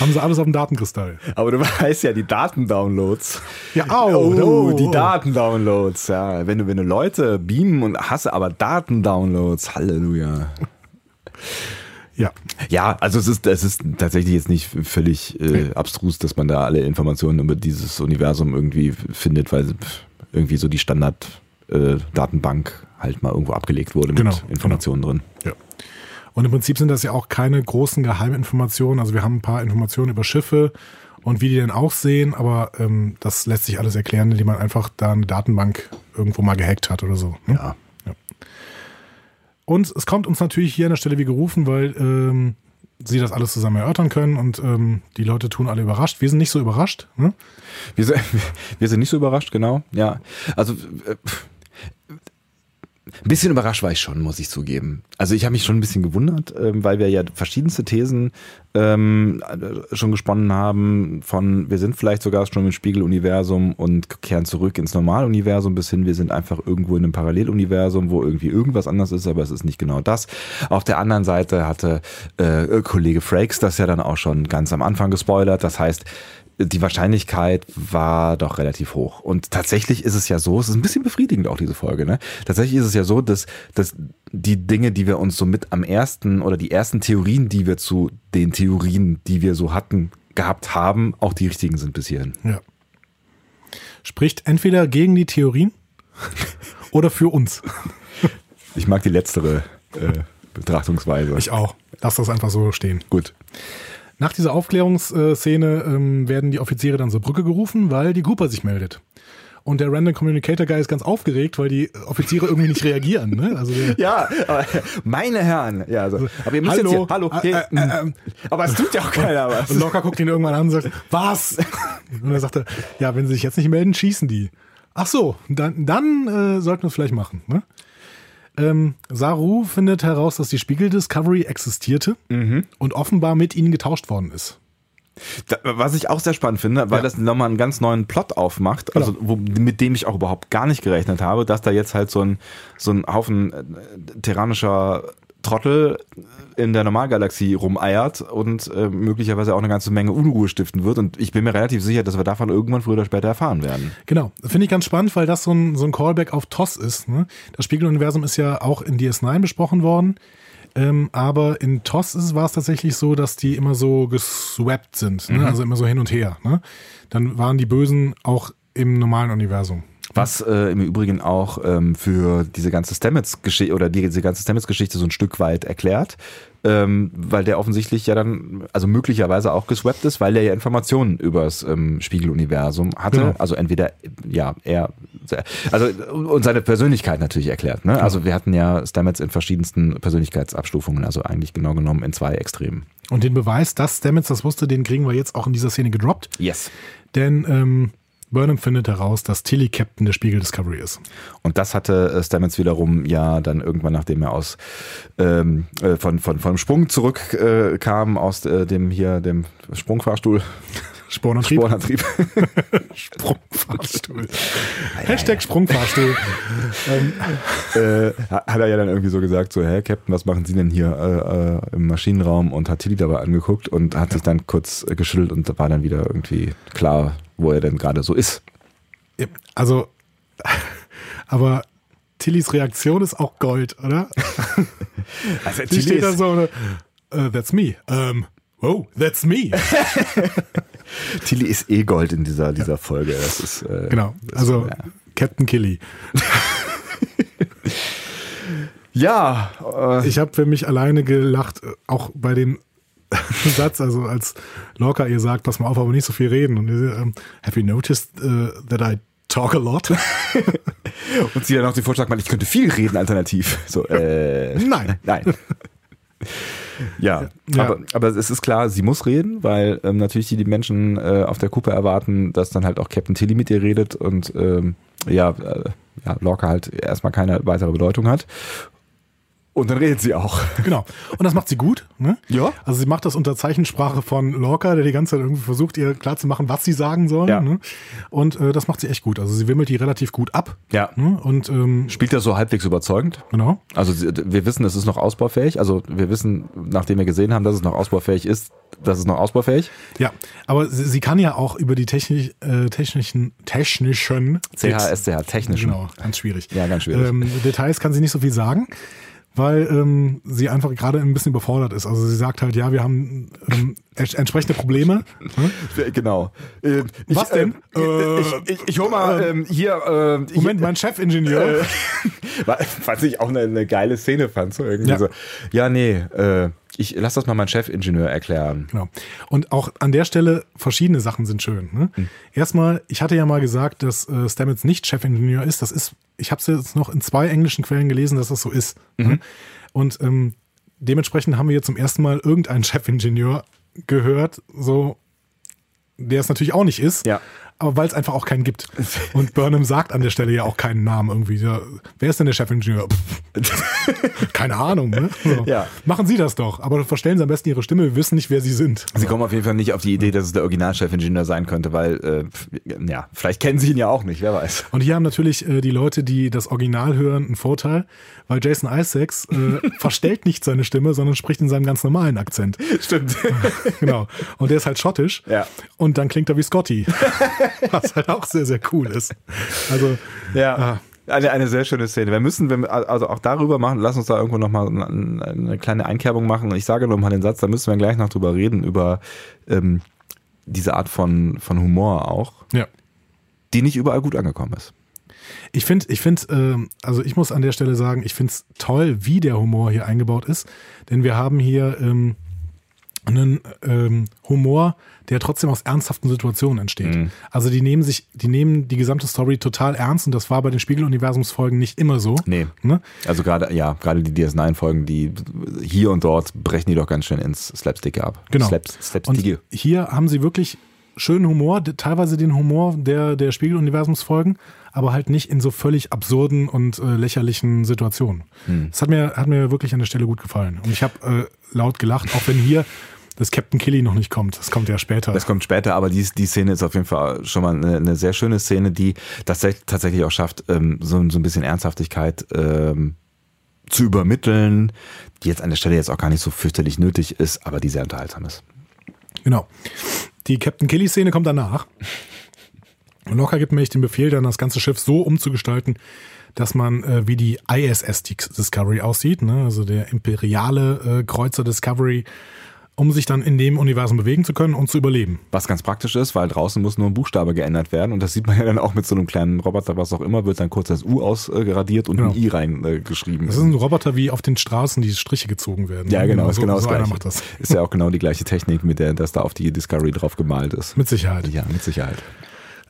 haben sie alles auf dem Datenkristall. Aber du weißt ja, die Datendownloads. Ja, au, oh, oh, die. Datendownloads. Ja, wenn du, wenn du Leute beamen und hasse aber Datendownloads, Halleluja. Ja. Ja, also es ist, es ist tatsächlich jetzt nicht völlig äh, abstrus, dass man da alle Informationen über dieses Universum irgendwie findet, weil irgendwie so die Standard-Datenbank halt mal irgendwo abgelegt wurde Genau, mit Informationen drin. Ja. Und im Prinzip sind das ja auch keine großen Geheiminformationen. Also wir haben ein paar Informationen über Schiffe und wie die denn aussehen, aber ähm, das lässt sich alles erklären, indem man einfach da eine Datenbank irgendwo mal gehackt hat oder so. Ne? Ja. Und es kommt uns natürlich hier an der Stelle wie gerufen, weil ähm, sie das alles zusammen erörtern können und ähm, die Leute tun alle überrascht. Wir sind nicht so überrascht. Ne? Wir sind, wir sind nicht so überrascht, genau. Ja, also äh, ein bisschen überrascht war ich schon, muss ich zugeben. Also ich habe mich schon ein bisschen gewundert, ähm, weil wir ja verschiedenste Thesen ähm, äh, schon gesponnen haben. Von wir sind vielleicht sogar schon im Spiegeluniversum und kehren zurück ins Normaluniversum bis hin, wir sind einfach irgendwo in einem Paralleluniversum, wo irgendwie irgendwas anders ist, aber es ist nicht genau das. Auf der anderen Seite hatte äh, Kollege Frakes das ja dann auch schon ganz am Anfang gespoilert. Das heißt, die Wahrscheinlichkeit war doch relativ hoch. Und tatsächlich ist es ja so, es ist ein bisschen befriedigend auch diese Folge, ne? Tatsächlich ist es ja so, dass, dass die Dinge, die wir uns so mit am ersten oder die ersten Theorien, die wir zu den Theorien, die wir so hatten, gehabt haben, auch die richtigen sind bis hierhin. Ja. Spricht entweder gegen die Theorien oder für uns. Ich mag die letztere äh, Betrachtungsweise. Ich auch. Lass das einfach so stehen. Gut. Nach dieser Aufklärungsszene ähm, werden die Offiziere dann zur Brücke gerufen, weil die Cooper sich meldet. Und der Random Communicator Guy ist ganz aufgeregt, weil die Offiziere irgendwie nicht reagieren. Ne? Also Ja, aber, meine Herren. Ja, also, aber ihr müsst Hallo. jetzt hier, hallo, Äh, hier, äh, äh, ähm. aber es tut ja auch keiner was. und Locker guckt ihn irgendwann an und sagt, was? Und er sagte, ja, wenn sie sich jetzt nicht melden, schießen die. Ach so, dann, dann äh, sollten wir es vielleicht machen. Ne? Ähm, Saru findet heraus, dass die Spiegel Discovery existierte und offenbar mit ihnen getauscht worden ist. Da, was ich auch sehr spannend finde, weil Ja. das nochmal einen ganz neuen Plot aufmacht, Genau. also wo, mit dem ich auch überhaupt gar nicht gerechnet habe, dass da jetzt halt so ein, so ein Haufen äh, terranischer Trottel in der Normalgalaxie rumeiert und äh, möglicherweise auch eine ganze Menge Unruhe stiften wird. Und ich bin mir relativ sicher, dass wir davon irgendwann früher oder später erfahren werden. Genau, finde ich ganz spannend, weil das so ein, so ein Callback auf TOS ist. Ne? Das Spiegeluniversum ist ja auch in DS9 besprochen worden. Ähm, aber in TOS war es tatsächlich so, dass die immer so geswappt sind, ne? also immer so hin und her. Ne? Dann waren die Bösen auch im normalen Universum. Was äh, im Übrigen auch ähm, für diese ganze Stamets-Geschichte oder die, diese ganze Stamets-Geschichte so ein Stück weit erklärt, ähm, weil der offensichtlich ja dann, also möglicherweise auch geswappt ist, weil er ja Informationen über das ähm, Spiegeluniversum hatte. Genau. Also entweder, ja, er, also und seine Persönlichkeit natürlich erklärt. Ne? Also wir hatten ja Stamets in verschiedensten Persönlichkeitsabstufungen, also eigentlich genau genommen in zwei Extremen. Und den Beweis, dass Stamets das wusste, den kriegen wir jetzt auch in dieser Szene gedroppt. Yes. Denn ähm, Burnham findet heraus, dass Tilly Captain der Spiegel Discovery ist. Und das hatte äh, Stamets wiederum ja dann irgendwann, nachdem er aus ähm, äh, von, von, vom Sprung zurückkam, äh, aus äh, dem hier, dem Sprungfahrstuhl, Spornantrieb. Spornantrieb. Sprungfahrstuhl. Hashtag Sprungfahrstuhl. ähm, äh, hat er ja dann irgendwie so gesagt, so, hä, Captain, was machen Sie denn hier äh, äh, im Maschinenraum? Und hat Tilly dabei angeguckt und hat sich dann kurz geschüttelt und war dann wieder irgendwie klar, wo er denn gerade so ist. also, aber Tillys Reaktion ist auch Gold, oder? Also Die steht da so, eine, uh, that's me. Um, oh, that's me. Tilly ist eh Gold in dieser, dieser Folge. Das ist, äh, Genau, also ja. Captain Killy. Ja, äh, Ich habe für mich alleine gelacht, auch bei dem Satz, also als Lorca ihr sagt, pass mal auf, aber nicht so viel reden. Und ihr, ähm, have you noticed uh, that I talk a lot? und sie dann auch den Vorschlag macht, ich könnte viel reden alternativ. So, äh, Nein. Nein. Ja, Ja. Aber, aber es ist klar, sie muss reden, weil ähm, natürlich die, die Menschen äh, auf der Kuppe erwarten, dass dann halt auch Captain Tilly mit ihr redet und ähm, ja, äh, ja, Lorca halt erstmal keine weitere Bedeutung hat. Und dann redet sie auch. Genau. Und das macht sie gut. Ne? Ja. Also sie macht das unter Zeichensprache von Lorca, der die ganze Zeit irgendwie versucht, ihr klarzumachen, was sie sagen soll. Ja. Ne? Und äh, das macht sie echt gut. Also sie wimmelt die relativ gut ab. Ja. Ne? Und ähm, Spielt das so halbwegs überzeugend? genau. Also wir wissen, es ist noch ausbaufähig. Also wir wissen, nachdem wir gesehen haben, dass es noch ausbaufähig ist, dass es noch ausbaufähig. Ja, aber sie, sie kann ja auch über die technisch, äh, technischen, technischen CHSCH, technischen. Genau, ganz schwierig. Ja, ganz schwierig. Ähm, Details kann sie nicht so viel sagen, weil ähm, sie einfach gerade ein bisschen überfordert ist. Also sie sagt halt, ja, wir haben ähm, ents- entsprechende Probleme. Hm? Genau. Äh, Was denn? Äh, ich, ich, ich hol mal ähm, hier. Äh, Moment, mein Chefingenieur. Äh, was ich auch eine, eine geile Szene fand. So irgendwie Ja. so. Ja, nee, äh, ich lass das mal meinen Chefingenieur erklären. Genau. Und auch an der Stelle verschiedene Sachen sind schön. Ne? Hm. Erstmal, ich hatte ja mal gesagt, dass äh, Stamets nicht Chefingenieur ist. Das ist, ich habe es jetzt noch in zwei englischen Quellen gelesen, dass das so ist. Mhm. Ne? Und ähm, dementsprechend haben wir jetzt zum ersten Mal irgendeinen Chefingenieur gehört, so der es natürlich auch nicht ist. Ja. Aber weil es einfach auch keinen gibt. Und Burnham sagt an der Stelle ja auch keinen Namen irgendwie. Ja, wer ist denn der Chefingenieur? Keine Ahnung. Ne? So. Ja. Machen Sie das doch. Aber verstellen Sie am besten Ihre Stimme. Wir wissen nicht, wer Sie sind. Sie kommen auf jeden Fall nicht auf die Idee, dass es der Originalchefingenieur sein könnte, weil, äh, ja, vielleicht kennen sie ihn ja auch nicht, wer weiß. Und hier haben natürlich äh, die Leute, die das Original hören, einen Vorteil, weil Jason Isaacs äh, verstellt nicht seine Stimme, sondern spricht in seinem ganz normalen Akzent. Stimmt. Genau. Und der ist halt schottisch. Ja. Und dann klingt er wie Scotty. Was halt auch sehr, sehr cool ist. Also, Ja. Ah. Eine, eine sehr schöne Szene. Wir müssen, wenn wir, also auch darüber machen, lass uns da irgendwo nochmal eine, eine kleine Einkerbung machen. Ich sage nochmal den Satz, da müssen wir gleich noch drüber reden, über ähm, diese Art von, von Humor auch, ja. die nicht überall gut angekommen ist. Ich finde, ich finde, ähm, also ich muss an der Stelle sagen, ich finde es toll, wie der Humor hier eingebaut ist, denn wir haben hier ähm, einen ähm, Humor, der trotzdem aus ernsthaften Situationen entsteht. Mhm. Also die nehmen sich, die nehmen die gesamte Story total ernst und das war bei den Spiegel-Universumsfolgen nicht immer so. Nee. Ne? Also gerade, ja, gerade die DS9-Folgen, die hier und dort brechen die doch ganz schön ins Slapstick ab. Genau. Slaps, Und Slapstick. hier haben sie wirklich schönen Humor, teilweise den Humor der, der Spiegel-Universumsfolgen, aber halt nicht in so völlig absurden und äh, lächerlichen Situationen. Hm. Das hat mir, hat mir wirklich an der Stelle gut gefallen. Und ich habe äh, laut gelacht, auch wenn hier das Captain Killy noch nicht kommt. Das kommt ja später. Das kommt später, aber die, die Szene ist auf jeden Fall schon mal eine, eine sehr schöne Szene, die das tatsächlich auch schafft, ähm, so, so ein bisschen Ernsthaftigkeit ähm, zu übermitteln, die jetzt an der Stelle jetzt auch gar nicht so fürchterlich nötig ist, aber die sehr unterhaltsam ist. Genau. Die Captain Killy-Szene kommt danach. Und Locker gibt nämlich den Befehl, dann das ganze Schiff so umzugestalten, dass man äh, wie die ISS Discovery aussieht, ne? also der imperiale äh, Kreuzer Discovery, um sich dann in dem Universum bewegen zu können und zu überleben. Was ganz praktisch ist, weil draußen muss nur ein Buchstabe geändert werden und das sieht man ja dann auch mit so einem kleinen Roboter, was auch immer, wird dann kurz das U ausgeradiert und Genau. ein I reingeschrieben. Das ist ein Roboter, wie auf den Straßen die Striche gezogen werden. ja, genau, ist so, genau das so einer gleiche. das. Ist ja auch genau die gleiche Technik, mit der das da auf die Discovery drauf gemalt ist. Mit Sicherheit. Ja, mit Sicherheit.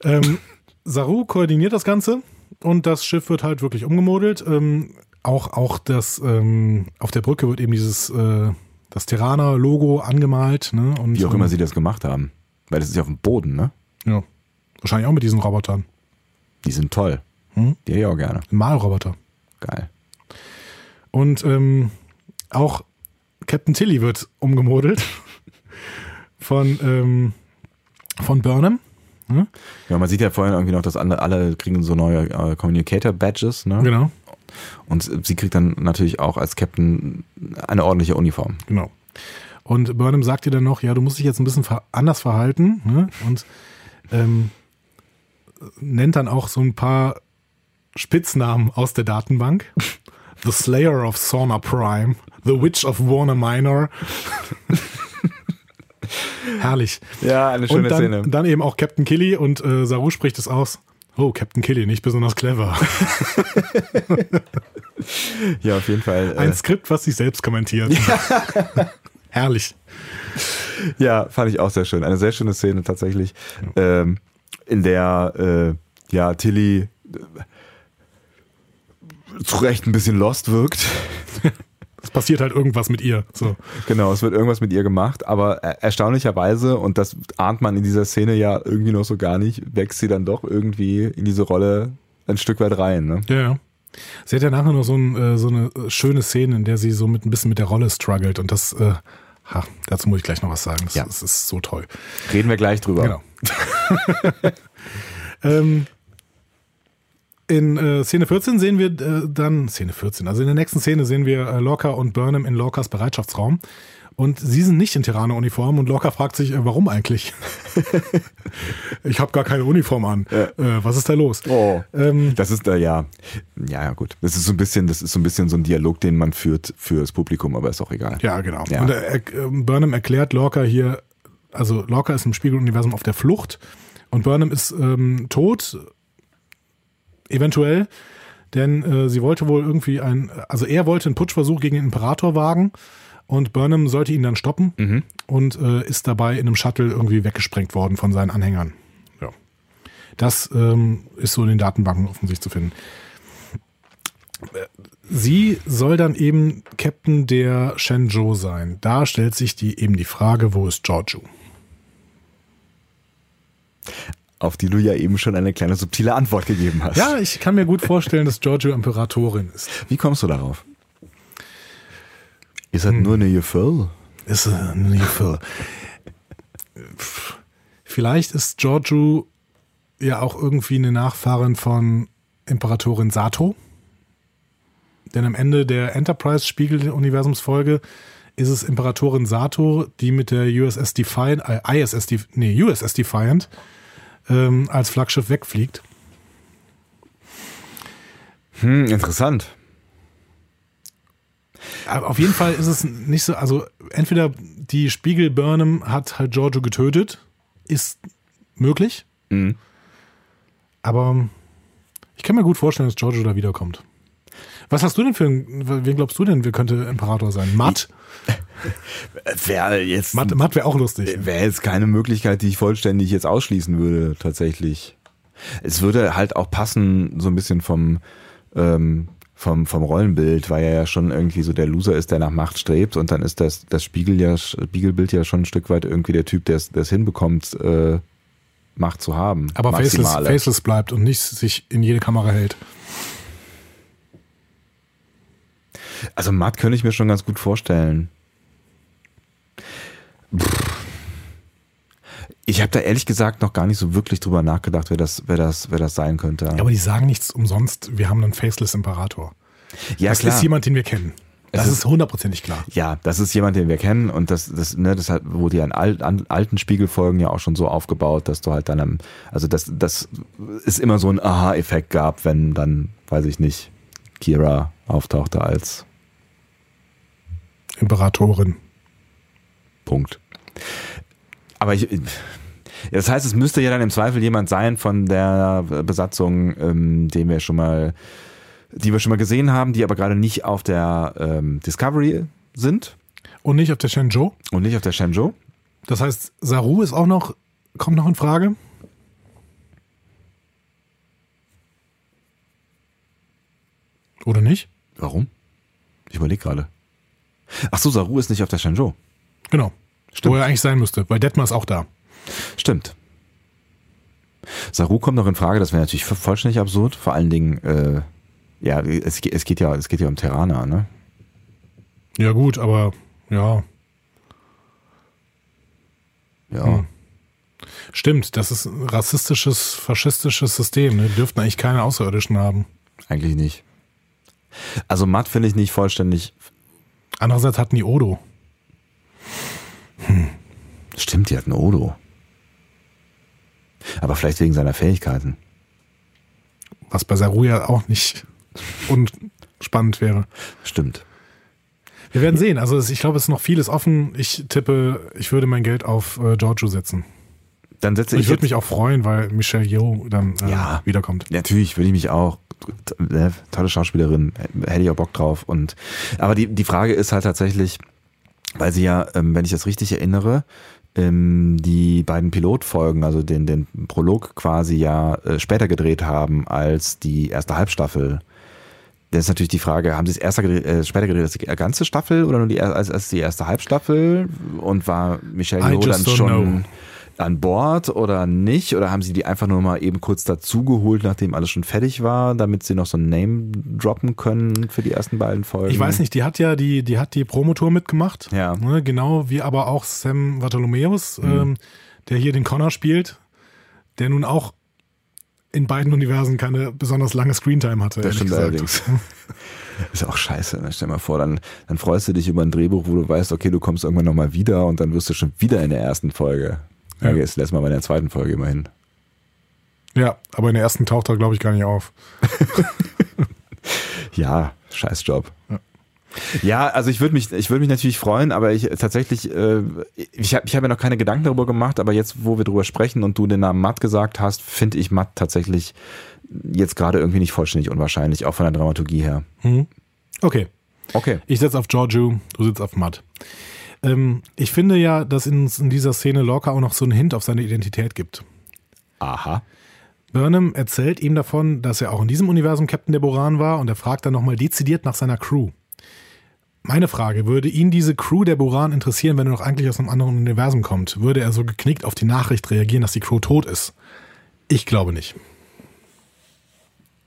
Ähm, Saru koordiniert das Ganze und das Schiff wird halt wirklich umgemodelt. Ähm, auch, auch das, ähm, auf der Brücke wird eben dieses, äh, das Terraner-Logo angemalt. Ne? Und, Wie auch ähm, immer sie das gemacht haben. Weil das ist ja auf dem Boden, ne? Ja. Wahrscheinlich auch mit diesen Robotern. Die sind toll. Hm? Die hätte ich auch gerne. Malroboter. Geil. Und ähm, auch Captain Tilly wird umgemodelt von, ähm, von Burnham. Ne? Ja, man sieht ja vorhin irgendwie noch, dass alle, alle kriegen so neue äh, Communicator-Badges, ne? Genau, Und sie kriegt dann natürlich auch als Captain eine ordentliche Uniform. genau. Und Burnham sagt ihr dann noch, ja, du musst dich jetzt ein bisschen ver anders verhalten. Ne? Und ähm, nennt dann auch so ein paar Spitznamen aus der Datenbank. The Slayer of Sauna Prime, The Witch of Warner Minor. Herrlich. Ja, eine Und dann, dann eben auch Captain Killy und äh, Saru spricht es aus. Oh, Captain Killy, nicht besonders clever. Ja, auf jeden Fall. Ein Äh, Skript, was sich selbst kommentiert. Herrlich. ja, fand ich auch sehr schön. Eine sehr schöne Szene tatsächlich, ähm, in der äh, ja Tilly äh, zu Recht ein bisschen lost wirkt. Es passiert halt irgendwas mit ihr. So. Genau, es wird irgendwas mit ihr gemacht, aber er- erstaunlicherweise, und das ahnt man in dieser Szene ja irgendwie noch so gar nicht, wächst sie dann doch irgendwie in diese Rolle ein Stück weit rein. Ne? Ja, ja. Sie hat ja nachher noch so, ein, äh, so eine schöne Szene, in der sie so mit ein bisschen mit der Rolle struggelt und das, äh, ha, dazu muss ich gleich noch was sagen. Das, Ja. das ist so toll. Reden wir gleich drüber. Genau. ähm, in äh, Szene 14 sehen wir äh, dann, Szene 14, also in der nächsten Szene sehen wir äh, Lorca und Burnham in Lorcas Bereitschaftsraum. Und sie sind nicht in Terraner-Uniform und Lorca fragt sich, äh, warum eigentlich? ich habe gar keine Uniform an. Äh, was ist da los? Oh, Ähm, das ist da ja, ja, ja gut. Das ist so ein bisschen, das ist so ein bisschen so ein Dialog, den man führt fürs Publikum, aber ist auch egal. Ja, genau. Ja. Und er, er, Burnham erklärt Lorca hier, also Lorca ist im Spiegeluniversum auf der Flucht und Burnham ist ähm, tot, eventuell, denn äh, sie wollte wohl irgendwie ein, also er wollte einen Putschversuch gegen den Imperator wagen und Burnham sollte ihn dann stoppen und äh, ist dabei in einem Shuttle irgendwie weggesprengt worden von seinen Anhängern. Ja. Das ähm, ist so in den Datenbanken offensichtlich zu finden. Sie soll dann eben Captain der Shenzhou sein. Da stellt sich die, eben die Frage, wo ist Giorgio? Auf die du ja eben schon eine kleine subtile Antwort gegeben hast. Ja, ich kann mir gut vorstellen, dass Giorgio Imperatorin ist. Wie kommst du darauf? Ist Hm. das nur eine Gefühl? Ist äh, nie für. Vielleicht ist Giorgio ja auch irgendwie eine Nachfahrin von Imperatorin Sato. Denn am Ende der Enterprise-Spiegel-Universumsfolge ist es Imperatorin Sato, die mit der USS Defiant, äh, ISS, nee, USS Defiant ähm, als Flaggschiff wegfliegt. Hm, interessant. Aber auf jeden Fall ist es nicht so, also entweder die Spiegel Burnham hat halt Giorgio getötet, ist möglich, Mhm. aber ich kann mir gut vorstellen, dass Giorgio da wiederkommt. Was hast du denn für ein, wen glaubst du denn, wer könnte Imperator sein? Matt? Wäre jetzt, Matt, Matt wäre auch lustig. wäre jetzt keine Möglichkeit, die ich vollständig jetzt ausschließen würde, tatsächlich. Es würde halt auch passen, so ein bisschen vom, ähm, vom, vom Rollenbild, weil er ja schon irgendwie so der Loser ist, der nach Macht strebt und dann ist das, das Spiegel ja, Spiegelbild ja schon ein Stück weit irgendwie der Typ, der es hinbekommt, äh, Macht zu haben. Aber faceless, faceless bleibt und nicht sich in jede Kamera hält. Also Matt könnte ich mir schon ganz gut vorstellen. Ich habe da ehrlich gesagt noch gar nicht so wirklich drüber nachgedacht, wer das, wer das, wer das sein könnte. Aber die sagen nichts umsonst, wir haben einen faceless Imperator. Ja, das klar. ist jemand, den wir kennen. Das ist hundertprozentig klar. Ja, das ist jemand, den wir kennen und das, das, ne, das hat, wurde ja in alt, an, alten Spiegelfolgen ja auch schon so aufgebaut, dass du halt dann, am, also dass, dass es immer so einen Aha-Effekt gab, wenn dann, weiß ich nicht, Kira auftauchte als Imperatorin. Punkt. Aber ich, das heißt, es müsste ja dann im Zweifel jemand sein von der Besatzung, ähm, den wir schon mal, die wir schon mal gesehen haben, die aber gerade nicht auf der ähm, Discovery sind Und nicht auf der Shenzhou. und nicht auf der Shenzhou. Das heißt, Saru ist auch noch, kommt noch in Frage. Oder nicht? Warum? Ich überlege gerade. Ach so, Saru ist nicht auf der Shenzhou. Genau. Stimmt. Wo er eigentlich sein müsste, weil Detmar ist auch da. Stimmt. Saru kommt noch in Frage, das wäre natürlich vollständig absurd. Vor allen Dingen, äh, ja, es, es geht ja, es geht ja um Terraner, ne? Ja, gut, aber ja, Ja. Hm. stimmt. Das ist ein rassistisches, faschistisches System. Ne? Die dürften eigentlich keine Außerirdischen haben. Eigentlich nicht. Also Matt finde ich nicht vollständig. Andererseits hatten die Odo. Stimmt, die hat einen Odo. Aber vielleicht wegen seiner Fähigkeiten. Was bei Saru ja auch nicht unspannend wäre. Stimmt. Wir werden sehen. Also ich glaube, es ist noch vieles offen. Ich tippe, ich würde mein Geld auf äh, Giorgio setzen. Dann setze Ich, ich, würde mich auch freuen, weil Michelle Yeoh dann äh, Ja. wiederkommt. Natürlich würde ich mich auch. Äh, Tolle Schauspielerin, hätte ich auch Bock drauf. Und aber die, die Frage ist halt tatsächlich, weil sie ja, ähm, wenn ich das richtig erinnere, ähm, die beiden Pilotfolgen, also den, den Prolog quasi ja äh, später gedreht haben als die erste Halbstaffel. Das ist natürlich die Frage, haben sie es erster äh, später gedreht als die ganze Staffel oder nur die, als, als die erste Halbstaffel? Und war Michelle Yeoh dann schon know. An Bord oder nicht? Oder haben sie die einfach nur mal eben kurz dazugeholt, nachdem alles schon fertig war, damit sie noch so ein Name droppen können für die ersten beiden Folgen? Ich weiß nicht, die hat ja die, die hat die Promotour mitgemacht. Ja. Ne, genau wie aber auch Sam Bartholomeus, Mhm. ähm, der hier den Connor spielt, der nun auch in beiden Universen keine besonders lange Screentime hatte. Das stimmt gesagt. allerdings. Ist auch scheiße. Ne? Stell dir mal vor, dann, dann freust du dich über ein Drehbuch, wo du weißt, okay, du kommst irgendwann nochmal wieder und dann wirst du schon wieder in der ersten Folge. Ja, Ja. jetzt lässt mal bei der zweiten Folge immerhin. Ja, aber in der ersten taucht er, glaube ich, gar nicht auf. Ja, scheiß Job. Ja. Ja, also ich würde mich, ich würde mich natürlich freuen, aber ich tatsächlich, äh, ich habe ich hab mir noch keine Gedanken darüber gemacht, aber jetzt, wo wir drüber sprechen und du den Namen Matt gesagt hast, finde ich Matt tatsächlich jetzt gerade irgendwie nicht vollständig unwahrscheinlich, auch von der Dramaturgie her. Hm. Okay, Okay. ich setze auf Giorgio, du sitzt auf Matt. Ähm, ich finde ja, dass in, in dieser Szene Lorca auch noch so einen Hint auf seine Identität gibt. Aha. Burnham erzählt ihm davon, dass er auch in diesem Universum Captain der Boran war und er fragt dann nochmal dezidiert nach seiner Crew. Meine Frage, würde ihn diese Crew der Boran interessieren, wenn er doch eigentlich aus einem anderen Universum kommt? Würde er so geknickt auf die Nachricht reagieren, dass die Crew tot ist? Ich glaube nicht.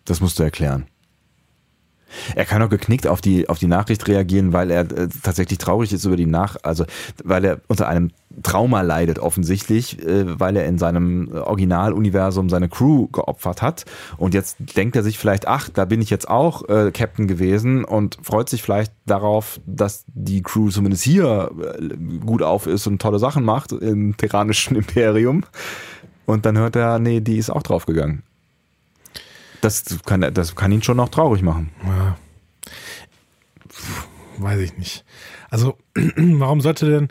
Das musst du erklären. Er kann auch geknickt auf die, auf die Nachricht reagieren, weil er äh, tatsächlich traurig ist über die Nach, also weil er unter einem Trauma leidet offensichtlich, äh, weil er in seinem Originaluniversum seine Crew geopfert hat und jetzt denkt er sich vielleicht, ach, da bin ich jetzt auch äh, Captain gewesen und freut sich vielleicht darauf, dass die Crew zumindest hier äh, gut auf ist und tolle Sachen macht im terranischen Imperium und dann hört er, nee, die ist auch draufgegangen. Das kann, das kann ihn schon noch traurig machen. Ja. Weiß ich nicht. Also, warum sollte denn.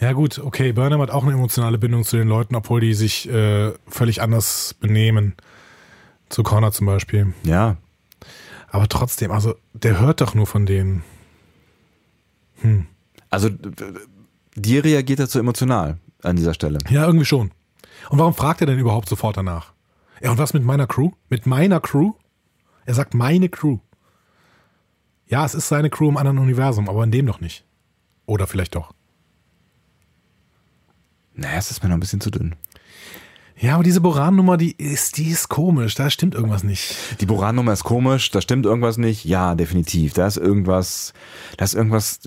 Ja, gut, okay, Burnham hat auch eine emotionale Bindung zu den Leuten, obwohl die sich äh, völlig anders benehmen. Zu Connor zum Beispiel. Ja, Aber trotzdem, also, der hört doch nur von denen. also d- d- dir reagiert er zu emotional an dieser Stelle. Ja, irgendwie schon. Und warum fragt er denn überhaupt sofort danach? Ja, und was mit meiner Crew? Mit meiner Crew? Er sagt meine Crew. Ja, es ist seine Crew im anderen Universum, aber in dem doch nicht. Oder vielleicht doch. Naja, es ist mir noch ein bisschen zu dünn. Ja, aber diese Boran-Nummer, die ist, die ist komisch. Da stimmt irgendwas nicht. Die Boran-Nummer ist komisch, da stimmt irgendwas nicht. Ja, definitiv. Da ist irgendwas, da ist irgendwas,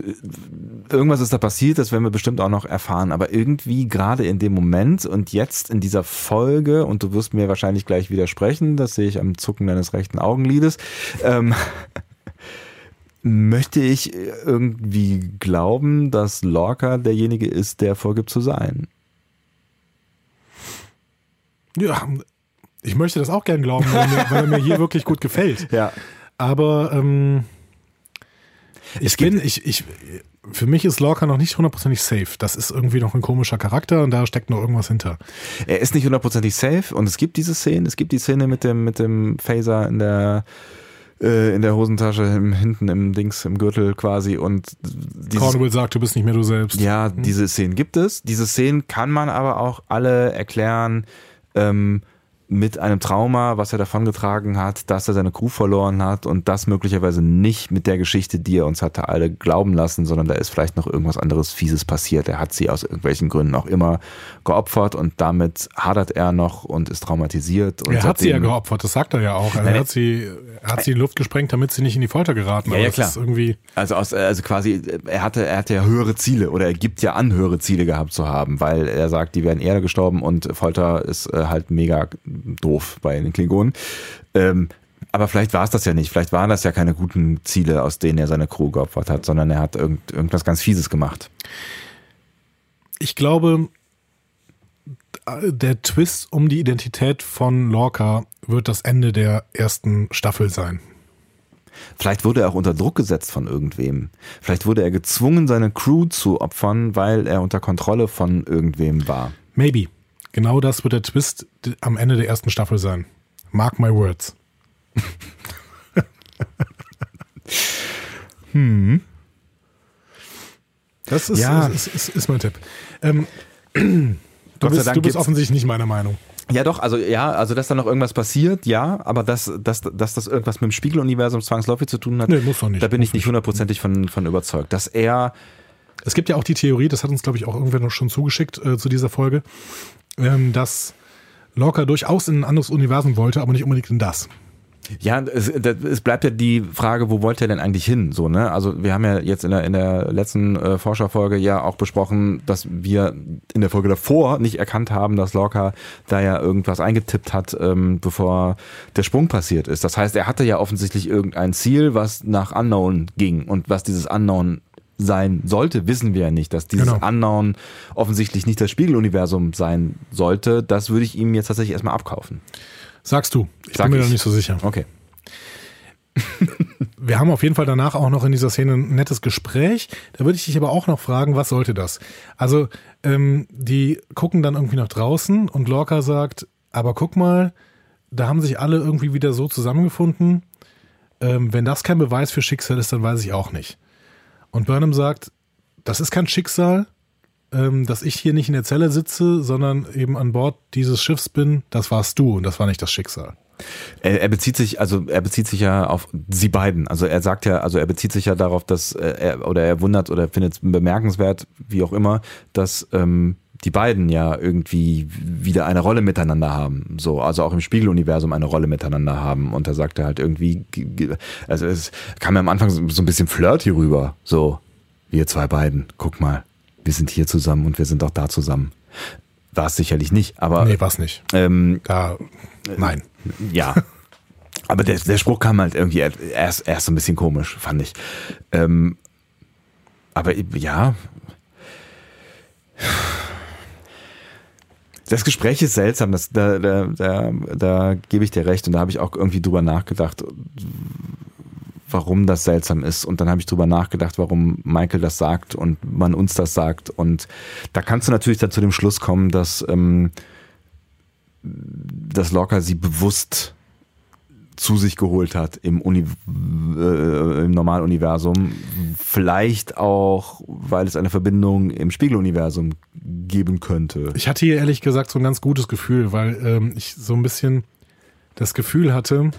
irgendwas ist da passiert, das werden wir bestimmt auch noch erfahren. Aber irgendwie gerade in dem Moment und jetzt in dieser Folge, und du wirst mir wahrscheinlich gleich widersprechen, das sehe ich am Zucken deines rechten Augenlides, ähm, möchte ich irgendwie glauben, dass Lorca derjenige ist, der vorgibt zu sein. Ja, ich möchte das auch gern glauben, weil, mir, weil er mir hier wirklich gut gefällt. Ja. Aber ähm, ich Es bin, ich, ich, für mich ist Lorca noch nicht hundertprozentig safe. Das ist irgendwie noch ein komischer Charakter und da steckt noch irgendwas hinter. Er ist nicht hundertprozentig safe und es gibt diese Szene, es gibt die Szene mit dem, mit dem Phaser in der äh, in der Hosentasche im, hinten im Dings im Gürtel quasi und dieses, Cornwall sagt, du bist nicht mehr du selbst. ja diese Szenen gibt es diese Szenen kann man aber auch alle erklären ähm, mit einem Trauma, was er davongetragen hat, dass er seine Crew verloren hat und das möglicherweise nicht mit der Geschichte, die er uns hatte, alle glauben lassen, sondern da ist vielleicht noch irgendwas anderes Fieses passiert. Er hat sie aus irgendwelchen Gründen auch immer geopfert und damit hadert er noch und ist traumatisiert. Und er hat sie ja geopfert, das sagt er ja auch. Er Nein, hat sie, er hat sie in Luft gesprengt, damit sie nicht in die Folter geraten. Ja, ja, klar. Also, aus, also quasi, er hatte, er hatte ja höhere Ziele oder er gibt ja an, höhere Ziele gehabt zu haben, weil er sagt, die wären eher gestorben und Folter ist äh, halt mega doof bei den Klingonen. Ähm, aber vielleicht war es das ja nicht. Vielleicht waren das ja keine guten Ziele, aus denen er seine Crew geopfert hat, sondern er hat irgend, irgendwas ganz Fieses gemacht. ich glaube, der Twist um die Identität von Lorca wird das Ende der ersten Staffel sein. Vielleicht wurde er auch unter Druck gesetzt von irgendwem. Vielleicht wurde er gezwungen, seine Crew zu opfern, weil er unter Kontrolle von irgendwem war. Maybe. Genau das wird der Twist am Ende der ersten Staffel sein. Mark my words. Das ist, Ja. ist, ist, ist mein Tipp. Ähm, du Gott sei bist, Dank du bist offensichtlich nicht meiner Meinung. Ja, doch, also ja, also dass da noch irgendwas passiert, ja, aber dass, dass, dass das irgendwas mit dem Spiegeluniversum zwangsläufig zu tun hat, Nee, muss doch nicht. da bin ich nicht hundertprozentig von, von überzeugt. Dass er, Es gibt ja auch die Theorie, das hat uns, glaube ich, auch irgendwer noch schon zugeschickt äh, zu dieser Folge, ähm, dass Lorca durchaus in ein anderes Universum wollte, aber nicht unbedingt in das. ja, es, es bleibt ja die Frage, wo wollte er denn eigentlich hin? So, ne? Also wir haben ja jetzt in der, in der letzten äh, Forscherfolge ja auch besprochen, dass wir in der Folge davor nicht erkannt haben, dass Lorca da ja irgendwas eingetippt hat, ähm, bevor der Sprung passiert ist. Das heißt, er hatte ja offensichtlich irgendein Ziel, was nach Unknown ging und was dieses Unknown sein sollte, wissen wir ja nicht, dass dieses Genau. Unknown offensichtlich nicht das Spiegeluniversum sein sollte. Das würde ich ihm jetzt tatsächlich erstmal abkaufen. Sagst du. Ich Sag bin mir ich. da nicht so sicher. Okay. Wir haben auf jeden Fall danach auch noch in dieser Szene ein nettes Gespräch. Da würde ich dich aber auch noch fragen, was sollte das? Also, ähm, die gucken dann irgendwie nach draußen und Lorca sagt, aber guck mal, da haben sich alle irgendwie wieder so zusammengefunden. Ähm, wenn das kein Beweis für Schicksal ist, dann weiß ich auch nicht. Und Burnham sagt, das ist kein Schicksal, ähm, dass ich hier nicht in der Zelle sitze, sondern eben an Bord dieses Schiffs bin. Das warst du und das war nicht das Schicksal. Er, er bezieht sich, also er bezieht sich ja auf sie beiden. Also er sagt ja, also er bezieht sich ja darauf, dass äh, er oder er wundert oder findet es bemerkenswert, wie auch immer, dass ähm, die beiden ja irgendwie wieder eine Rolle miteinander haben. So, also auch im Spiegeluniversum eine Rolle miteinander haben. Und da sagt er halt irgendwie, also es kam mir am Anfang so, so ein bisschen flirty rüber. So, wir zwei beiden, guck mal, wir sind hier zusammen und wir sind auch da zusammen. War es sicherlich nicht, aber Nee, was nicht. ähm, Da, nein. ja. Aber der, der Spruch kam halt irgendwie erst, erst so ein bisschen komisch, fand ich. Ähm, aber ja. Das Gespräch ist seltsam, das, da, da, da, da gebe ich dir recht und da habe ich auch irgendwie drüber nachgedacht, warum das seltsam ist. Und dann habe ich drüber nachgedacht, warum Michael das sagt und man uns das sagt. Und da kannst du natürlich dann zu dem Schluss kommen, dass, ähm, dass Locker sie bewusst zu sich geholt hat im, Uni äh, im Normaluniversum. Vielleicht auch, weil es eine Verbindung im Spiegeluniversum geben könnte. Ich hatte hier ehrlich gesagt so ein ganz gutes Gefühl, weil ähm, ich so ein bisschen das Gefühl hatte,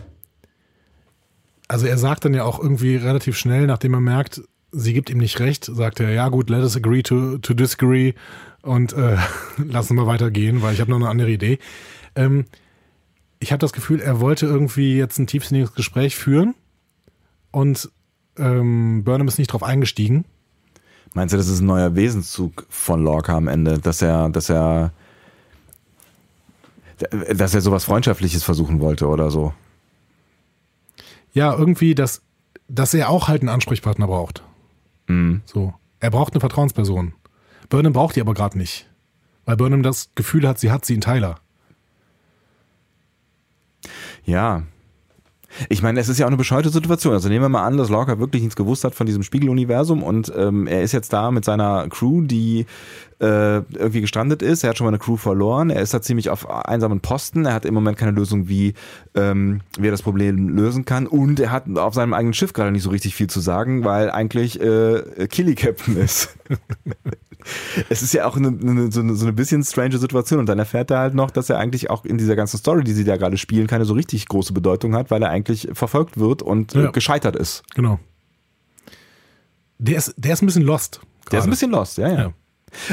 also er sagt dann ja auch irgendwie relativ schnell, nachdem er merkt, sie gibt ihm nicht recht, sagt er, ja gut, let us agree to, to disagree und äh, lassen wir weitergehen, weil ich habe noch eine andere Idee. Ähm, ich habe das Gefühl, er wollte irgendwie jetzt ein tiefsinniges Gespräch führen und ähm, Burnham ist nicht drauf eingestiegen. Meinst du, das ist ein neuer Wesenszug von Lorca am Ende, dass er, dass er, dass er sowas Freundschaftliches versuchen wollte oder so? Ja, irgendwie, dass dass er auch halt einen Ansprechpartner braucht. So. Er braucht eine Vertrauensperson. Burnham braucht die aber gerade nicht. Weil Burnham das Gefühl hat, sie hat sie in Tyler. Ja. Ich meine, es ist ja auch eine bescheuerte Situation. Also nehmen wir mal an, dass Lorca wirklich nichts gewusst hat von diesem Spiegeluniversum und ähm, er ist jetzt da mit seiner Crew, die äh, irgendwie gestrandet ist. Er hat schon mal eine Crew verloren. Er ist da ziemlich auf einsamen Posten. Er hat im Moment keine Lösung, wie, ähm, wie er das Problem lösen kann. Und er hat auf seinem eigenen Schiff gerade nicht so richtig viel zu sagen, weil eigentlich äh, Killy Captain ist. es ist ja auch eine, eine, so, eine, so eine bisschen strange Situation. Und dann erfährt er halt noch, dass er eigentlich auch in dieser ganzen Story, die sie da gerade spielen, keine so richtig große Bedeutung hat, weil er eigentlich verfolgt wird und äh, Ja. gescheitert ist. Genau. Der ist, der ist ein bisschen lost. Der ist ein bisschen lost, ja, ja. Ja.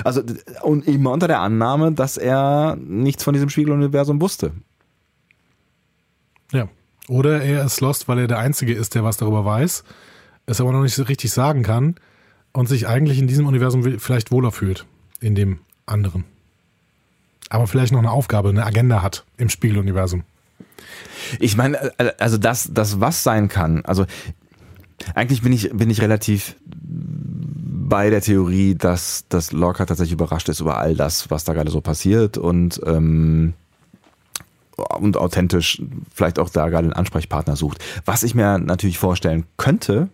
Also, und immer unter der Annahme, dass er nichts von diesem Spiegeluniversum wusste. Ja. Oder er ist lost, weil er der Einzige ist, der was darüber weiß, es aber noch nicht so richtig sagen kann und sich eigentlich in diesem Universum vielleicht wohler fühlt, in dem anderen. Aber vielleicht noch eine Aufgabe, eine Agenda hat im Spiegeluniversum. Ich meine, äh, also das, das was sein kann, also eigentlich bin ich, bin ich relativ bei der Theorie, dass, dass Lorca tatsächlich überrascht ist über all das, was da gerade so passiert und, ähm, und authentisch vielleicht auch da gerade einen Ansprechpartner sucht. Was ich mir natürlich vorstellen könnte,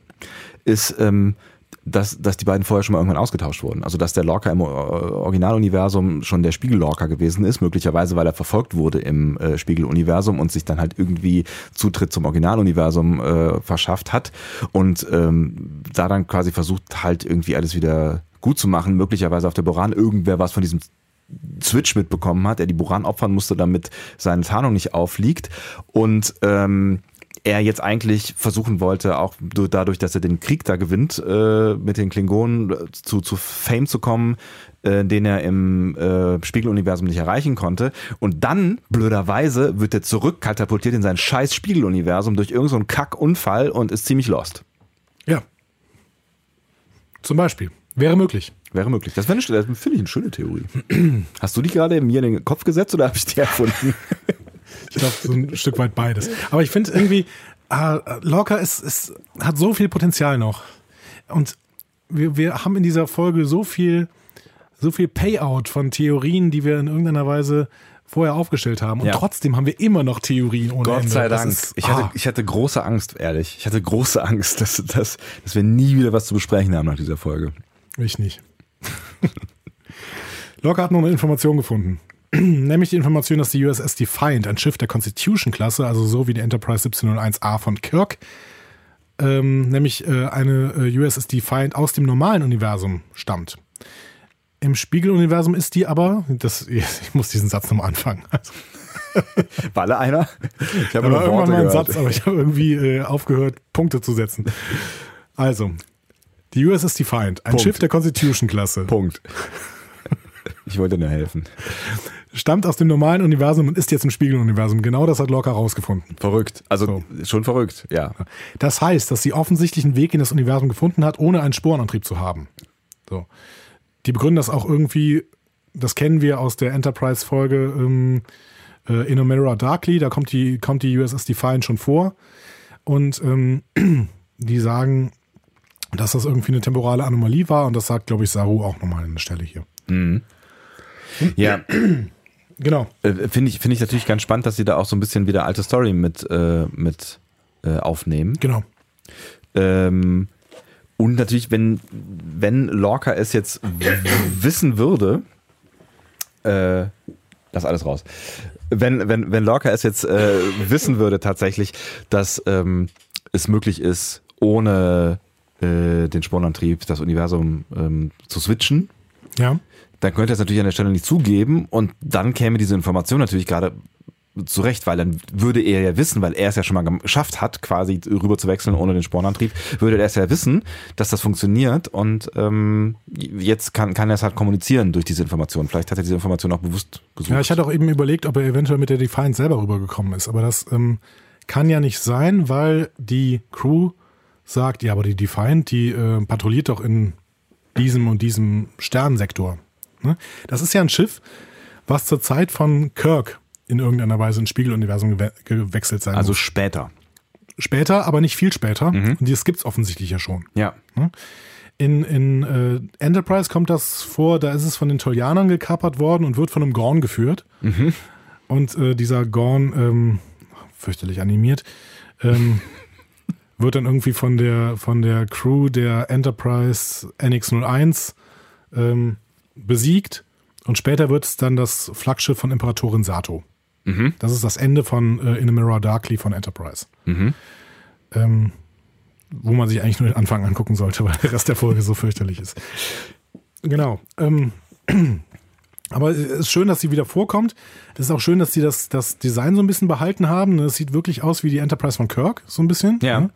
ist, ähm, dass, dass die beiden vorher schon mal irgendwann ausgetauscht wurden. Also dass der Lorca im äh, Originaluniversum schon der Spiegel-Lorca gewesen ist, möglicherweise weil er verfolgt wurde im äh, Spiegeluniversum und sich dann halt irgendwie Zutritt zum Originaluniversum äh, verschafft hat und ähm, da dann quasi versucht halt irgendwie alles wieder gut zu machen, möglicherweise auf der Boran irgendwer was von diesem Switch mitbekommen hat, er die Buran opfern musste, damit seine Tarnung nicht aufliegt und ähm, er jetzt eigentlich versuchen wollte, auch du- dadurch, dass er den Krieg da gewinnt, äh, mit den Klingonen äh, zu, zu Fame zu kommen, äh, den er im äh, Spiegeluniversum nicht erreichen konnte. Und dann, blöderweise, wird er zurückkatapultiert in sein scheiß Spiegeluniversum durch irgendeinen so Kackunfall und ist ziemlich lost. Ja. Zum Beispiel. Wäre möglich. Wäre möglich. Das, wäre eine- das finde ich eine schöne Theorie. Hast du die gerade mir in den Kopf gesetzt oder habe ich die erfunden? Ich glaube, so ein Stück weit beides. Aber ich finde irgendwie, äh, Lorca ist, ist, hat so viel Potenzial noch. Und wir, wir haben in dieser Folge so viel, so viel Payout von Theorien, die wir in irgendeiner Weise vorher aufgestellt haben. Und Ja. trotzdem haben wir immer noch Theorien ohne Gott Ende. sei Das Dank. Ist, ich, hatte, ah, ich hatte große Angst, ehrlich. Ich hatte große Angst, dass, dass, dass wir nie wieder was zu besprechen haben nach dieser Folge. ich nicht. Lorca hat noch eine Information gefunden. Nämlich die Information, dass die USS Defiant, ein Schiff der Constitution-Klasse, also so wie die Enterprise 1701A von Kirk, ähm, nämlich äh, eine äh, USS Defiant aus dem normalen Universum stammt. Im Spiegeluniversum ist die aber, das, ich muss diesen Satz nochmal anfangen. Also, Walle einer? Ich habe irgendwann Worte mal ein gehört. Satz, aber ich habe irgendwie äh, aufgehört, Punkte zu setzen. Also, die USS Defiant, ein Punkt. Schiff der Constitution-Klasse, Punkt. Ich wollte nur helfen. stammt aus dem normalen Universum und ist jetzt im Spiegeluniversum. Genau das hat Lorca rausgefunden. Verrückt. Also schon verrückt, ja. Das heißt, dass sie offensichtlich einen Weg in das Universum gefunden hat, ohne einen Sporenantrieb zu haben. So. Die begründen das auch irgendwie, das kennen wir aus der Enterprise-Folge ähm, äh, In a Mirror Darkly, da kommt die, kommt die USS Defiant schon vor. Und ähm, die sagen, dass das irgendwie eine temporale Anomalie war und das sagt, glaube ich, Saru auch nochmal an der Stelle hier. Ja, Genau. äh, finde ich, finde ich natürlich ganz spannend, dass sie da auch so ein bisschen wieder alte Story mit, äh, mit äh, aufnehmen. Genau. Ähm, und natürlich, wenn, wenn Lorca es jetzt wissen würde, äh, lass alles raus. Wenn, wenn, wenn Lorca es jetzt äh, wissen würde tatsächlich, dass ähm, es möglich ist, ohne äh, den Spornantrieb das Universum ähm, zu switchen, Ja. Dann könnte er es natürlich an der Stelle nicht zugeben und dann käme diese Information natürlich gerade zurecht, weil dann würde er ja wissen, weil er es ja schon mal geschafft hat, quasi rüber zu wechseln ohne den Spornantrieb, würde er es ja wissen, dass das funktioniert und ähm, jetzt kann, kann er es halt kommunizieren durch diese Information. Vielleicht hat er diese Information auch bewusst gesucht. Ja, ich hatte auch eben überlegt, ob er eventuell mit der Defiant selber rübergekommen ist. Aber das ähm, kann ja nicht sein, weil die Crew sagt, ja, aber die Defiant, die äh, patrouilliert doch in diesem und diesem Sternsektor. Ne? Das ist ja ein Schiff, was zur Zeit von Kirk in irgendeiner Weise ins Spiegeluniversum gewe gewechselt sein also muss. später. später, aber nicht viel später. Und das gibt's offensichtlich ja schon. Ja. In, in äh, Enterprise kommt das vor, da ist es von den Tolianern gekapert worden und wird von einem Gorn geführt. Und äh, dieser Gorn, ähm, fürchterlich animiert, ähm, wird dann irgendwie von der, von der Crew der Enterprise NX-01 ähm, besiegt. Und später wird es dann das Flaggschiff von Imperatorin Sato. Das ist das Ende von äh, In a Mirror Darkly von Enterprise. Ähm, wo man sich eigentlich nur den Anfang angucken sollte, weil der Rest der Folge so fürchterlich ist. Genau. Ähm, aber es ist schön, dass sie wieder vorkommt. Es ist auch schön, dass sie das, das Design so ein bisschen behalten haben. Es sieht wirklich aus wie die Enterprise von Kirk, so ein bisschen. Ja. ne?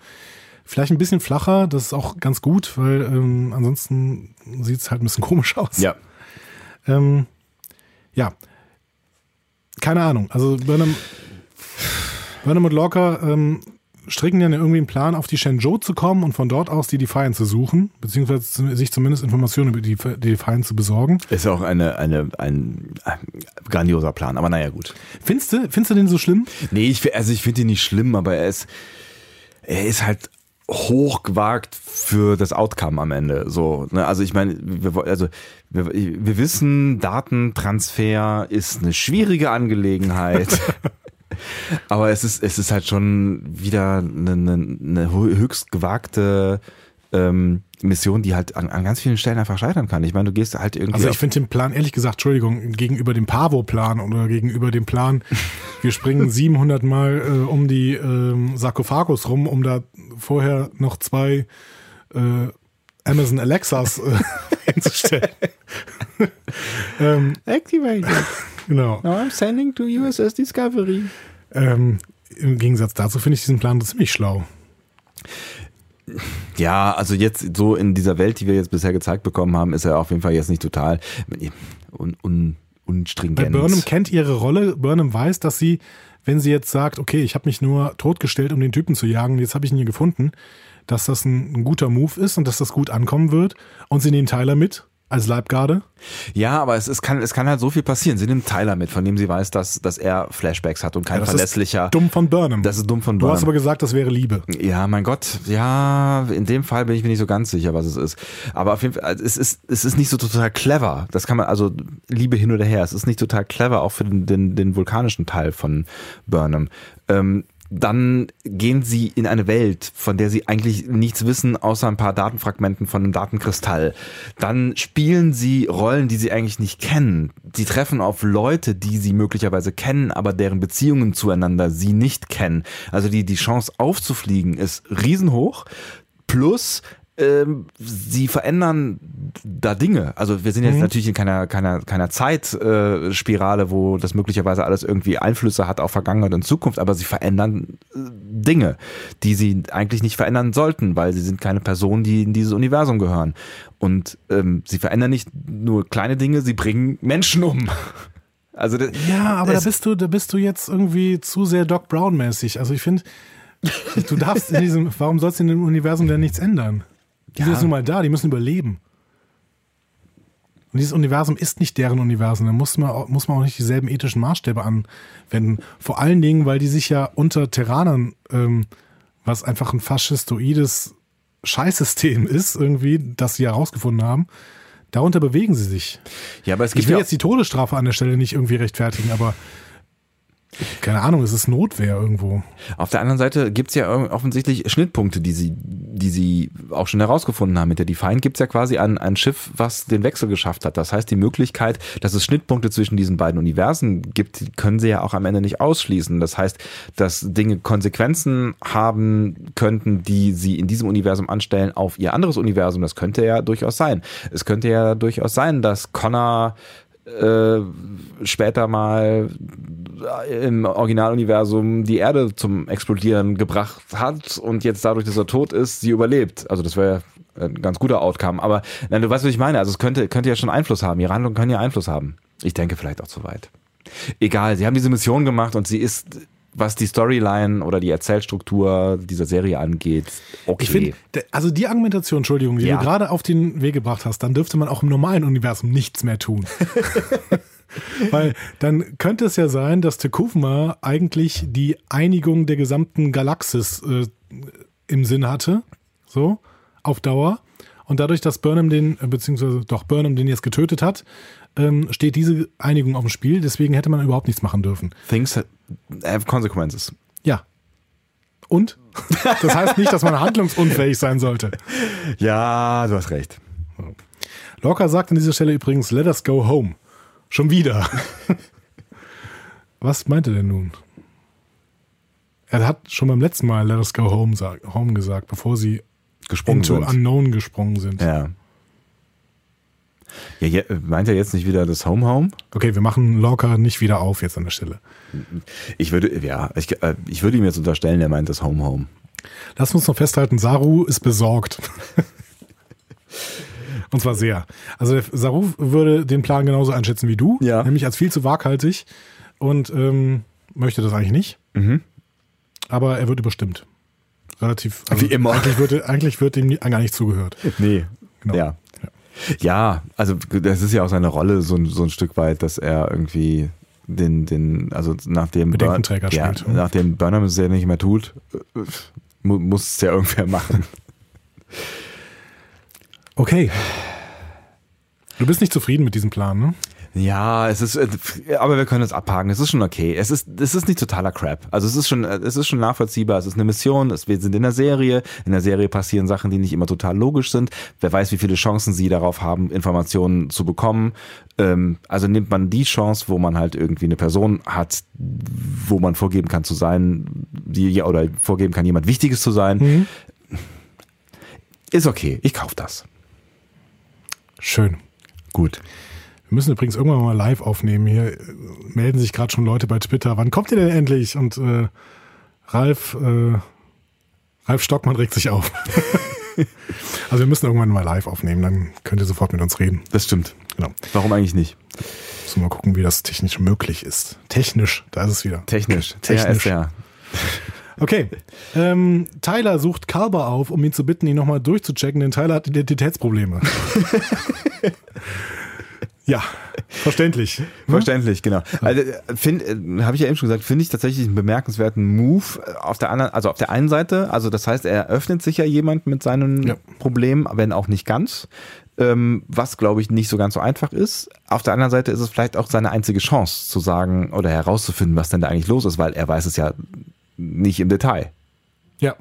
Vielleicht ein bisschen flacher, das ist auch ganz gut, weil ähm, ansonsten sieht es halt ein bisschen komisch aus. Ja. Ähm, ja. Keine Ahnung. Also Burnham, Burnham und Lorca ähm, stricken dann irgendwie einen Plan, auf die Shenzhou zu kommen und von dort aus die Defiant zu suchen, beziehungsweise sich zumindest Informationen über die, die Defiant zu besorgen. Ist auch eine, eine, ein, ein grandioser Plan, aber naja, gut. Findest du, findest du den so schlimm? Nee, ich, also ich finde ihn nicht schlimm, aber er ist, er ist halt hochgewagt für das Outcome am Ende. So, ne? Also ich meine, wir, also wir, wir wissen, Datentransfer ist eine schwierige Angelegenheit. Aber es ist, es ist halt schon wieder eine, eine, eine höchst gewagte ähm, Mission, die halt an, an ganz vielen Stellen einfach scheitern kann. Ich meine, du gehst halt irgendwie. Also ich finde den Plan, ehrlich gesagt, Entschuldigung, gegenüber dem Pavo-Plan oder gegenüber dem Plan, wir springen 700 Mal äh, um die ähm, Sarkophagus rum, um da vorher noch zwei äh, Amazon Alexas äh, hinzustellen. ähm, Activated. genau. Now I'm sending to USS Discovery. Ähm, Im Gegensatz dazu finde ich diesen Plan ziemlich schlau. Ja, also jetzt so in dieser Welt, die wir jetzt bisher gezeigt bekommen haben, ist er auf jeden Fall jetzt nicht total un, un, Weil unstringent. Burnham kennt ihre Rolle. Burnham weiß, dass sie, wenn sie jetzt sagt, okay, ich habe mich nur totgestellt, um den Typen zu jagen, jetzt habe ich ihn hier gefunden, dass das ein, ein guter Move ist und dass das gut ankommen wird. Und sie nehmen Tyler mit als Leibgarde. Ja, aber es, es, kann, es kann halt so viel passieren. Sie nimmt Tyler mit, von dem sie weiß, dass, dass er Flashbacks hat und kein Das verlässlicher. ist dumm von Burnham. Das ist dumm von du hast Burnham. aber gesagt, das wäre Liebe. Ja, mein Gott, ja, in dem Fall bin ich mir nicht so ganz sicher, was es ist. Aber auf jeden Fall, also es ist, es ist nicht so total clever. Das kann man, also Liebe hin oder her, es ist nicht total clever, auch für den, den, den vulkanischen Teil von Burnham. Ähm, dann gehen sie in eine Welt, von der sie eigentlich nichts wissen, außer ein paar Datenfragmenten von einem Datenkristall. Dann spielen sie Rollen, die sie eigentlich nicht kennen. Sie treffen auf Leute, die sie möglicherweise kennen, aber deren Beziehungen zueinander sie nicht kennen. Also die, die Chance aufzufliegen ist riesenhoch. Plus, ähm, sie verändern da Dinge. Also wir sind jetzt natürlich in keiner, keiner, keiner Zeitspirale, Spirale, wo das möglicherweise alles irgendwie Einflüsse hat auf Vergangenheit und Zukunft, aber sie verändern äh, Dinge, die sie eigentlich nicht verändern sollten, weil sie sind keine Personen, die in dieses Universum gehören. Und ähm, sie verändern nicht nur kleine Dinge, sie bringen Menschen um. Also das, Ja, aber da bist du, da bist du jetzt irgendwie zu sehr Doc Brown mäßig. Also ich finde, du darfst in diesem, warum sollst du in dem Universum denn nichts ändern? Die sind Ja. jetzt nun mal da, die müssen überleben. Und dieses Universum ist nicht deren Universum. Da muss man, auch- muss man auch nicht dieselben ethischen Maßstäbe anwenden. Vor allen Dingen, weil die sich ja unter Terranern, ähm, was einfach ein faschistoides Scheißsystem ist, irgendwie, das sie herausgefunden haben, darunter bewegen sie sich. ja, aber es Ich gibt will ja jetzt die Todesstrafe an der Stelle nicht irgendwie rechtfertigen, aber keine Ahnung, es ist Notwehr irgendwo. Auf der anderen Seite gibt es ja offensichtlich Schnittpunkte, die sie, die sie auch schon herausgefunden haben. Mit der Defiant gibt es ja quasi ein, ein Schiff, was den Wechsel geschafft hat. Das heißt, die Möglichkeit, dass es Schnittpunkte zwischen diesen beiden Universen gibt, können sie ja auch am Ende nicht ausschließen. Das heißt, dass Dinge Konsequenzen haben könnten, die sie in diesem Universum anstellen auf ihr anderes Universum. Das könnte ja durchaus sein. Es könnte ja durchaus sein, dass Connor äh, später mal im Originaluniversum die Erde zum Explodieren gebracht hat und jetzt dadurch, dass er tot ist, sie überlebt. Also das wäre ein ganz guter Outcome. Aber nein, du weißt, was ich meine. Also es könnte, könnte ja schon Einfluss haben. Ihre Handlungen können ja Einfluss haben. Ich denke vielleicht auch zu weit. Egal, sie haben diese Mission gemacht und sie ist, was die Storyline oder die Erzählstruktur dieser Serie angeht, okay. Ich finde, also die Argumentation, Entschuldigung, die Ja. du gerade auf den Weg gebracht hast, dann dürfte man auch im normalen Universum nichts mehr tun. Weil dann könnte es ja sein, dass Tekufma eigentlich die Einigung der gesamten Galaxis äh, im Sinn hatte. So, auf Dauer. Und dadurch, dass Burnham den, äh, beziehungsweise doch Burnham den jetzt getötet hat, ähm, steht diese Einigung auf dem Spiel. Deswegen hätte man überhaupt nichts machen dürfen. Things consequences. Ja. Und? Das heißt nicht, dass man handlungsunfähig sein sollte. Ja, du hast recht. Lorca sagt an dieser Stelle übrigens, let us go home. Schon wieder. Was meint er denn nun? Er hat schon beim letzten Mal let us go home, sag, home gesagt, bevor sie Gesprungen into sind. unknown gesprungen sind. Ja. Ja, je, meint er jetzt nicht wieder das Home Home? Okay, wir machen Lorca nicht wieder auf jetzt an der Stelle. Ich würde, ja, ich, äh, ich würde ihm jetzt unterstellen, er meint das Home Home. Lass uns noch festhalten, Saru ist besorgt. Und zwar sehr. Also Saru würde den Plan genauso einschätzen wie du, Ja. nämlich als viel zu waghalsig und ähm, möchte das eigentlich nicht. Mhm. Aber er wird überstimmt. Relativ. Wie immer. Eigentlich wird, eigentlich wird ihm gar nicht zugehört. Nee. Genau. Ja. Ja, also das ist ja auch seine Rolle so, ein- so ein Stück weit, dass er irgendwie den, den, also nachdem Bedenkenträger ja, spielt. ne? nachdem Burnham es ja nicht mehr tut, äh, mu- muss es ja irgendwer machen. Okay. Du bist nicht zufrieden mit diesem Plan, ne? Ja, es ist, äh, aber wir können es abhaken. Es ist schon okay. Es ist, es ist nicht totaler Crap. Also es ist schon, äh, es ist schon nachvollziehbar. Es ist eine Mission. Es, wir sind in der Serie. In der Serie passieren Sachen, die nicht immer total logisch sind. Wer weiß, wie viele Chancen sie darauf haben, Informationen zu bekommen. Ähm, also nimmt man die Chance, wo man halt irgendwie eine Person hat, wo man vorgeben kann zu sein, die, oder vorgeben kann, jemand Wichtiges zu sein. Ist okay. Ich kauf das. Schön. Gut. Wir müssen übrigens irgendwann mal live aufnehmen. Hier melden sich gerade schon Leute bei Twitter. Wann kommt ihr denn endlich? Und äh, Ralf, äh, Ralf Stockmann regt sich auf. also wir müssen irgendwann mal live aufnehmen, dann könnt ihr sofort mit uns reden. Das stimmt. Genau. Warum eigentlich nicht? Müssen wir mal gucken, wie das technisch möglich ist. Technisch, da ist es wieder. Technisch. Technisch. Ja, Okay. Ähm, Tyler sucht Kalber auf, um ihn zu bitten, ihn nochmal durchzuchecken, denn Tyler hat Identitätsprobleme. ja, verständlich. Verständlich, genau. Also finde, habe ich ja eben schon gesagt, finde ich tatsächlich einen bemerkenswerten Move. Auf der anderen, also auf der einen Seite, also das heißt, er öffnet sich ja jemand mit seinen Ja. Problemen, wenn auch nicht ganz. Ähm, was glaube ich nicht so ganz so einfach ist. Auf der anderen Seite ist es vielleicht auch seine einzige Chance zu sagen oder herauszufinden, was denn da eigentlich los ist, weil er weiß es ja nicht im Detail. Ja.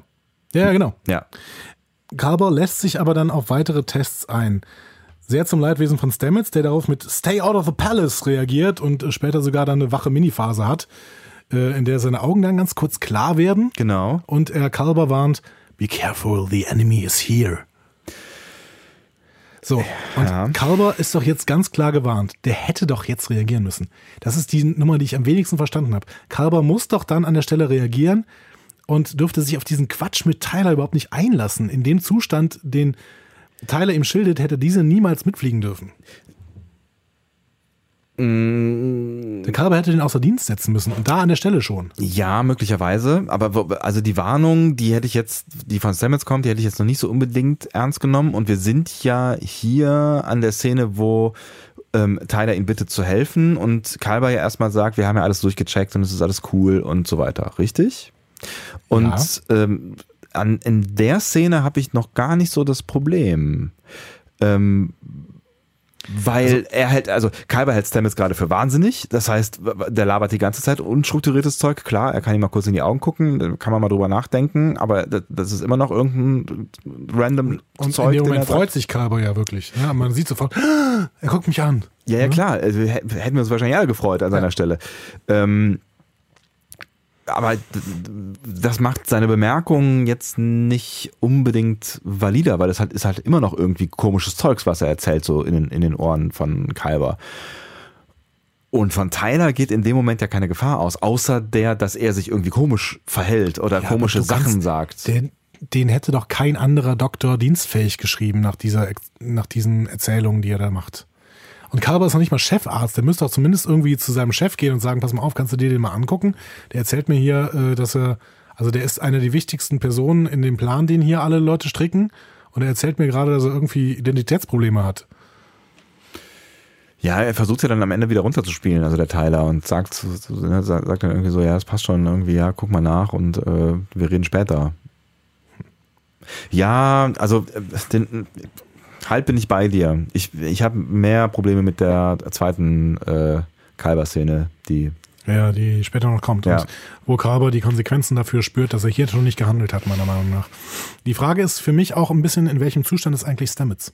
Ja, genau. Ja. Carver lässt sich aber dann auf weitere Tests ein. Sehr zum Leidwesen von Stamets, der darauf mit Stay out of the Palace reagiert und äh, später sogar dann eine wache Miniphase hat, äh, in der seine Augen dann ganz kurz klar werden Genau. und er Carver warnt, Be careful, the enemy is here. So, und Ja. Carver ist doch jetzt ganz klar gewarnt. Der hätte doch jetzt reagieren müssen. Das ist die Nummer, die ich am wenigsten verstanden habe. Carver muss doch dann an der Stelle reagieren und dürfte sich auf diesen Quatsch mit Tyler überhaupt nicht einlassen. In dem Zustand, den Tyler ihm schildert, hätte diese niemals mitfliegen dürfen. Der Carver hätte den außer Dienst setzen müssen und da an der Stelle schon. Ja, möglicherweise. Aber also die Warnung, die hätte ich jetzt, die von Stamets kommt, die hätte ich jetzt noch nicht so unbedingt ernst genommen. Und wir sind ja hier an der Szene, wo ähm, Tyler ihn bittet zu helfen und Kalber ja erstmal sagt, wir haben ja alles durchgecheckt und es ist alles cool und so weiter. Richtig? Und ähm, an, in der Szene habe ich noch gar nicht so das Problem. Ähm, weil er halt, also Kalber hält Stamets gerade für wahnsinnig. Das heißt, der labert die ganze Zeit unstrukturiertes Zeug. Klar, er kann ihm mal kurz in die Augen gucken, da kann man mal drüber nachdenken, aber das, ist immer noch irgendein random Und Zeug. in dem Moment freut sich Carver ja wirklich. Ja, man sieht sofort, "Ah, er guckt mich an. Ja, ja, klar. Also, hä- hätten wir uns wahrscheinlich alle gefreut an seiner Stelle. Ähm, aber das macht seine Bemerkungen jetzt nicht unbedingt valider, weil es halt ist halt immer noch irgendwie komisches Zeugs, was er erzählt, so in den, in den Ohren von Kalber. Und von Tyler geht in dem Moment ja keine Gefahr aus, außer der, dass er sich irgendwie komisch verhält oder Ja, komische Sachen sagt. Den, den hätte doch kein anderer Doktor dienstfähig geschrieben nach, dieser, nach diesen Erzählungen, die er da macht. Und Carver ist noch nicht mal Chefarzt. Der müsste doch zumindest irgendwie zu seinem Chef gehen und sagen, pass mal auf, kannst du dir den mal angucken? Der erzählt mir hier, äh, dass er, also der ist eine der wichtigsten Personen in dem Plan, den hier alle Leute stricken. Und er erzählt mir gerade, dass er irgendwie Identitätsprobleme hat. Ja, er versucht ja dann am Ende wieder runterzuspielen, also der Tyler, und sagt, ne, sagt dann irgendwie so, ja, es passt schon irgendwie, ja, guck mal nach und äh, wir reden später. Ja, also äh, den, halt bin ich bei dir. Ich, ich habe mehr Probleme mit der zweiten äh, Kalber-Szene, die Ja, die später noch kommt. Ja. Und wo Kalber die Konsequenzen dafür spürt, dass er hier schon nicht gehandelt hat, meiner Meinung nach. Die Frage ist für mich auch ein bisschen, in welchem Zustand ist eigentlich Stamets?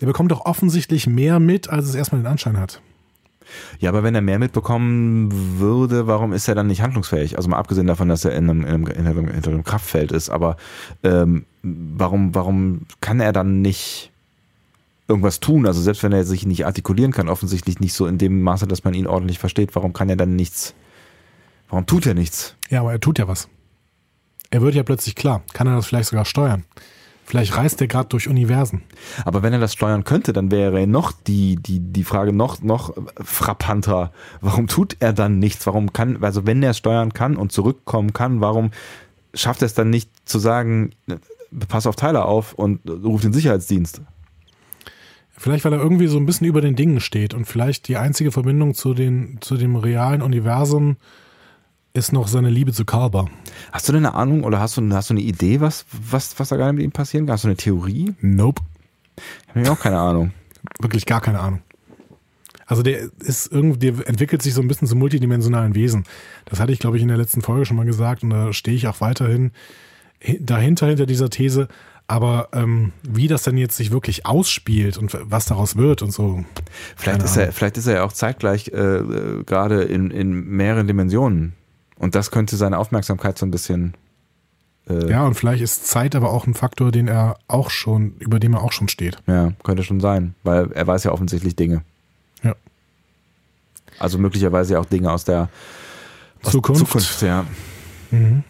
Der bekommt doch offensichtlich mehr mit, als es erstmal den Anschein hat. Ja, aber wenn er mehr mitbekommen würde, warum ist er dann nicht handlungsfähig? Also mal abgesehen davon, dass er in einem, in einem, in einem, in einem Kraftfeld ist, aber ähm, warum, warum kann er dann nicht irgendwas tun? Also selbst wenn er sich nicht artikulieren kann, offensichtlich nicht so in dem Maße, dass man ihn ordentlich versteht, warum kann er dann nichts, warum tut er nichts? Ja, aber er tut ja was. Er wird ja plötzlich klar. Kann er das vielleicht sogar steuern? Vielleicht reist er gerade durch Universen. Aber wenn er das steuern könnte, dann wäre noch die, die, die Frage noch, noch frappanter. Warum tut er dann nichts? Warum kann, also wenn er es steuern kann und zurückkommen kann, warum schafft er es dann nicht zu sagen, pass auf Tyler auf und ruft den Sicherheitsdienst? Vielleicht, weil er irgendwie so ein bisschen über den Dingen steht und vielleicht die einzige Verbindung zu, den, zu dem realen Universum ist noch seine Liebe zu Kalber. Hast du denn eine Ahnung oder hast du, hast du eine Idee, was, was, was da gerade mit ihm passieren kann? Hast du eine Theorie? Nope. Ich habe auch keine Ahnung. Wirklich gar keine Ahnung. Also der ist irgendwie, der entwickelt sich so ein bisschen zum multidimensionalen Wesen. Das hatte ich, glaube ich, in der letzten Folge schon mal gesagt und da stehe ich auch weiterhin hi- dahinter, hinter dieser These. Aber ähm, wie das denn jetzt sich wirklich ausspielt und was daraus wird und so. Vielleicht ist, er, vielleicht ist er ja auch zeitgleich äh, äh, gerade in, in mehreren Dimensionen. Und das könnte seine Aufmerksamkeit so ein bisschen. Äh, Ja, und vielleicht ist Zeit aber auch ein Faktor, den er auch schon, über dem er auch schon steht. Ja, könnte schon sein, weil er weiß ja offensichtlich Dinge. Ja. Also möglicherweise ja auch Dinge aus der aus Zukunft. Zukunft ja. Mhm.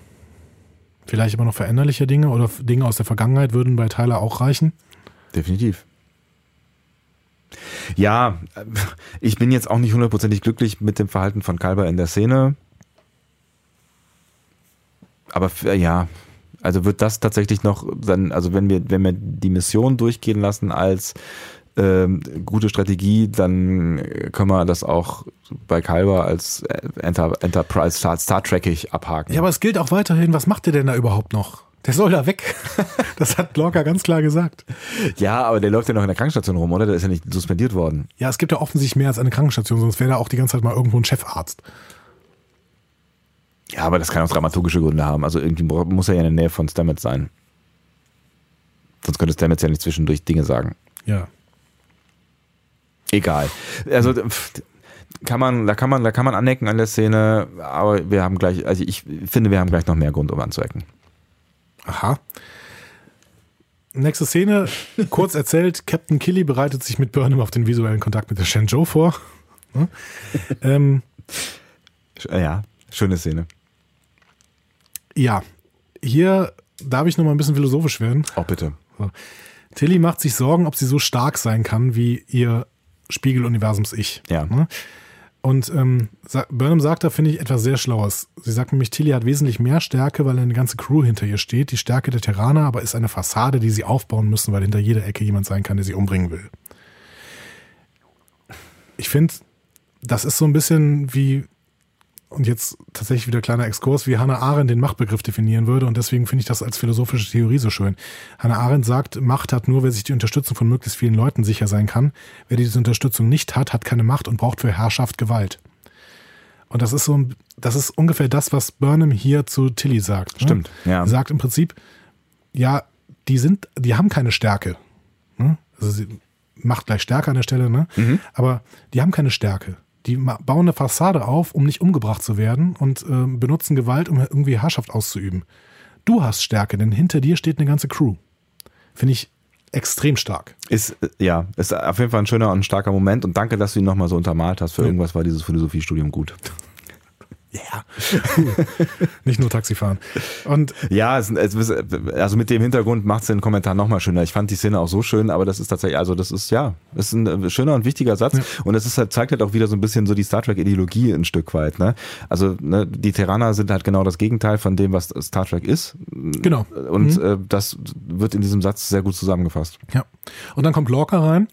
Vielleicht aber noch veränderliche Dinge oder Dinge aus der Vergangenheit würden bei Tyler auch reichen. Definitiv. Ja, äh, ich bin jetzt auch nicht hundertprozentig glücklich mit dem Verhalten von Kalber in der Szene. Aber f- ja, also wird das tatsächlich noch dann, also wenn wir, wenn wir die Mission durchgehen lassen als ähm, gute Strategie, dann können wir das auch bei Kalber als äh, Enter, Enterprise Star, Star Trekig abhaken. Ja, aber es gilt auch weiterhin, was macht der denn da überhaupt noch? Der soll da weg. Das hat Lorca ganz klar gesagt. ja, aber der läuft ja noch in der Krankenstation rum, oder? Der ist ja nicht suspendiert worden. Ja, es gibt ja offensichtlich mehr als eine Krankenstation, sonst wäre da auch die ganze Zeit mal irgendwo ein Chefarzt. Ja, aber das kann auch dramaturgische Gründe haben. Also irgendwie muss er ja in der Nähe von Stamets sein. Sonst könnte Stamets ja nicht zwischendurch Dinge sagen. Ja. Egal. Also kann man, da kann man, da kann man anecken an der Szene, aber wir haben gleich, also ich finde, wir haben gleich noch mehr Grund, um anzuecken. Aha. Nächste Szene, kurz erzählt, Captain Killy bereitet sich mit Burnham auf den visuellen Kontakt mit der Shenzhou vor. Hm? ähm, äh, Ja, schöne Szene. Ja, hier darf ich noch mal ein bisschen philosophisch werden. Auch bitte. Tilly macht sich Sorgen, ob sie so stark sein kann wie ihr Spiegeluniversums-Ich. Ja. Ne? Und ähm, Burnham sagt da, finde ich, etwas sehr Schlaues. Sie sagt nämlich, Tilly hat wesentlich mehr Stärke, weil eine ganze Crew hinter ihr steht. Die Stärke der Terraner aber ist eine Fassade, die sie aufbauen müssen, weil hinter jeder Ecke jemand sein kann, der sie umbringen will. Ich finde, das ist so ein bisschen wie, und jetzt tatsächlich wieder kleiner Exkurs, wie Hannah Arendt den Machtbegriff definieren würde. Und deswegen finde ich das als philosophische Theorie so schön. Hannah Arendt sagt, Macht hat nur, wer sich die Unterstützung von möglichst vielen Leuten sicher sein kann. Wer diese Unterstützung nicht hat, hat keine Macht und braucht für Herrschaft Gewalt. Und das ist so, das ist ungefähr das, was Burnham hier zu Tilly sagt. ne? Stimmt, ja. Sie sagt im Prinzip, ja, die sind, die haben keine Stärke. Ne? Also sie macht gleich Stärke an der Stelle, ne? Aber die haben keine Stärke. Die bauen eine Fassade auf, um nicht umgebracht zu werden und ähm, benutzen Gewalt, um irgendwie Herrschaft auszuüben. Du hast Stärke, denn hinter dir steht eine ganze Crew. Finde ich extrem stark. Ist, äh, ja, ist auf jeden Fall ein schöner und starker Moment und danke, dass du ihn nochmal so untermalt hast. Für irgendwas war dieses Philosophiestudium gut. Ja. nicht nur Taxifahren. Und Ja, es, es, also mit dem Hintergrund macht es den Kommentar nochmal schöner. Ich fand die Szene auch so schön, aber das ist tatsächlich, also das ist ja, ist ein äh, schöner und wichtiger Satz. Und es ist halt, zeigt halt auch wieder so ein bisschen so die Star Trek-Ideologie ein Stück weit. Ne? Also ne, die Terraner sind halt genau das Gegenteil von dem, was Star Trek ist. genau. Und äh, das wird in diesem Satz sehr gut zusammengefasst. Ja. Und dann kommt Lorca rein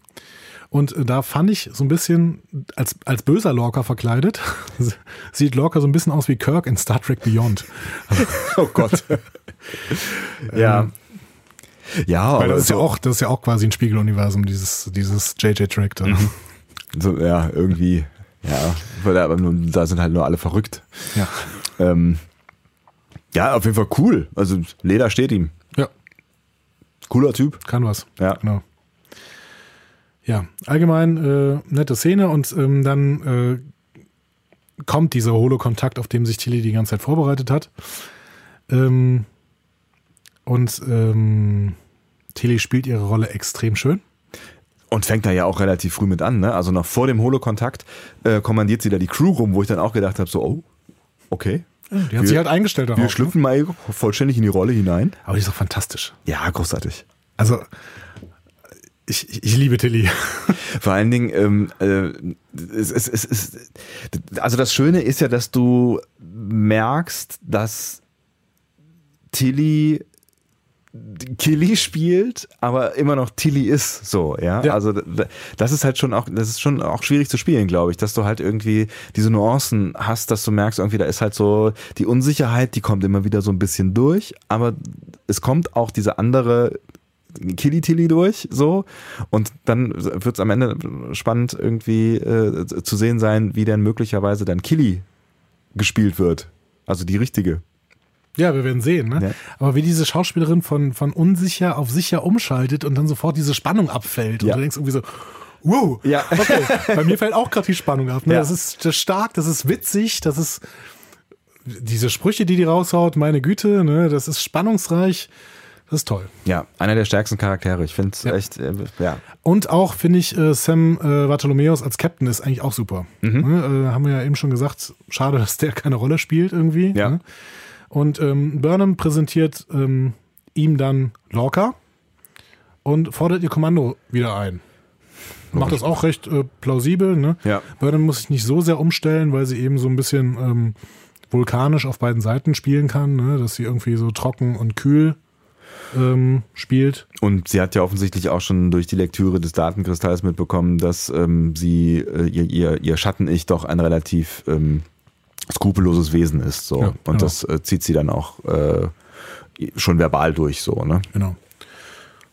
Und äh, da fand ich so ein bisschen, als, als böser Lorca verkleidet, sieht Lorca so ein bisschen aus wie Kirk in Star Trek Beyond. Oh Gott. ja. Ja, Weil aber das ist ja so, auch, das ist ja auch quasi ein Spiegeluniversum, dieses, dieses JJ Track da. so, ja, irgendwie, ja, weil aber da sind halt nur alle verrückt. Ja. Ähm, ja, auf jeden Fall cool. Also Leder steht ihm. ja, Cooler Typ. kann was. Ja. Genau. Ja, allgemein äh, nette Szene und ähm, dann äh, kommt dieser Holo-Kontakt, auf dem sich Tilly die ganze Zeit vorbereitet hat. Ähm, und ähm, Tilly spielt ihre Rolle extrem schön. Und fängt da ja auch relativ früh mit an, ne? Also noch vor dem Holo-Kontakt äh, kommandiert sie da die Crew rum, wo ich dann auch gedacht habe, so, oh, okay. Die hat Wir- sich halt eingestellt darauf. Wir ne? schlüpfen mal vollständig in die Rolle hinein. Aber die ist auch fantastisch. Ja, großartig. Also, ich, ich, ich liebe Tilly. Vor allen Dingen, ähm, äh, es, es, es, es, also das Schöne ist ja, dass du merkst, dass Tilly Killy spielt, aber immer noch Tilly ist so, ja? Ja. Also das ist halt schon auch, das ist schon auch schwierig zu spielen, glaube ich, dass du halt irgendwie diese Nuancen hast, dass du merkst, irgendwie da ist halt so die Unsicherheit, die kommt immer wieder so ein bisschen durch, aber es kommt auch diese andere Killy Tilly durch, so. Und dann wird es am Ende spannend irgendwie äh, zu sehen sein, wie denn möglicherweise dann Killy gespielt wird. Also die richtige. Ja, wir werden sehen. Ne? Ja. Aber wie diese Schauspielerin von, von unsicher auf sicher umschaltet und dann sofort diese Spannung abfällt. Und Ja. du denkst irgendwie so, wow, Ja. okay. Bei mir fällt auch gerade die Spannung ab. Ne? Ja. Das, ist, das ist stark, das ist witzig, das ist diese Sprüche, die die raushaut, meine Güte, ne? das ist spannungsreich. Das ist toll. Ja, einer der stärksten Charaktere. Ich finde es Ja. echt, äh, ja. Und auch finde ich äh, Sam äh, Bartholomeus als Captain ist eigentlich auch super. Mhm. Ne, äh, haben wir ja eben schon gesagt, schade, dass der keine Rolle spielt irgendwie. Ja. Ne? Und ähm, Burnham präsentiert ähm, ihm dann Lorca und fordert ihr Kommando wieder ein. Macht das auch recht äh, plausibel. Ne? Ja. Burnham muss sich nicht so sehr umstellen, weil sie eben so ein bisschen ähm, vulkanisch auf beiden Seiten spielen kann, ne? dass sie irgendwie so trocken und kühl ähm, spielt. Und sie hat ja offensichtlich auch schon durch die Lektüre des Datenkristalls mitbekommen, dass ähm, sie äh, ihr, ihr, ihr Schatten-Ich doch ein relativ ähm, skrupelloses Wesen ist. So. Ja, Und genau. das äh, zieht sie dann auch äh, schon verbal durch, so, ne? Genau.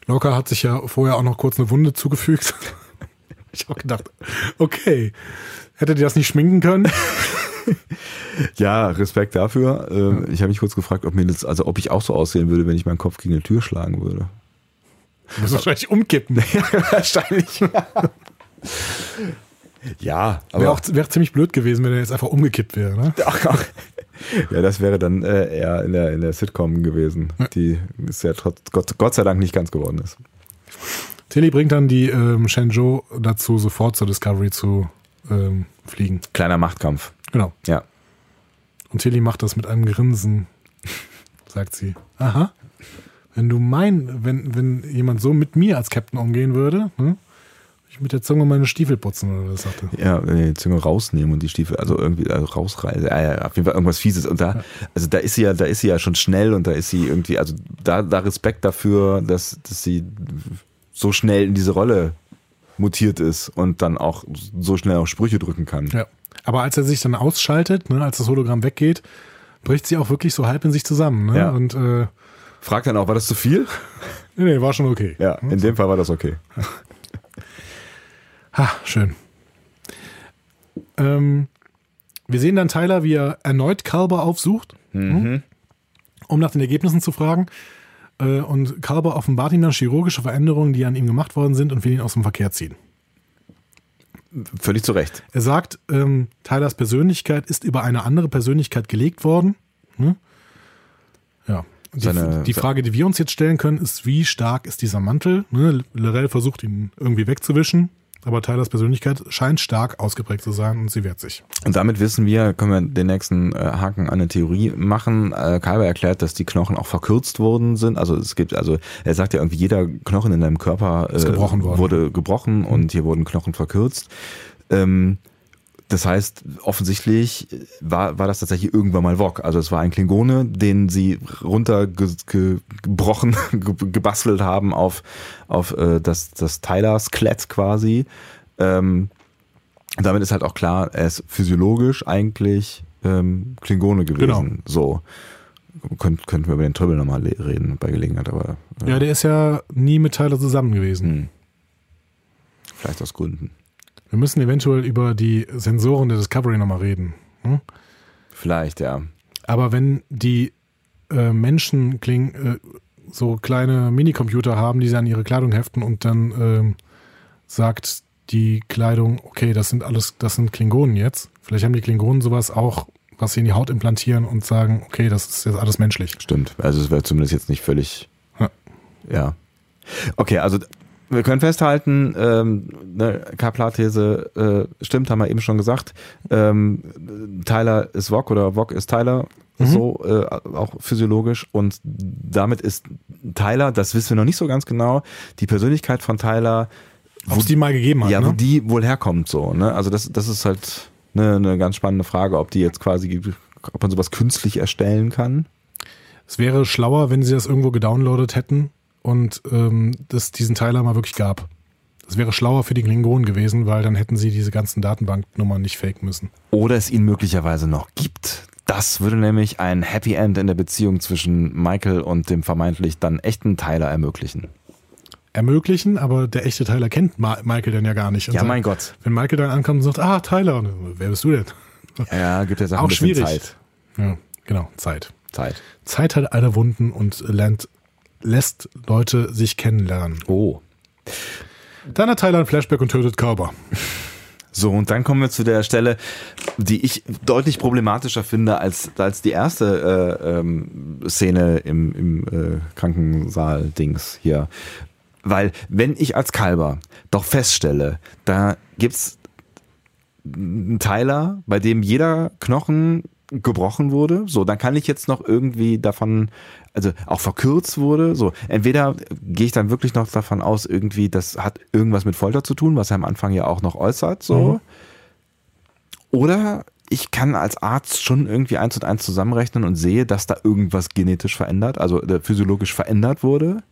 Lorca hat sich ja vorher auch noch kurz eine Wunde zugefügt. ich habe gedacht, okay, hättet ihr das nicht schminken können? Ja, Respekt dafür. Ähm, Ich habe mich kurz gefragt, ob mir das, also ob ich auch so aussehen würde, wenn ich meinen Kopf gegen eine Tür schlagen würde. Du musst wahrscheinlich umkippen. Wahrscheinlich. ja, aber Wäre auch wär ziemlich blöd gewesen, wenn er jetzt einfach umgekippt wäre. Ne? Ach, ach. Ja, das wäre dann äh, eher in der, in der Sitcom gewesen, die ist ja trotz, Gott, Gott sei Dank nicht ganz geworden ist. Tilly bringt dann die ähm, Shenzhou dazu, sofort zur Discovery zu ähm, fliegen. Kleiner Machtkampf. Genau. Ja. Und Tilly macht das mit einem Grinsen, sagt sie. Aha. Wenn du mein, wenn, wenn jemand so mit mir als Captain umgehen würde, hm, ich mit der Zunge meine Stiefel putzen oder was sagte. Ja, die Zunge rausnehmen und die Stiefel, also irgendwie also rausreißen. Ja, ja, auf jeden Fall irgendwas Fieses. Und da, also da ist sie ja, da ist sie ja schon schnell und da ist sie irgendwie, also da, da Respekt dafür, dass, dass sie so schnell in diese Rolle mutiert ist und dann auch so schnell auch Sprüche drücken kann. Ja. Aber als er sich dann ausschaltet, ne, als das Hologramm weggeht, bricht sie auch wirklich so halb in sich zusammen. Ne? Ja. Und äh, Fragt dann auch, war das zu viel? nee, nee, war schon okay. Ja, in dem Fall war das okay. Ha, schön. Ähm, wir sehen dann Tyler, wie er erneut Kalber aufsucht, hm, um nach den Ergebnissen zu fragen. Äh, und Kalber offenbart ihm dann chirurgische Veränderungen, die an ihm gemacht worden sind und will ihn aus dem Verkehr ziehen. Völlig zu Recht. Er sagt, ähm, Tylers Persönlichkeit ist über eine andere Persönlichkeit gelegt worden. Ne? Ja. Die, Seine- die Frage, die wir uns jetzt stellen können, ist, wie stark ist dieser Mantel? Ne? Lorel versucht ihn irgendwie wegzuwischen, aber Tylers Persönlichkeit scheint stark ausgeprägt zu sein und sie wehrt sich. Und damit wissen wir, können wir den nächsten äh, Haken an eine Theorie machen. Äh, Kalber erklärt, dass die Knochen auch verkürzt worden sind. Also es gibt, also er sagt ja irgendwie, jeder Knochen in deinem Körper äh, gebrochen wurde gebrochen und hier wurden Knochen verkürzt. Ähm, Das heißt, offensichtlich war, war das tatsächlich irgendwann mal Wok. Also es war ein Klingone, den sie runtergebrochen, gebastelt haben auf, auf äh, das, das Tyler-Skelett quasi. Ähm, damit ist halt auch klar, er ist physiologisch eigentlich ähm, Klingone gewesen. Genau. So. Könnt, könnten wir über den Tribble nochmal reden bei Gelegenheit, aber äh, Ja, der ist ja nie mit Tyler zusammen gewesen. hm. vielleicht aus Gründen. Wir müssen eventuell über die Sensoren der Discovery nochmal reden. Hm? Vielleicht, ja. Aber wenn die äh, Menschen kling, äh, so kleine Minicomputer haben, die sie an ihre Kleidung heften und dann ähm, sagt die Kleidung, okay, das sind alles, das sind Klingonen jetzt. Vielleicht haben die Klingonen sowas auch, was sie in die Haut implantieren und sagen, okay, das ist jetzt alles menschlich. Stimmt. Also es wäre zumindest jetzt nicht völlig. Ja. Ja. Okay, also wir können festhalten, ähm, ne, Kaplar-These äh, stimmt, haben wir eben schon gesagt. Ähm, Tyler ist Wok oder Wok ist Tyler, so äh, auch physiologisch. Und damit ist Tyler, das wissen wir noch nicht so ganz genau, die Persönlichkeit von Tyler, Ob es die mal gegeben hat, ja, wo ne? die wohl herkommt, so. Ne? Also das, das ist halt eine, eine ganz spannende Frage, ob die jetzt quasi, ob man sowas künstlich erstellen kann. Es wäre schlauer, wenn sie das irgendwo gedownloadet hätten und ähm, das diesen Teiler mal wirklich gab. Das wäre schlauer für die Klingonen gewesen, weil dann hätten sie diese ganzen Datenbanknummern nicht faken müssen. oder es ihn möglicherweise noch gibt. Das würde nämlich ein Happy End in der Beziehung zwischen Michael und dem vermeintlich dann echten Tyler ermöglichen. Ermöglichen, aber der echte Tyler kennt Ma Michael dann ja gar nicht. Und Ja, sagt- mein Gott. Wenn Michael dann ankommt und sagt, ah, Tyler, und, wer bist du denn? Ja, gibt ja Sachen Auch ein schwierig. Zeit. Ja, genau, Zeit. Zeit. Zeit hat alle Wunden und lernt, lässt Leute sich kennenlernen. Oh. Dann hat Tyler ein Flashback und tötet Körper. So, und dann kommen wir zu der Stelle, die ich deutlich problematischer finde als, als die erste äh, ähm, Szene im, im äh, Krankensaal-Dings hier. Weil, wenn ich als Kalber doch feststelle, da gibt's einen Tyler, bei dem jeder Knochen gebrochen wurde, so, dann kann ich jetzt noch irgendwie davon, also auch verkürzt wurde, so, entweder gehe ich dann wirklich noch davon aus, irgendwie, das hat irgendwas mit Folter zu tun, was er am Anfang ja auch noch äußert, so, Mhm. oder ich kann als Arzt schon irgendwie eins und eins zusammenrechnen und sehe, dass da irgendwas genetisch verändert, also äh, physiologisch verändert wurde.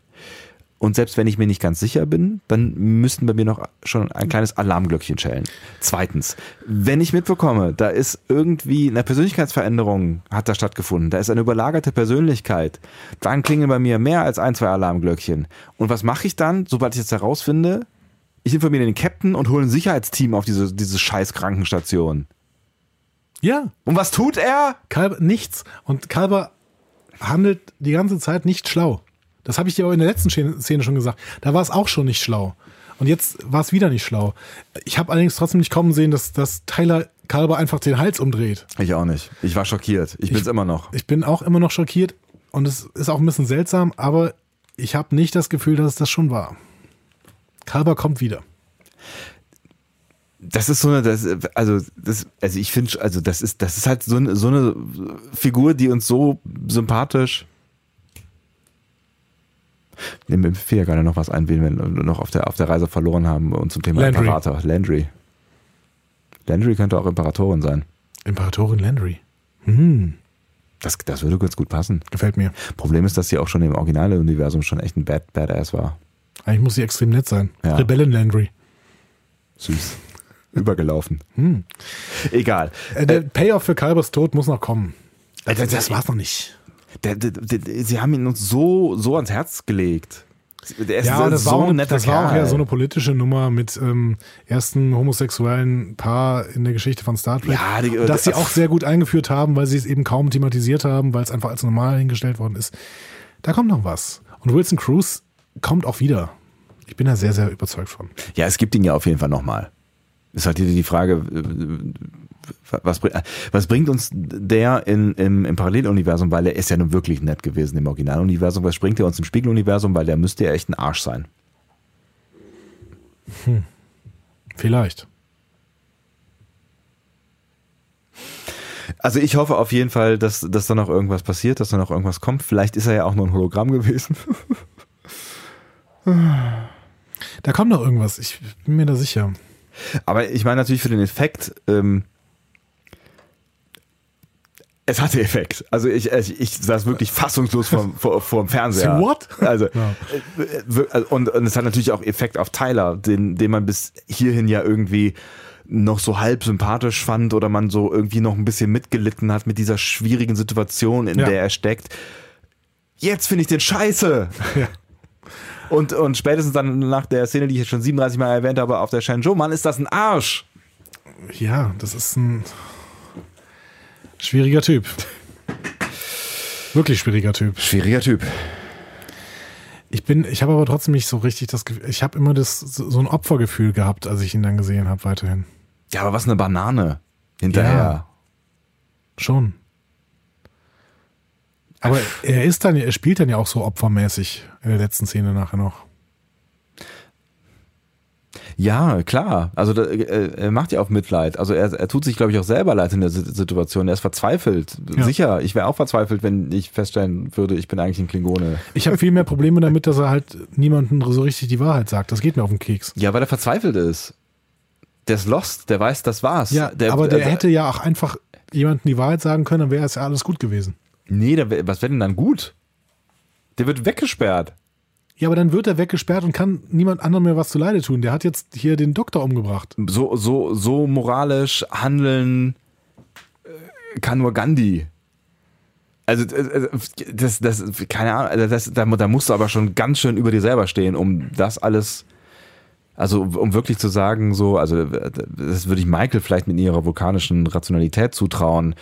Und selbst wenn ich mir nicht ganz sicher bin, dann müssten bei mir noch schon ein kleines Alarmglöckchen schellen. Zweitens, wenn ich mitbekomme, da ist irgendwie eine Persönlichkeitsveränderung hat da stattgefunden, da ist eine überlagerte Persönlichkeit, dann klingeln bei mir mehr als ein, zwei Alarmglöckchen. Und was mache ich dann, sobald ich das herausfinde? Ich informiere den Captain und hole ein Sicherheitsteam auf diese, diese scheiß Krankenstation. Ja, Und was tut er? Kalber, nichts. Und Kalber handelt die ganze Zeit nicht schlau. Das habe ich dir auch in der letzten Szene schon gesagt. Da war es auch schon nicht schlau. Und jetzt war es wieder nicht schlau. Ich habe allerdings trotzdem nicht kommen sehen, dass, dass Tyler Kalber einfach den Hals umdreht. Ich auch nicht. Ich war schockiert. Ich bin's immer noch. Ich bin auch immer noch schockiert und es ist auch ein bisschen seltsam, aber ich habe nicht das Gefühl, dass es das schon war. Kalber kommt wieder. Das ist so eine, das, also, das, also ich finde, also das ist, das ist halt so eine, so eine Figur, die uns so sympathisch. Mir fiel ja gerade noch was ein, wen wir noch auf der, auf der Reise verloren haben und zum Thema Landry. Imperator. Landry. Landry könnte auch Imperatorin sein. Imperatorin Landry. Hm, Das, das würde ganz gut passen. gefällt mir. Problem ist, dass sie auch schon im Originaluniversum schon echt ein Bad, Badass war. Eigentlich muss sie extrem nett sein. Ja. Rebellen Landry. Süß. Übergelaufen. Hm. Egal. Äh, der Payoff für Kalbers Tod muss noch kommen. Also, Das war's noch nicht. Der, der, der, sie haben ihn uns so, so ans Herz gelegt. Der ist Ja, das, so war, auch, ein netter das war auch ja so eine politische Nummer mit ähm, ersten homosexuellen Paar in der Geschichte von Star Trek. Ja, die- Und das sie auch sehr gut eingeführt haben, weil sie es eben kaum thematisiert haben, weil es einfach als normal hingestellt worden ist. Da kommt noch was. Und Wilson Cruz kommt auch wieder. Ich bin da sehr, sehr überzeugt von. Ja, es gibt ihn ja auf jeden Fall nochmal. Ist halt die Frage, äh, was, was bringt uns der in, im, im Paralleluniversum, weil er ist ja nun wirklich nett gewesen im Originaluniversum. Was bringt er uns im Spiegeluniversum, weil der müsste ja echt ein Arsch sein. Vielleicht. Also ich hoffe auf jeden Fall, dass, dass da noch irgendwas passiert, dass da noch irgendwas kommt. Vielleicht ist er ja auch nur ein Hologramm gewesen. Da kommt noch irgendwas. Ich bin mir da sicher. Aber ich meine natürlich für den Effekt, ähm, Es hatte Effekt. Also ich, ich, ich saß wirklich fassungslos vorm, vor, vorm Fernseher. What? Also, Ja. äh, und, und es hat natürlich auch Effekt auf Tyler, den, den man bis hierhin ja irgendwie noch so halb sympathisch fand oder man so irgendwie noch ein bisschen mitgelitten hat mit dieser schwierigen Situation, in Ja. der er steckt. Jetzt finde ich den scheiße. Ja. Und, und spätestens dann nach der Szene, die ich jetzt schon 37 Mal erwähnt habe, auf der Shenzhou, Mann, ist das ein Arsch. Ja, das ist ein schwieriger Typ. Wirklich schwieriger Typ. Schwieriger Typ. Ich bin, ich habe aber trotzdem nicht so richtig das Gefühl, ich habe immer das, so ein Opfergefühl gehabt, als ich ihn dann gesehen habe, weiterhin. Ja, aber was eine Banane hinterher. Ja. Schon. Aber er ist dann, er spielt dann ja auch so opfermäßig in der letzten Szene nachher noch. Ja, klar. Also äh, er macht ja auch Mitleid. Also er, er tut sich, glaube ich, auch selber leid in der Si- Situation. Er ist verzweifelt. Ja. Sicher, ich wäre auch verzweifelt, wenn ich feststellen würde, ich bin eigentlich ein Klingone. Ich habe viel mehr Probleme damit, dass er halt niemandem so richtig die Wahrheit sagt. Das geht mir auf den Keks. Ja, weil er verzweifelt ist. Der ist lost, der weiß, das war's. Ja, der, aber der äh, hätte ja auch einfach jemandem die Wahrheit sagen können, dann wäre es ja alles gut gewesen. Nee, der, was wäre denn dann gut? Der wird weggesperrt. Ja, aber dann wird er weggesperrt und kann niemand anderem mehr was zu Leide tun. Der hat jetzt hier den Doktor umgebracht. So, so, so moralisch handeln äh, kann nur Gandhi. Also äh, das, das, keine Ahnung, also das, da, da musst du aber schon ganz schön über dir selber stehen, um das alles, also um wirklich zu sagen, so, also das würde ich Michael vielleicht mit ihrer vulkanischen Rationalität zutrauen,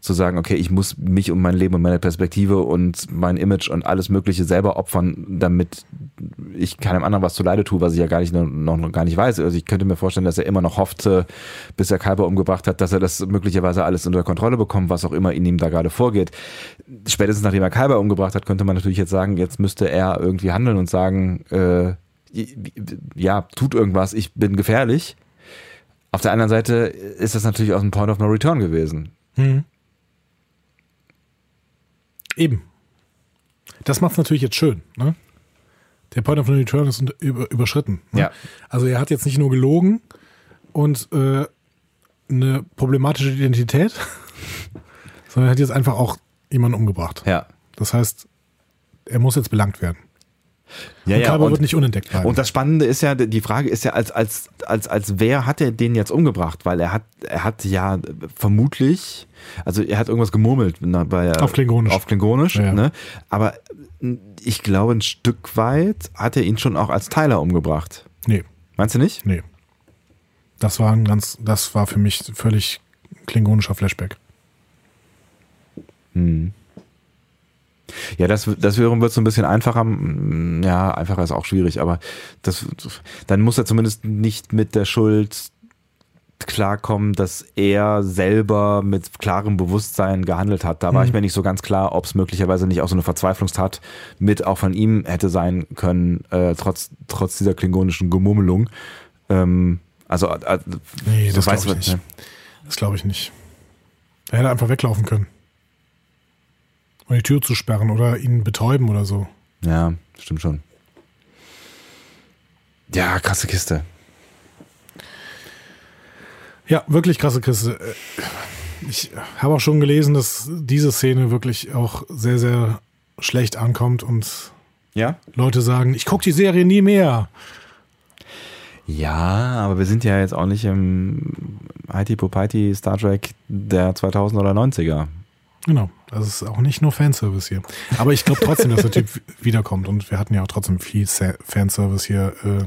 zu sagen, okay, ich muss mich um mein Leben und meine Perspektive und mein Image und alles Mögliche selber opfern, damit ich keinem anderen was zu Leide tue, was ich ja gar nicht noch, noch gar nicht weiß. Also ich könnte mir vorstellen, dass er immer noch hoffte, bis er Kalber umgebracht hat, dass er das möglicherweise alles unter Kontrolle bekommt, was auch immer in ihm da gerade vorgeht. Spätestens nachdem er Kalber umgebracht hat, könnte man natürlich jetzt sagen, jetzt müsste er irgendwie handeln und sagen, äh, ja, tut irgendwas, ich bin gefährlich. Auf der anderen Seite ist das natürlich auch ein Point of No Return gewesen. Mhm. Eben. Das macht es natürlich jetzt schön. Ne? Der Point of No Return ist über, überschritten. Ne? Ja. Also er hat jetzt nicht nur gelogen und äh, eine problematische Identität, sondern er hat jetzt einfach auch jemanden umgebracht. Ja. Das heißt, er muss jetzt belangt werden. Ja, und ja, Kalber und- wird nicht unentdeckt bleiben. Und das Spannende ist ja, die Frage ist ja, als, als, als, als wer hat er den jetzt umgebracht? Weil er hat, er hat ja vermutlich, also er hat irgendwas gemurmelt na, bei, Auf Klingonisch. Auf Klingonisch, Ja. ne? Aber ich glaube, ein Stück weit hat er ihn schon auch als Tyler umgebracht. nee, Meinst du nicht? nee. Das war ein ganz, das war für mich völlig klingonischer Flashback. Hm. Ja, das, das wiederum wird so ein bisschen einfacher. Ja, einfacher ist auch schwierig, aber das, dann muss er zumindest nicht mit der Schuld klarkommen, dass er selber mit klarem Bewusstsein gehandelt hat. Da war ich mir nicht so ganz klar, ob es möglicherweise nicht auch so eine Verzweiflungstat mit auch von ihm hätte sein können, äh, trotz, trotz dieser klingonischen Gemummelung. Ähm, also, äh, Nee, so das weißt glaube ich. Das glaube ich nicht. Er hätte einfach weglaufen können. Und die Tür zu sperren oder ihn betäuben oder so. Ja, stimmt schon. Ja, krasse Kiste. Ja, wirklich krasse Kiste. Äh, Ich habe auch schon gelesen, dass diese Szene wirklich auch sehr, sehr schlecht ankommt und Ja? Leute sagen, ich gucke die Serie nie mehr. Ja, aber wir sind ja jetzt auch nicht im Heidi Popaiti Star Trek der 2000 oder 90er. Genau, das ist auch nicht nur Fanservice hier. Aber ich glaube trotzdem, dass der Typ wiederkommt und wir hatten ja auch trotzdem viel Fanservice hier, äh,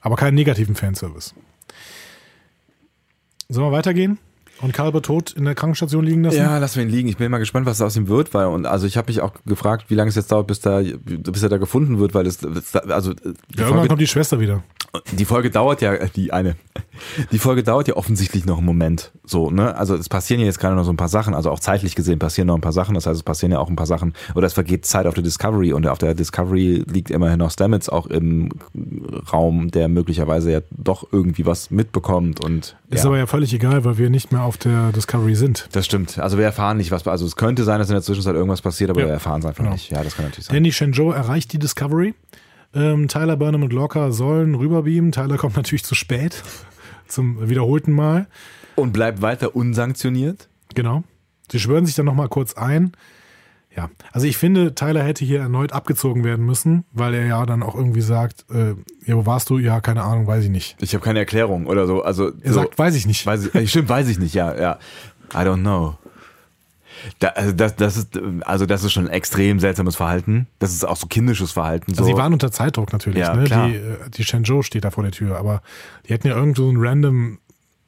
aber keinen negativen Fanservice. Sollen wir weitergehen? Und Kalber tot in der Krankenstation liegen lassen? Ja, lassen wir ihn liegen. Ich bin mal gespannt, was aus ihm wird, weil und also ich habe mich auch gefragt, wie lange es jetzt dauert, bis da bis er da gefunden wird, weil es also die, Ja, irgendwann Folge, kommt die Schwester wieder. Die Folge dauert ja die eine die Folge dauert ja offensichtlich noch einen Moment, so ne? Also es passieren ja jetzt gerade noch so ein paar Sachen, also auch zeitlich gesehen passieren noch ein paar Sachen. Das heißt, es passieren ja auch ein paar Sachen oder es vergeht Zeit auf der Discovery und auf der Discovery liegt immerhin noch Stamets auch im Raum, der möglicherweise ja doch irgendwie was mitbekommt und Ist ja. aber ja völlig egal, weil wir nicht mehr auf der Discovery sind. Das stimmt. Also wir erfahren nicht, was. Also es könnte sein, dass in der Zwischenzeit irgendwas passiert, aber Ja. wir erfahren es einfach Genau. nicht. Ja, das kann natürlich sein. Die Shenzhou erreicht die Discovery. Ähm, Tyler, Burnham und Lorca sollen rüberbeamen. Tyler kommt natürlich zu spät. Zum wiederholten Mal. Und bleibt weiter unsanktioniert. Genau. Sie schwören sich dann nochmal kurz ein. Ja, also ich finde, Tyler hätte hier erneut abgezogen werden müssen, weil er ja dann auch irgendwie sagt, äh, ja, wo warst du? Ja, keine Ahnung, weiß ich nicht. Ich habe keine Erklärung oder so. Also Er so, sagt, weiß ich nicht. weiß ich, äh, stimmt, weiß ich nicht, ja, ja. I don't know. Da, also das, das ist, also das ist schon ein extrem seltsames Verhalten. Das ist auch so kindisches Verhalten. So. Also sie waren unter Zeitdruck natürlich, Ja, ne? klar. Die, äh, die Shenzhou steht da vor der Tür, aber die hätten ja irgend so einen random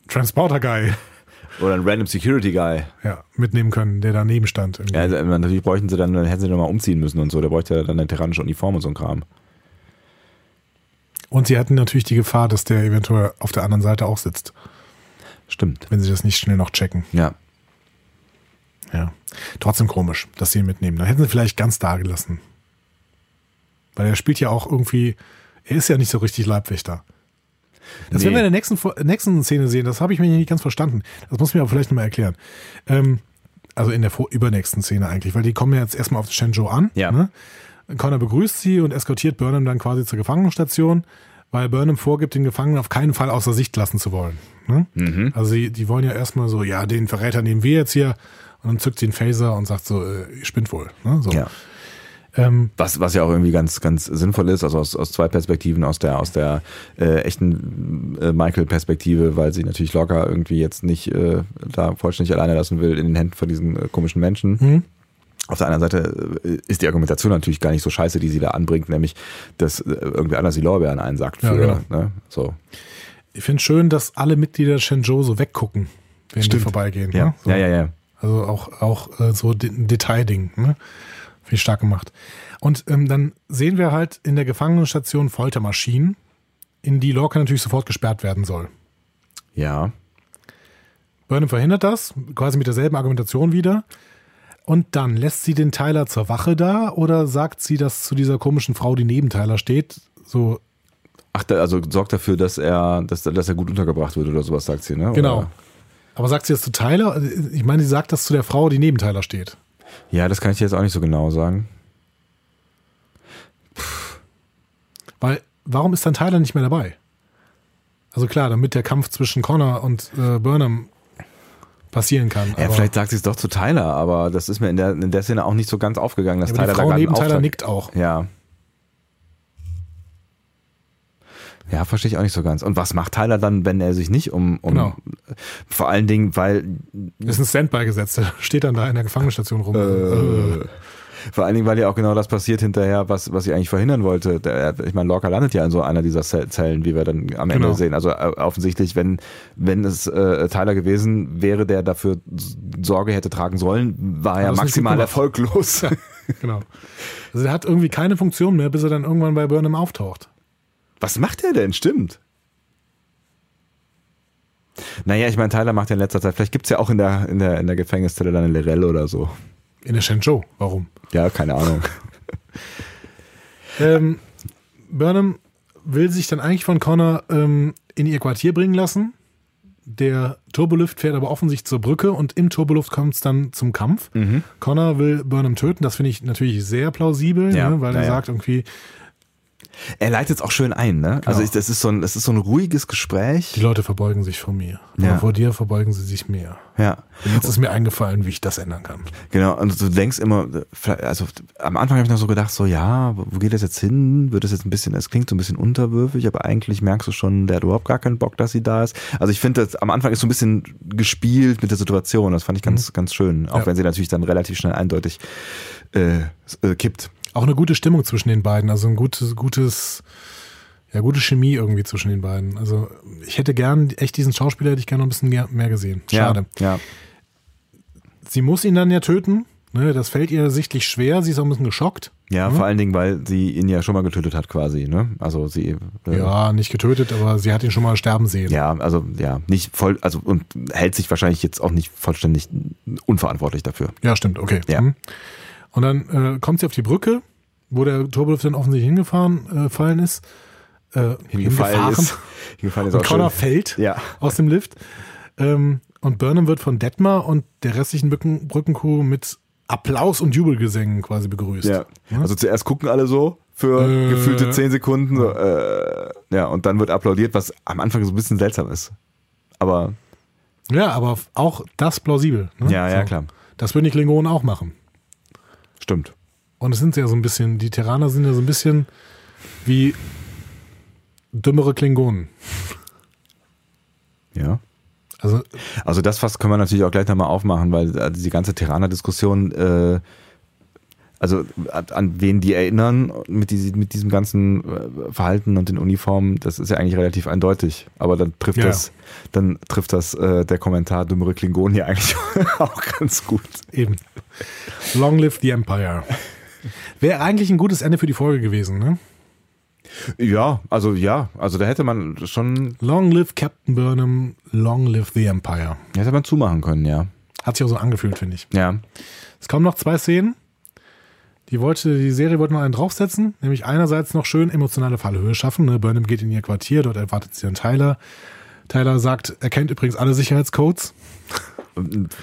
Transporter-Guy Oder ein random Security Guy. ja, mitnehmen können, der daneben stand. irgendwie. Ja, also, natürlich bräuchten sie dann, dann hätten sie nochmal umziehen müssen und so. Der bräuchte ja dann eine tyrannische Uniform und so ein Kram. Und sie hatten natürlich die Gefahr, dass der eventuell auf der anderen Seite auch sitzt, Stimmt. wenn sie das nicht schnell noch checken. Ja. Ja. Trotzdem komisch, dass sie ihn mitnehmen. Dann hätten sie vielleicht ganz da gelassen. Weil er spielt ja auch irgendwie, er ist ja nicht so richtig Leibwächter. Das Nee. werden wir in der nächsten, nächsten Szene sehen. Das habe ich mir nicht ganz verstanden. Das muss mir aber vielleicht nochmal erklären. Ähm, also in der vor übernächsten Szene eigentlich, weil die kommen ja jetzt erstmal auf Shenzhou an. Ja. Ne? Connor begrüßt sie und eskortiert Burnham dann quasi zur Gefangenenstation, weil Burnham vorgibt, den Gefangenen auf keinen Fall außer Sicht lassen zu wollen. Ne? Mhm. Also sie, die wollen ja erstmal so, ja, den Verräter nehmen wir jetzt hier. Und dann zückt sie einen Phaser und sagt so, äh, ihr spinnt wohl. Ne? So. Ja. Ähm, Was, was ja auch irgendwie ganz, ganz sinnvoll ist, also aus, aus zwei Perspektiven, aus der, aus der äh, echten äh, Michael-Perspektive, weil sie natürlich locker irgendwie jetzt nicht äh, da vollständig alleine lassen will in den Händen von diesen äh, komischen Menschen. hm? Auf der anderen Seite äh, ist die Argumentation natürlich gar nicht so scheiße, die sie da anbringt, nämlich, dass äh, irgendwer anders die Lorbeeren einsackt Ja, für, genau. ne? So. Ich finde schön, dass alle Mitglieder der Shenzhou so weggucken, wenn die Stimmt. vorbeigehen. Ja. Ne? So. ja, ja, ja. Also auch, auch äh, so ein Detailding. Ne? Ich stark gemacht. Und ähm, dann sehen wir halt in der Gefangenenstation Foltermaschinen, in die Lorca natürlich sofort gesperrt werden soll. Ja. Burnham verhindert das, quasi mit derselben Argumentation wieder. Und dann lässt sie den Tyler zur Wache da oder sagt sie das zu dieser komischen Frau, die neben Tyler steht? So, Ach, also sorgt dafür, dass er, dass, dass er gut untergebracht wird oder sowas, sagt sie, ne? genau. Oder? Aber sagt sie das zu Tyler? Ich meine, sie sagt das zu der Frau, die neben Tyler steht. Ja, das kann ich jetzt auch nicht so genau sagen. Weil, warum ist dann Tyler nicht mehr dabei? Also klar, damit der Kampf zwischen Connor und äh, Burnham passieren kann. Ja, vielleicht sagt sie es doch zu Tyler, aber das ist mir in der, in der Szene auch nicht so ganz aufgegangen, dass ja, Tyler die da Frau gerade neben Tyler nickt auch. Ja. Ja, verstehe ich auch nicht so ganz. Und was macht Tyler dann, wenn er sich nicht um, um Genau. vor allen Dingen, weil Ist ein Standby gesetzt, der steht dann da in der Gefangenstation rum. äh, vor allen Dingen, weil ja auch genau das passiert hinterher, was, was ich eigentlich verhindern wollte. Der, ich meine, Lorca landet ja in so einer dieser Zell- Zellen, wie wir dann am Ende Genau. sehen. Also äh, offensichtlich, wenn, wenn es äh, Tyler gewesen wäre, der dafür Sorge hätte tragen sollen, war er das maximal erfolglos. genau. Also er hat irgendwie keine Funktion mehr, bis er dann irgendwann bei Burnham auftaucht. Was macht er denn? Stimmt. Naja, ich meine, Tyler macht ja in letzter Zeit, vielleicht gibt's ja auch in der, in der, in der Gefängniszelle dann eine Lirelle oder so. In der Shenzhou. Warum? Ja, keine Ahnung. Ähm, Burnham will sich dann eigentlich von Connor ähm, in ihr Quartier bringen lassen. Der Turbolift fährt aber offensichtlich zur Brücke und im Turbolift kommt es dann zum Kampf. Mhm. Connor will Burnham töten, das finde ich natürlich sehr plausibel, Ja, ne, weil er ja. sagt irgendwie, Er leitet es auch schön ein, ne? Also Genau. ich, das ist so ein, das ist so ein ruhiges Gespräch. die Leute verbeugen sich vor mir. Ja. Aber vor dir verbeugen sie sich mehr. Ja, Und jetzt ist mir eingefallen, wie ich das ändern kann. genau. Und du denkst immer, also am Anfang habe ich noch so gedacht, so ja, wo geht das jetzt hin? Wird das jetzt ein bisschen, es klingt so ein bisschen unterwürfig, aber eigentlich merkst du schon, der hat überhaupt gar keinen Bock, dass sie da ist. Also ich finde, am Anfang ist so ein bisschen gespielt mit der Situation. Das fand ich ganz, ganz schön. Auch Ja. wenn sie natürlich dann relativ schnell eindeutig äh, äh, kippt. Auch eine gute Stimmung zwischen den beiden, also ein gutes, gutes, ja, gute Chemie irgendwie zwischen den beiden. Also ich hätte gern, echt diesen Schauspieler hätte ich gerne noch ein bisschen mehr gesehen. Schade. Ja, ja. Sie muss ihn dann ja töten. Ne, das fällt ihr sichtlich schwer. Sie ist auch ein bisschen geschockt. Ja, Mhm. vor allen Dingen, weil sie ihn ja schon mal getötet hat quasi, ne? Also sie äh, Ja, nicht getötet, aber sie hat ihn schon mal sterben sehen. ja, also ja, nicht voll, also und hält sich wahrscheinlich jetzt auch nicht vollständig unverantwortlich dafür. Ja, stimmt, okay. Ja. Mhm. Und dann äh, kommt sie auf die Brücke, wo der Turbolift dann offensichtlich hingefahren äh, fallen ist. Äh, hingefahren. ist, hingefallen ist Und Connor schön. fällt Ja. aus dem Lift. Ähm, und Burnham wird von Detmar und der restlichen Brücken Brückencrew mit Applaus und Jubelgesängen quasi begrüßt. Ja. Also zuerst gucken alle so für Äh. gefühlte zehn Sekunden, so, äh, ja, und dann wird applaudiert, was am Anfang so ein bisschen seltsam ist. Aber Ja, aber auch das plausibel. Ne? ja, ja, So. klar. Das würden die Klingonen auch machen. Stimmt. Und es sind ja so ein bisschen, die Terraner sind ja so ein bisschen wie dümmere Klingonen. Ja. Also, Also das Fass können wir natürlich auch gleich nochmal aufmachen, weil äh, die ganze Terraner-Diskussion, äh, also an, wen die erinnern mit, diese, mit diesem ganzen äh, Verhalten und den Uniformen, das ist ja eigentlich relativ eindeutig. Aber dann trifft Ja. das, dann trifft das äh, der Kommentar dümmere Klingonen hier eigentlich auch ganz gut. eben. Long live the Empire. Wäre eigentlich ein gutes Ende für die Folge gewesen, ne? Ja, also ja, also da hätte man schon, Long live Captain Burnham, long live the Empire. hätte man zumachen können, ja. Hat sich auch so angefühlt, finde ich. Ja. Es kommen noch zwei Szenen. Die, wollte, die Serie wollte noch einen draufsetzen, nämlich einerseits noch schön emotionale Fallhöhe schaffen. Ne? Burnham geht in ihr Quartier, dort erwartet sie dann Tyler. Tyler sagt, er kennt übrigens alle Sicherheitscodes.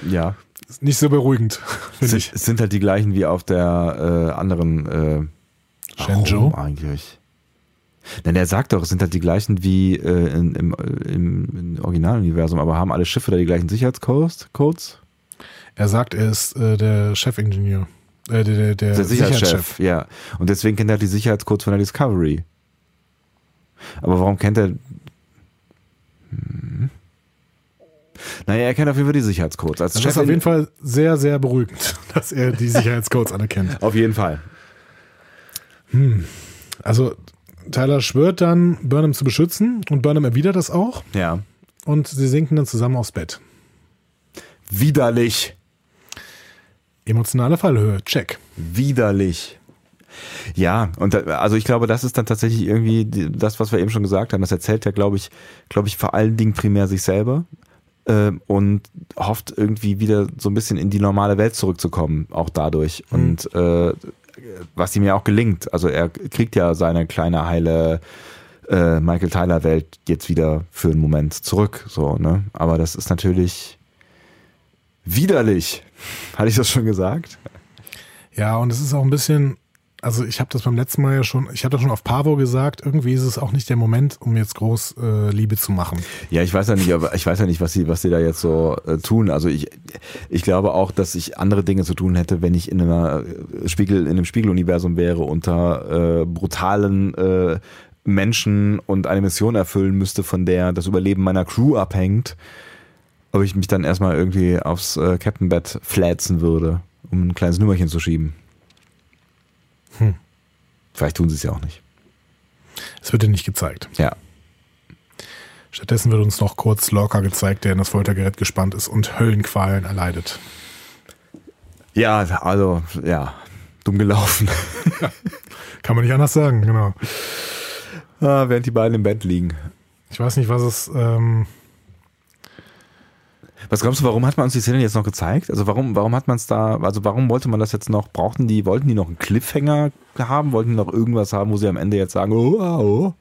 Ja, Ist nicht so beruhigend, finde ich. es sind halt die gleichen wie auf der äh, anderen äh, Shenzhou? eigentlich. Denn er sagt doch, es sind halt die gleichen wie äh, in, im, im, im Originaluniversum, aber haben alle Schiffe da die gleichen Sicherheitscodes? Codes? Er sagt, er ist äh, der Chefingenieur. Äh, der, der, der, Sicherheitschef, ja. Und deswegen kennt er die Sicherheitscodes von der Discovery. Aber warum kennt er. Hm. Naja, er kennt auf jeden Fall die Sicherheitscodes. Als Das Chef ist auf jeden Fall sehr, sehr beruhigend, dass er die Sicherheitscodes alle kennt. Auf jeden Fall. Also Tyler schwört dann, Burnham zu beschützen und Burnham erwidert das auch Ja. und sie sinken dann zusammen aufs Bett. Widerlich. Emotionale Fallhöhe, check. widerlich. Ja, und da, also ich glaube, das ist dann tatsächlich irgendwie das, was wir eben schon gesagt haben. Das erzählt ja, glaube ich, glaube ich, vor allen Dingen primär sich selber äh, und hofft irgendwie wieder so ein bisschen in die normale Welt zurückzukommen, auch dadurch. Und äh, was ihm ja auch gelingt. Also er kriegt ja seine kleine heile äh, Michael Tyler Welt jetzt wieder für einen Moment zurück. So, ne? Aber das ist natürlich widerlich. Hatte ich das schon gesagt? Ja, und es ist auch ein bisschen, also ich habe das beim letzten Mal ja schon, ich habe das schon auf Pavo gesagt, irgendwie ist es auch nicht der Moment, um jetzt groß äh, Liebe zu machen. Ja, ich weiß ja nicht, aber ich weiß ja nicht, was sie, was sie da jetzt so äh, tun. Also ich, ich glaube auch, dass ich andere Dinge zu tun hätte, wenn ich in einer äh, Spiegel, in einem Spiegeluniversum wäre, unter äh, brutalen äh, Menschen und eine Mission erfüllen müsste, von der das Überleben meiner Crew abhängt, ob ich mich dann erstmal irgendwie aufs äh, Captain Bett flätzen würde, um ein kleines Nummerchen zu schieben. Hm. Vielleicht tun sie es ja auch nicht. Es wird dir nicht gezeigt. Ja. Stattdessen wird uns noch kurz Lorca gezeigt, der in das Foltergerät gespannt ist und Höllenqualen erleidet. Ja, also, ja, dumm gelaufen. Kann man nicht anders sagen, genau. ah, während die beiden im Bett liegen. Ich weiß nicht, was es, ähm, Was glaubst du, warum hat man uns die Szene jetzt noch gezeigt? Also warum, warum hat man es da, also warum wollte man das jetzt noch, brauchten die, wollten die noch einen Cliffhanger haben? Wollten die noch irgendwas haben, wo sie am Ende jetzt sagen, oh, ah, oh?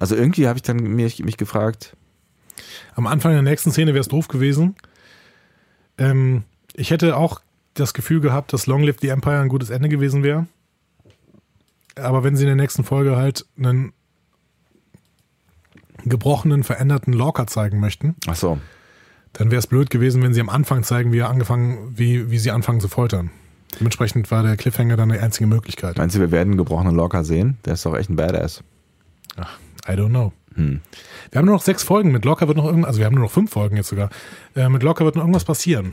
Also irgendwie habe ich dann mich, mich gefragt, am Anfang der nächsten Szene wäre es doof gewesen. Ähm, ich hätte auch das Gefühl gehabt, dass Long Live the Empire ein gutes Ende gewesen wäre. Aber wenn sie in der nächsten Folge halt einen gebrochenen, veränderten Lorca zeigen möchten, ach so, dann wäre es blöd gewesen, wenn sie am Anfang zeigen, wie er angefangen, wie, wie sie anfangen zu foltern. Dementsprechend war der Cliffhanger dann die einzige Möglichkeit. meinst du, wir werden einen gebrochenen Locker sehen? Der ist doch echt ein Badass. I don't know. Hm. Wir haben nur noch sechs Folgen. Mit Locker wird noch irgendwas, also wir haben nur noch fünf Folgen jetzt sogar. Äh, mit Locker wird noch irgendwas passieren.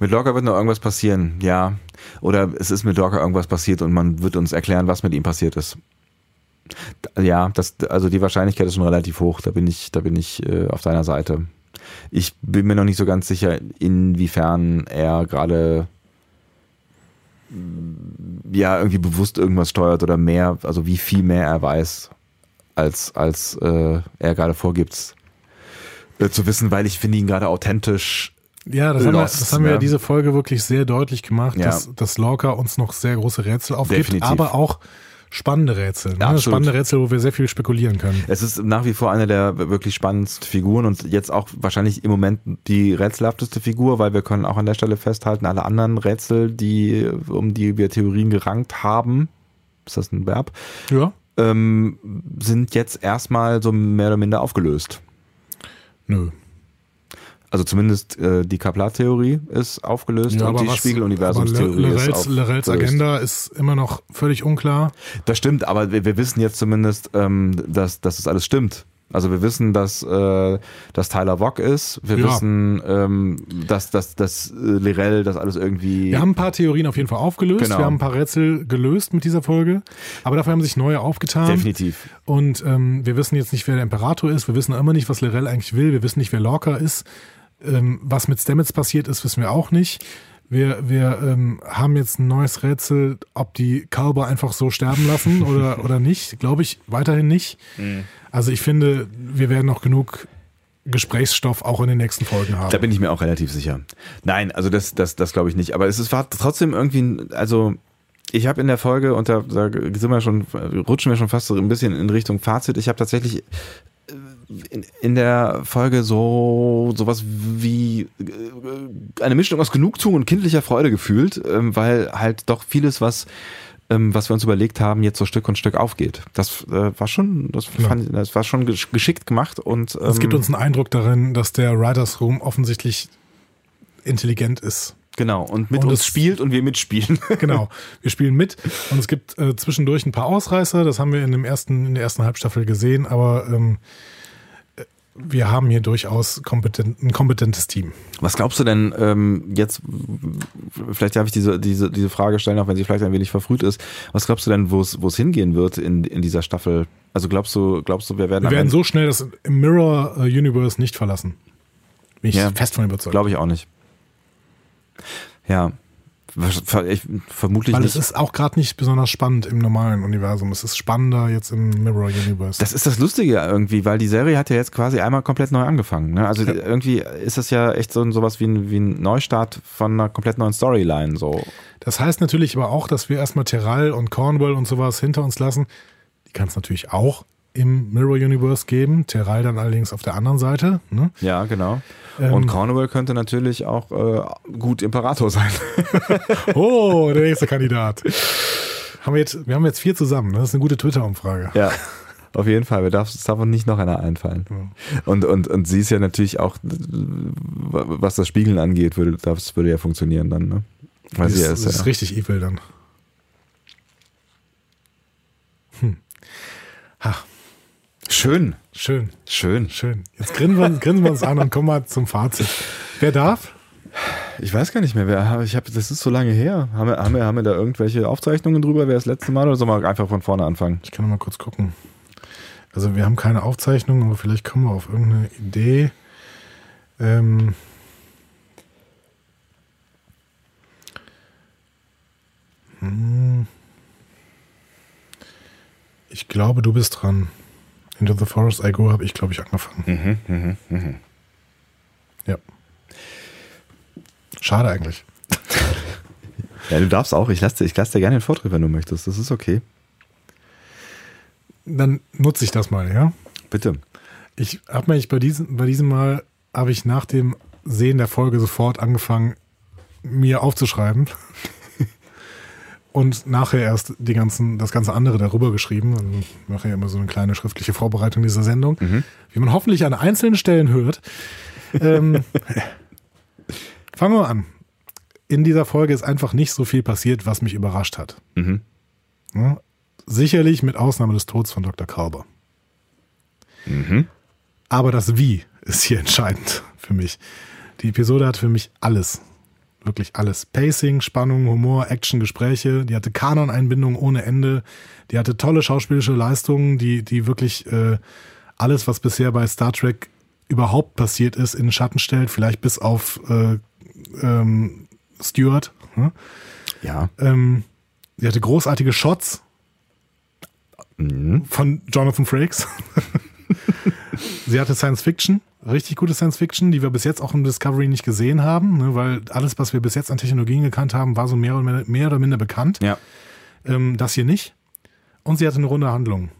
Mit Locker wird noch irgendwas passieren, ja. Oder es ist mit Locker irgendwas passiert und man wird uns erklären, was mit ihm passiert ist. Ja, das, also die Wahrscheinlichkeit ist schon relativ hoch. Da bin ich, da bin ich äh, auf deiner Seite. Ich bin mir noch nicht so ganz sicher, inwiefern er gerade mm, ja irgendwie bewusst irgendwas steuert oder mehr, also wie viel mehr er weiß, als als äh, er gerade vorgibt äh, zu wissen, weil ich finde ihn gerade authentisch Ja, das haben, wir, Lost, das haben wir ja ne? diese Folge wirklich sehr deutlich gemacht, Ja. dass, dass Lorca uns noch sehr große Rätsel aufgibt, Definitiv. aber auch spannende Rätsel. Ne? Absolut. Spannende Rätsel, wo wir sehr viel spekulieren können. Es ist nach wie vor eine der wirklich spannendsten Figuren und jetzt auch wahrscheinlich im Moment die rätselhafteste Figur, weil wir können auch an der Stelle festhalten, alle anderen Rätsel, die, um die wir Theorien gerankt haben, ist das ein Verb, Ja. ähm, sind jetzt erstmal so mehr oder minder aufgelöst. Nö. Also zumindest äh, die Kaplar-Theorie ist aufgelöst und die Spiegeluniversumstheorie ist Lerels, Lerels aufgelöst. Agenda ist immer noch völlig unklar. Das stimmt, aber wir, wir wissen jetzt zumindest, ähm, dass, dass das alles stimmt. Also wir wissen, dass, äh, dass Tyler Wock ist. Wir Ja. wissen, ähm, dass, dass, dass äh, Lirel das alles irgendwie. Wir haben ein paar Theorien auf jeden Fall aufgelöst. Genau. Wir haben ein paar Rätsel gelöst mit dieser Folge. Aber dafür haben sich neue aufgetan. definitiv. Und ähm, wir wissen jetzt nicht, wer der Imperator ist. Wir wissen immer nicht, was Lorel eigentlich will. Wir wissen nicht, wer Lorca ist. Ähm, was mit Stamets passiert ist, wissen wir auch nicht. Wir, wir ähm, haben jetzt ein neues Rätsel, ob die Kalber einfach so sterben lassen oder, oder nicht. Glaube ich weiterhin nicht. Also ich finde, wir werden noch genug Gesprächsstoff auch in den nächsten Folgen haben. Da bin ich mir auch relativ sicher. Nein, also das, das, das glaube ich nicht. Aber es ist, war trotzdem irgendwie, ein- also ich habe in der Folge, und da, da sind wir schon, rutschen wir schon fast so ein bisschen in Richtung Fazit. Ich habe tatsächlich in, in der Folge so sowas wie äh, eine Mischung aus Genugtuung und kindlicher Freude gefühlt, ähm, weil halt doch vieles, was ähm, was wir uns überlegt haben, jetzt so Stück und Stück aufgeht. Das äh, war schon, das, Ja. fand, das war schon gesch- geschickt gemacht und ähm, Es gibt uns einen Eindruck darin, dass der Writers Room offensichtlich intelligent ist. genau und mit und uns spielt und wir mitspielen. Genau, wir spielen mit und es gibt äh, zwischendurch ein paar Ausreißer, das haben wir in dem ersten in der ersten Halbstaffel gesehen, aber ähm, äh, wir haben hier durchaus kompetent, ein kompetentes Team. Was glaubst du denn ähm, jetzt, vielleicht darf ich diese, diese, diese Frage stellen, auch wenn sie vielleicht ein wenig verfrüht ist, was glaubst du denn, wo es hingehen wird in, in dieser Staffel? Also glaubst du, glaubst du, wir werden Wir werden so schnell das Mirror äh, Universe nicht verlassen. Bin ich Ja. fest von überzeugt. Glaube ich auch nicht. Ja, ich, vermutlich Weil nicht. es ist auch gerade nicht besonders spannend im normalen Universum. Es ist spannender jetzt im Mirror Universe. Das ist das Lustige irgendwie, weil die Serie hat ja jetzt quasi einmal komplett neu angefangen. Ne? Also irgendwie ist das ja echt so ein, sowas wie ein, wie ein Neustart von einer komplett neuen Storyline. So. Das heißt natürlich aber auch, dass wir erstmal Terral und Cornwall und sowas hinter uns lassen. Die kann es natürlich auch im Mirror Universe geben. Terral dann allerdings auf der anderen Seite. Ne? Ja, genau. Ähm. Und Cornwall könnte natürlich auch äh, gut Imperator sein. Oh, der nächste Kandidat. Haben wir, jetzt, wir haben jetzt vier zusammen. ne? Das ist eine gute Twitter-Umfrage. Ja. Auf jeden Fall, wir darf, es darf uns nicht noch einer einfallen. Und, und, und sie ist ja natürlich auch, was das Spiegeln angeht, würde, das würde ja funktionieren dann, ne? Weil Das sie ist, ja ist, ist ja. richtig evil dann. Schön, Schön, schön. schön. Jetzt grinsen wir, grinsen wir uns an und kommen wir zum Fazit. Wer darf? Ich weiß gar nicht mehr, wer, ich hab, das ist so lange her. Haben wir, haben, wir, haben wir da irgendwelche Aufzeichnungen drüber, wer das letzte Mal oder sollen wir einfach von vorne anfangen? Ich kann noch mal kurz gucken. Also wir haben keine Aufzeichnung, aber vielleicht kommen wir auf irgendeine Idee. Ähm Hm. Ich glaube, du bist dran. Into the Forest I Go habe ich, glaube ich, angefangen. Ja. Schade eigentlich. Ja, du darfst auch. Ich lasse dir, ich lass dir gerne den Vortritt, wenn du möchtest. Das ist okay. Dann nutze ich das mal, ja? Bitte. Ich habe mich bei diesem, bei diesem Mal habe ich nach dem Sehen der Folge sofort angefangen, mir aufzuschreiben. Und nachher erst die ganzen, das ganze andere darüber geschrieben. Also ich mache ja immer so eine kleine schriftliche Vorbereitung dieser Sendung, wie man hoffentlich an einzelnen Stellen hört. Ähm, fangen wir an. In dieser Folge ist einfach nicht so viel passiert, was mich überrascht hat. Mhm. Ja, sicherlich mit Ausnahme des Todes von Dr. Krauber. Mhm. Aber das Wie ist hier entscheidend für mich. Die Episode hat für mich alles. Wirklich alles. Pacing, Spannung, Humor, Action, Gespräche. Die hatte Kanon-Einbindung ohne Ende. Die hatte tolle schauspielische Leistungen, die, die wirklich äh, alles, was bisher bei Star Trek überhaupt passiert ist, in den Schatten stellt. Vielleicht bis auf äh, ähm, Stewart. Hm? Ja. Ähm, sie hatte großartige Shots Mhm. von Jonathan Frakes. sie hatte Science Fiction, richtig gute Science Fiction, die wir bis jetzt auch im Discovery nicht gesehen haben, ne, weil alles, was wir bis jetzt an Technologien gekannt haben, war so mehr oder, mehr, mehr oder minder bekannt. Ja. Ähm, das hier nicht. Und sie hatte eine runde Handlung.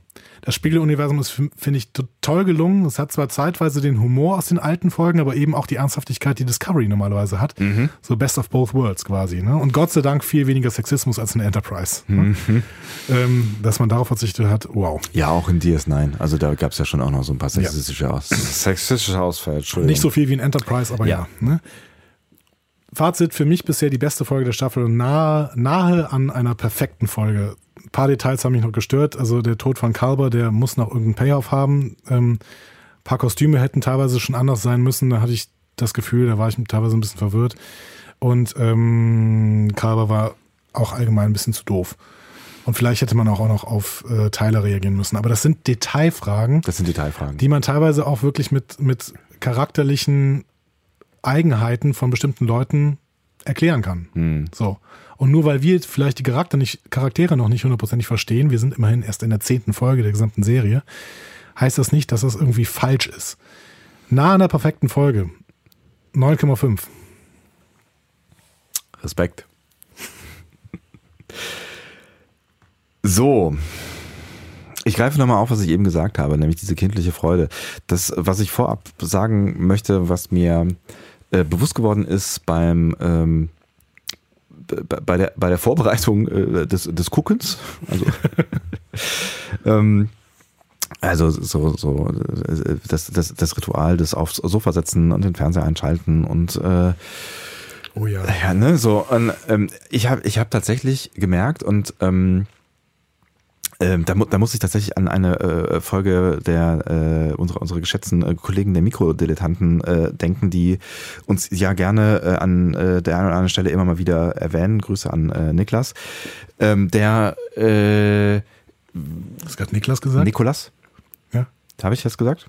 Das Spiegeluniversum ist, finde ich, toll gelungen. Es hat zwar zeitweise den Humor aus den alten Folgen, aber eben auch die Ernsthaftigkeit, die Discovery normalerweise hat. Mhm. So Best of Both Worlds quasi. Ne? Und Gott sei Dank viel weniger Sexismus als in Enterprise. Ne? Mhm. Ähm, dass man darauf verzichtet hat, wow. Ja, auch in DS9. Also da gab es ja schon auch noch so ein paar sexistische, ja. Aus sexistische Ausfälle. Nicht so viel wie in Enterprise, aber ja. ja ne? Fazit für mich bisher die beste Folge der Staffel und nahe, nahe an einer perfekten Folge. Ein paar Details haben mich noch gestört. Also der Tod von Kalber, der muss noch irgendeinen Payoff haben. Ähm, ein paar Kostüme hätten teilweise schon anders sein müssen. Da hatte ich das Gefühl, da war ich teilweise ein bisschen verwirrt. Und ähm, Kalber war auch allgemein ein bisschen zu doof. Und vielleicht hätte man auch noch auf äh, Tyler reagieren müssen. Aber das sind Detailfragen. Das sind Detailfragen. Die man teilweise auch wirklich mit, mit charakterlichen Eigenheiten von bestimmten Leuten erklären kann. Hm. So. Und nur weil wir vielleicht die Charakter nicht, Charaktere noch nicht hundertprozentig verstehen, wir sind immerhin erst in der zehnten Folge der gesamten Serie, heißt das nicht, dass das irgendwie falsch ist. Nah an der perfekten Folge. 9,5. Respekt. so. Ich greife nochmal auf, was ich eben gesagt habe, nämlich diese kindliche Freude. Das, was ich vorab sagen möchte, was mir äh, bewusst geworden ist beim ähm, bei der bei der Vorbereitung äh, des des Guckens, also ähm, also so so das das das Ritual des aufs Sofa setzen und den Fernseher einschalten und äh, Oh ja. Ja, ne, so. Und, ähm, ich habe ich hab tatsächlich gemerkt und ähm, ähm, da, da muss ich tatsächlich an eine äh, Folge der äh, unserer unsere geschätzten äh, Kollegen der Mikrodilettanten äh, denken, die uns ja gerne äh, an äh, der einen oder anderen Stelle immer mal wieder erwähnen. Grüße an äh, Niklas. Ähm, der äh, Hast gerade Niklas gesagt? Nikolas. Ja. Habe ich das gesagt?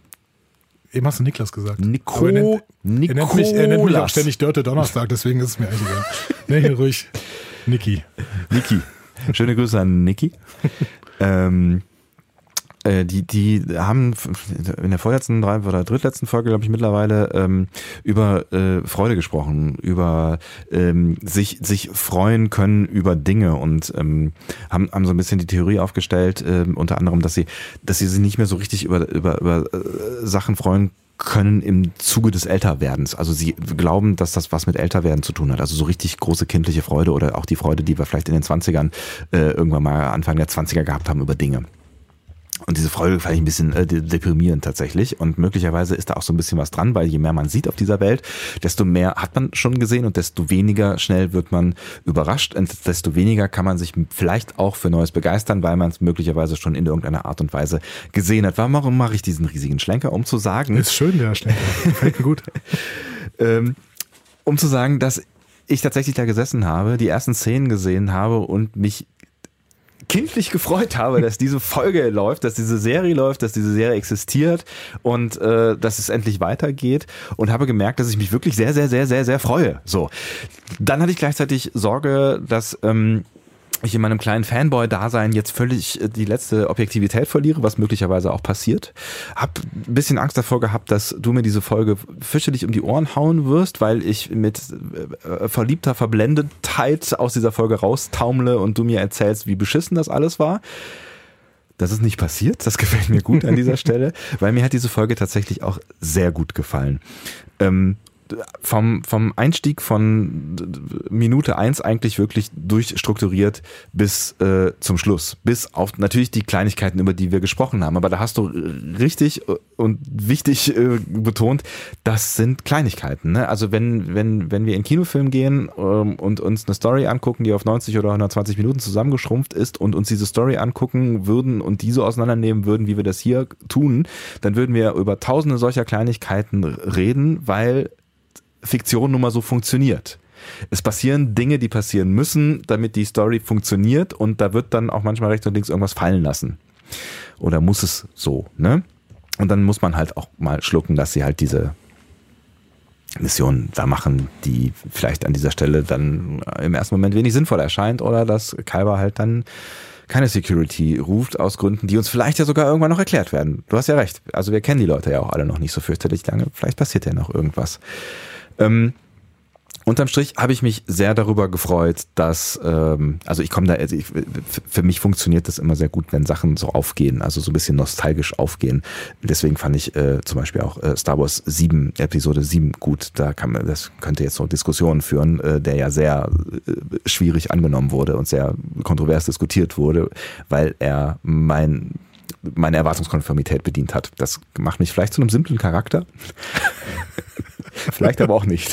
Eben hast du Niklas gesagt. Nico, er, nennt, er, nennt mich, er nennt mich auch ständig Dörte Donnerstag, deswegen ist es mir eigentlich egal. Hier ruhig. Niki. Niki. Schöne Grüße an Niki. Ähm, äh, die, die haben in der vorletzten drei oder drittletzten Folge, glaube ich, mittlerweile ähm, über äh, Freude gesprochen, über ähm, sich, sich freuen können über Dinge und ähm, haben, haben so ein bisschen die Theorie aufgestellt, äh, unter anderem, dass sie, dass sie sich nicht mehr so richtig über, über, über äh, Sachen freuen können im Zuge des Älterwerdens. Also sie glauben, dass das was mit Älterwerden zu tun hat. Also so richtig große kindliche Freude oder auch die Freude, die wir vielleicht in den 20ern äh, irgendwann mal Anfang der 20er gehabt haben über Dinge. Und diese Folge fand ich ein bisschen äh, deprimierend tatsächlich. Und möglicherweise ist da auch so ein bisschen was dran, weil je mehr man sieht auf dieser Welt, desto mehr hat man schon gesehen und desto weniger schnell wird man überrascht und desto weniger kann man sich vielleicht auch für Neues begeistern, weil man es möglicherweise schon in irgendeiner Art und Weise gesehen hat. Warum mache ich diesen riesigen Schlenker? Um zu sagen. Ist schön, der Schlenker. Fällt mir gut. ähm, um zu sagen, dass ich tatsächlich da gesessen habe, die ersten Szenen gesehen habe und mich kindlich gefreut habe, dass diese Folge läuft, dass diese Serie läuft, dass diese Serie existiert und äh, dass es endlich weitergeht und habe gemerkt, dass ich mich wirklich sehr, sehr, sehr, sehr, sehr freue. So, dann hatte ich gleichzeitig Sorge, dass ähm, ich in meinem kleinen Fanboy-Dasein jetzt völlig äh, die letzte Objektivität verliere, was möglicherweise auch passiert. Hab ein bisschen Angst davor gehabt, dass du mir diese Folge fürchterlich um die Ohren hauen wirst, weil ich mit äh, verliebter Verblendetheit aus dieser Folge raustaumle und du mir erzählst, wie beschissen das alles war. Das ist nicht passiert. Das gefällt mir gut an dieser Stelle, weil mir hat diese Folge tatsächlich auch sehr gut gefallen. Ähm, vom, vom Einstieg von Minute eins eigentlich wirklich durchstrukturiert bis äh, zum Schluss. Bis auf natürlich die Kleinigkeiten, über die wir gesprochen haben. Aber da hast du richtig und wichtig äh, betont, das sind Kleinigkeiten. Ne? Also wenn, wenn, wenn wir in Kinofilm gehen ähm, und uns eine Story angucken, die auf 90 oder 120 Minuten zusammengeschrumpft ist und uns diese Story angucken würden und diese auseinandernehmen würden, wie wir das hier tun, dann würden wir über tausende solcher Kleinigkeiten reden, weil Fiktion nun mal so funktioniert. Es passieren Dinge, die passieren müssen, damit die Story funktioniert und da wird dann auch manchmal rechts und links irgendwas fallen lassen. Oder muss es so, ne? Und dann muss man halt auch mal schlucken, dass sie halt diese Mission da machen, die vielleicht an dieser Stelle dann im ersten Moment wenig sinnvoll erscheint oder dass Kalber halt dann keine Security ruft aus Gründen, die uns vielleicht ja sogar irgendwann noch erklärt werden. Du hast ja recht. Also wir kennen die Leute ja auch alle noch nicht so fürchterlich lange. Vielleicht passiert ja noch irgendwas. Ähm, Unterm Strich habe ich mich sehr darüber gefreut, dass, ähm, also ich komme da, also ich, für mich funktioniert das immer sehr gut, wenn Sachen so aufgehen, also so ein bisschen nostalgisch aufgehen. Deswegen fand ich äh, zum Beispiel auch äh, Star Wars 7, Episode 7 gut. Da kann man, das könnte jetzt noch Diskussionen führen, äh, der ja sehr äh, schwierig angenommen wurde und sehr kontrovers diskutiert wurde, weil er mein meine Erwartungskonformität bedient hat. Das macht mich vielleicht zu einem simplen Charakter. vielleicht aber auch nicht.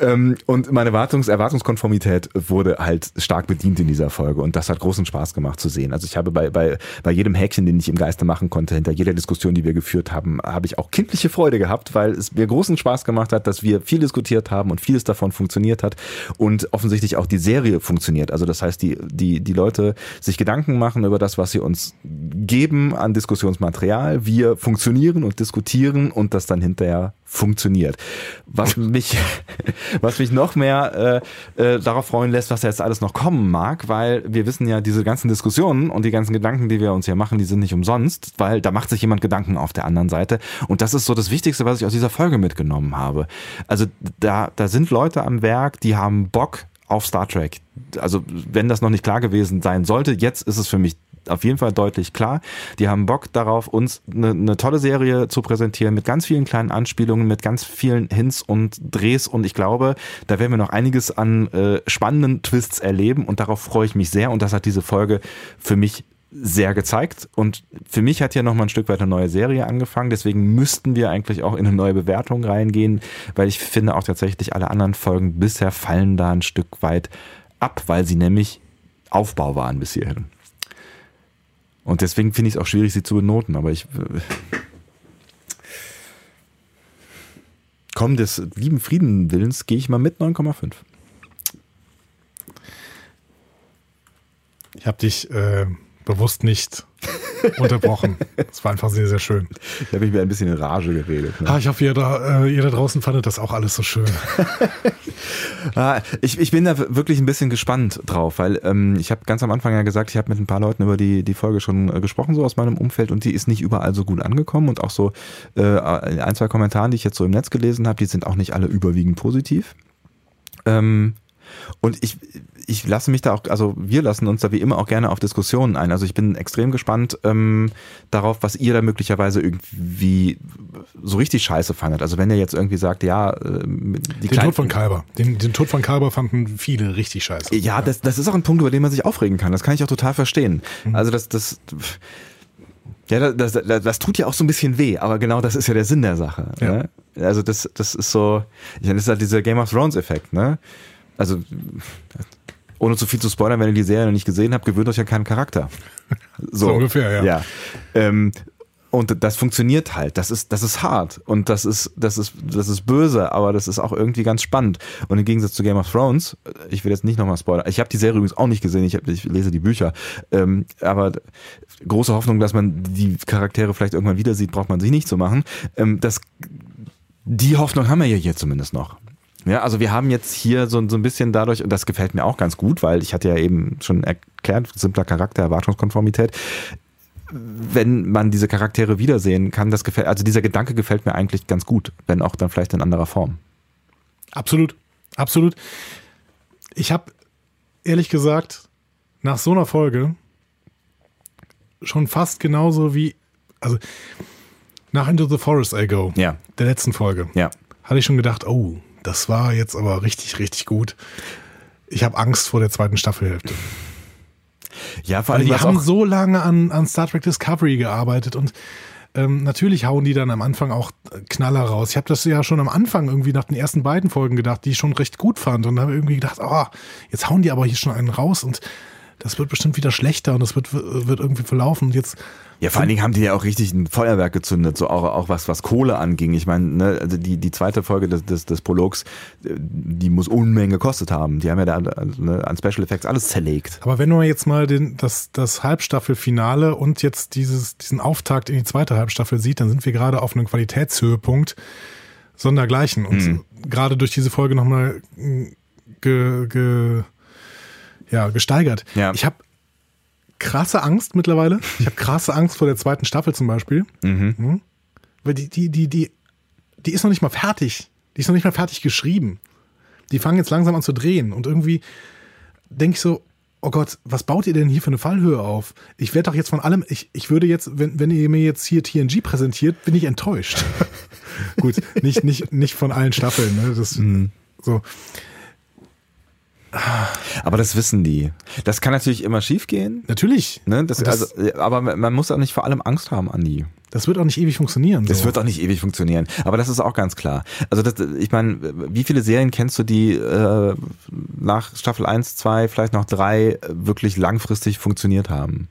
ähm, und meine Erwartungs Erwartungskonformität wurde halt stark bedient in dieser Folge und das hat großen Spaß gemacht zu sehen. Also ich habe bei, bei, bei jedem Häkchen, den ich im Geiste machen konnte, hinter jeder Diskussion, die wir geführt haben, habe ich auch kindliche Freude gehabt, weil es mir großen Spaß gemacht hat, dass wir viel diskutiert haben und vieles davon funktioniert hat und offensichtlich auch die Serie funktioniert. Also das heißt, die, die, die Leute sich Gedanken machen über das, was sie uns geben an Diskussionsmaterial. Wir funktionieren und diskutieren und das dann hinterher funktioniert. Was mich, was mich noch mehr äh, äh, darauf freuen lässt, was jetzt alles noch kommen mag, weil wir wissen ja, diese ganzen Diskussionen und die ganzen Gedanken, die wir uns hier machen, die sind nicht umsonst, weil da macht sich jemand Gedanken auf der anderen Seite. Und das ist so das Wichtigste, was ich aus dieser Folge mitgenommen habe. Also da, da sind Leute am Werk, die haben Bock auf Star Trek. Also wenn das noch nicht klar gewesen sein sollte, jetzt ist es für mich auf jeden Fall deutlich klar. Die haben Bock darauf, uns eine, eine tolle Serie zu präsentieren mit ganz vielen kleinen Anspielungen, mit ganz vielen Hints und Drehs. Und ich glaube, da werden wir noch einiges an äh, spannenden Twists erleben. Und darauf freue ich mich sehr. Und das hat diese Folge für mich sehr gezeigt. Und für mich hat ja noch mal ein Stück weit eine neue Serie angefangen, deswegen müssten wir eigentlich auch in eine neue Bewertung reingehen, weil ich finde auch tatsächlich alle anderen Folgen bisher fallen da ein Stück weit ab, weil sie nämlich Aufbau waren bis hierhin. Und deswegen finde ich es auch schwierig, sie zu benoten, aber ich. Äh, komm, des lieben Friedenwillens gehe ich mal mit 9,5. Ich habe dich äh, bewusst nicht unterbrochen. Das war einfach sehr, sehr schön. Ich habe mich mir ein bisschen in Rage geredet. Ne? Ah, ich hoffe, ihr da, äh, ihr da draußen fandet das auch alles so schön. ah, ich, ich bin da wirklich ein bisschen gespannt drauf, weil ähm, ich habe ganz am Anfang ja gesagt, ich habe mit ein paar Leuten über die, die Folge schon äh, gesprochen, so aus meinem Umfeld, und die ist nicht überall so gut angekommen. Und auch so äh, ein, zwei Kommentare, die ich jetzt so im Netz gelesen habe, die sind auch nicht alle überwiegend positiv. Ähm, und ich, ich lasse mich da auch, also wir lassen uns da wie immer auch gerne auf Diskussionen ein. Also ich bin extrem gespannt ähm, darauf, was ihr da möglicherweise irgendwie so richtig scheiße fandet. Also wenn ihr jetzt irgendwie sagt, ja, äh, die Den Tod von Kalber. Den, den Tod von Kalber fanden viele richtig scheiße. Ja, Das, das ist auch ein Punkt, über den man sich aufregen kann. Das kann ich auch total verstehen. Mhm. Also das, das ja, das, das, das tut ja auch so ein bisschen weh, aber genau das ist ja der Sinn der Sache. Ja. Ne? Also das, das ist so, ich meine, das ist halt dieser Game of Thrones Effekt, ne? Also ohne zu viel zu spoilern, wenn ihr die Serie noch nicht gesehen habt, gewöhnt euch ja keinen Charakter. So, so ungefähr, ja. ja. Ähm, und das funktioniert halt. Das ist, das ist hart und das ist, das ist, das ist böse, aber das ist auch irgendwie ganz spannend. Und im Gegensatz zu Game of Thrones, ich will jetzt nicht nochmal spoilern. Ich habe die Serie übrigens auch nicht gesehen. Ich, hab, ich lese die Bücher, ähm, aber große Hoffnung, dass man die Charaktere vielleicht irgendwann wieder sieht, braucht man sich nicht zu machen. Ähm, das, die Hoffnung haben wir ja hier zumindest noch. Ja, also wir haben jetzt hier so, so ein bisschen dadurch, und das gefällt mir auch ganz gut, weil ich hatte ja eben schon erklärt, simpler Charakter, Erwartungskonformität. Wenn man diese Charaktere wiedersehen kann, das gefällt, also dieser Gedanke gefällt mir eigentlich ganz gut, wenn auch dann vielleicht in anderer Form. Absolut, absolut. Ich habe ehrlich gesagt nach so einer Folge schon fast genauso wie, also nach Into the Forest I Go, ja. der letzten Folge, ja. hatte ich schon gedacht, oh, das war jetzt aber richtig, richtig gut. Ich habe Angst vor der zweiten Staffelhälfte. Ja, vor allem. die haben so lange an, an Star Trek Discovery gearbeitet und ähm, natürlich hauen die dann am Anfang auch Knaller raus. Ich habe das ja schon am Anfang irgendwie nach den ersten beiden Folgen gedacht, die ich schon recht gut fand und habe irgendwie gedacht, oh, jetzt hauen die aber hier schon einen raus und das wird bestimmt wieder schlechter und das wird, wird irgendwie verlaufen. Und jetzt ja, vor allen Dingen haben die ja auch richtig ein Feuerwerk gezündet, so auch, auch was, was Kohle anging. Ich meine, ne, also die, die zweite Folge des, des, des Prologs, die muss Unmengen gekostet haben. Die haben ja da ne, an Special Effects alles zerlegt. Aber wenn man jetzt mal den, das, das Halbstaffelfinale und jetzt dieses, diesen Auftakt in die zweite Halbstaffel sieht, dann sind wir gerade auf einem Qualitätshöhepunkt sondergleichen. Und mhm. gerade durch diese Folge nochmal ge, ge, ja, gesteigert. Ja. Ich habe krasse Angst mittlerweile. Ich habe krasse Angst vor der zweiten Staffel zum Beispiel. Mhm. Mhm. Weil die, die, die, die, die ist noch nicht mal fertig. Die ist noch nicht mal fertig geschrieben. die fangen jetzt langsam an zu drehen und irgendwie denke ich so, oh Gott, was baut ihr denn hier für eine Fallhöhe auf? Ich werde doch jetzt von allem, ich, ich würde jetzt, wenn, wenn ihr mir jetzt hier TNG präsentiert, bin ich enttäuscht. Gut, nicht, nicht, nicht von allen Staffeln, ne? Das, so. Aber das wissen die. Das kann natürlich immer schiefgehen. Natürlich. Ne? Das, das- also, aber man muss auch nicht vor allem Angst haben, Andi. Das wird auch nicht ewig funktionieren. Das so. wird auch nicht ewig funktionieren. Aber das ist auch ganz klar. Also das, ich meine, wie viele Serien kennst du, die äh, nach Staffel 1, 2, vielleicht noch 3 wirklich langfristig funktioniert haben?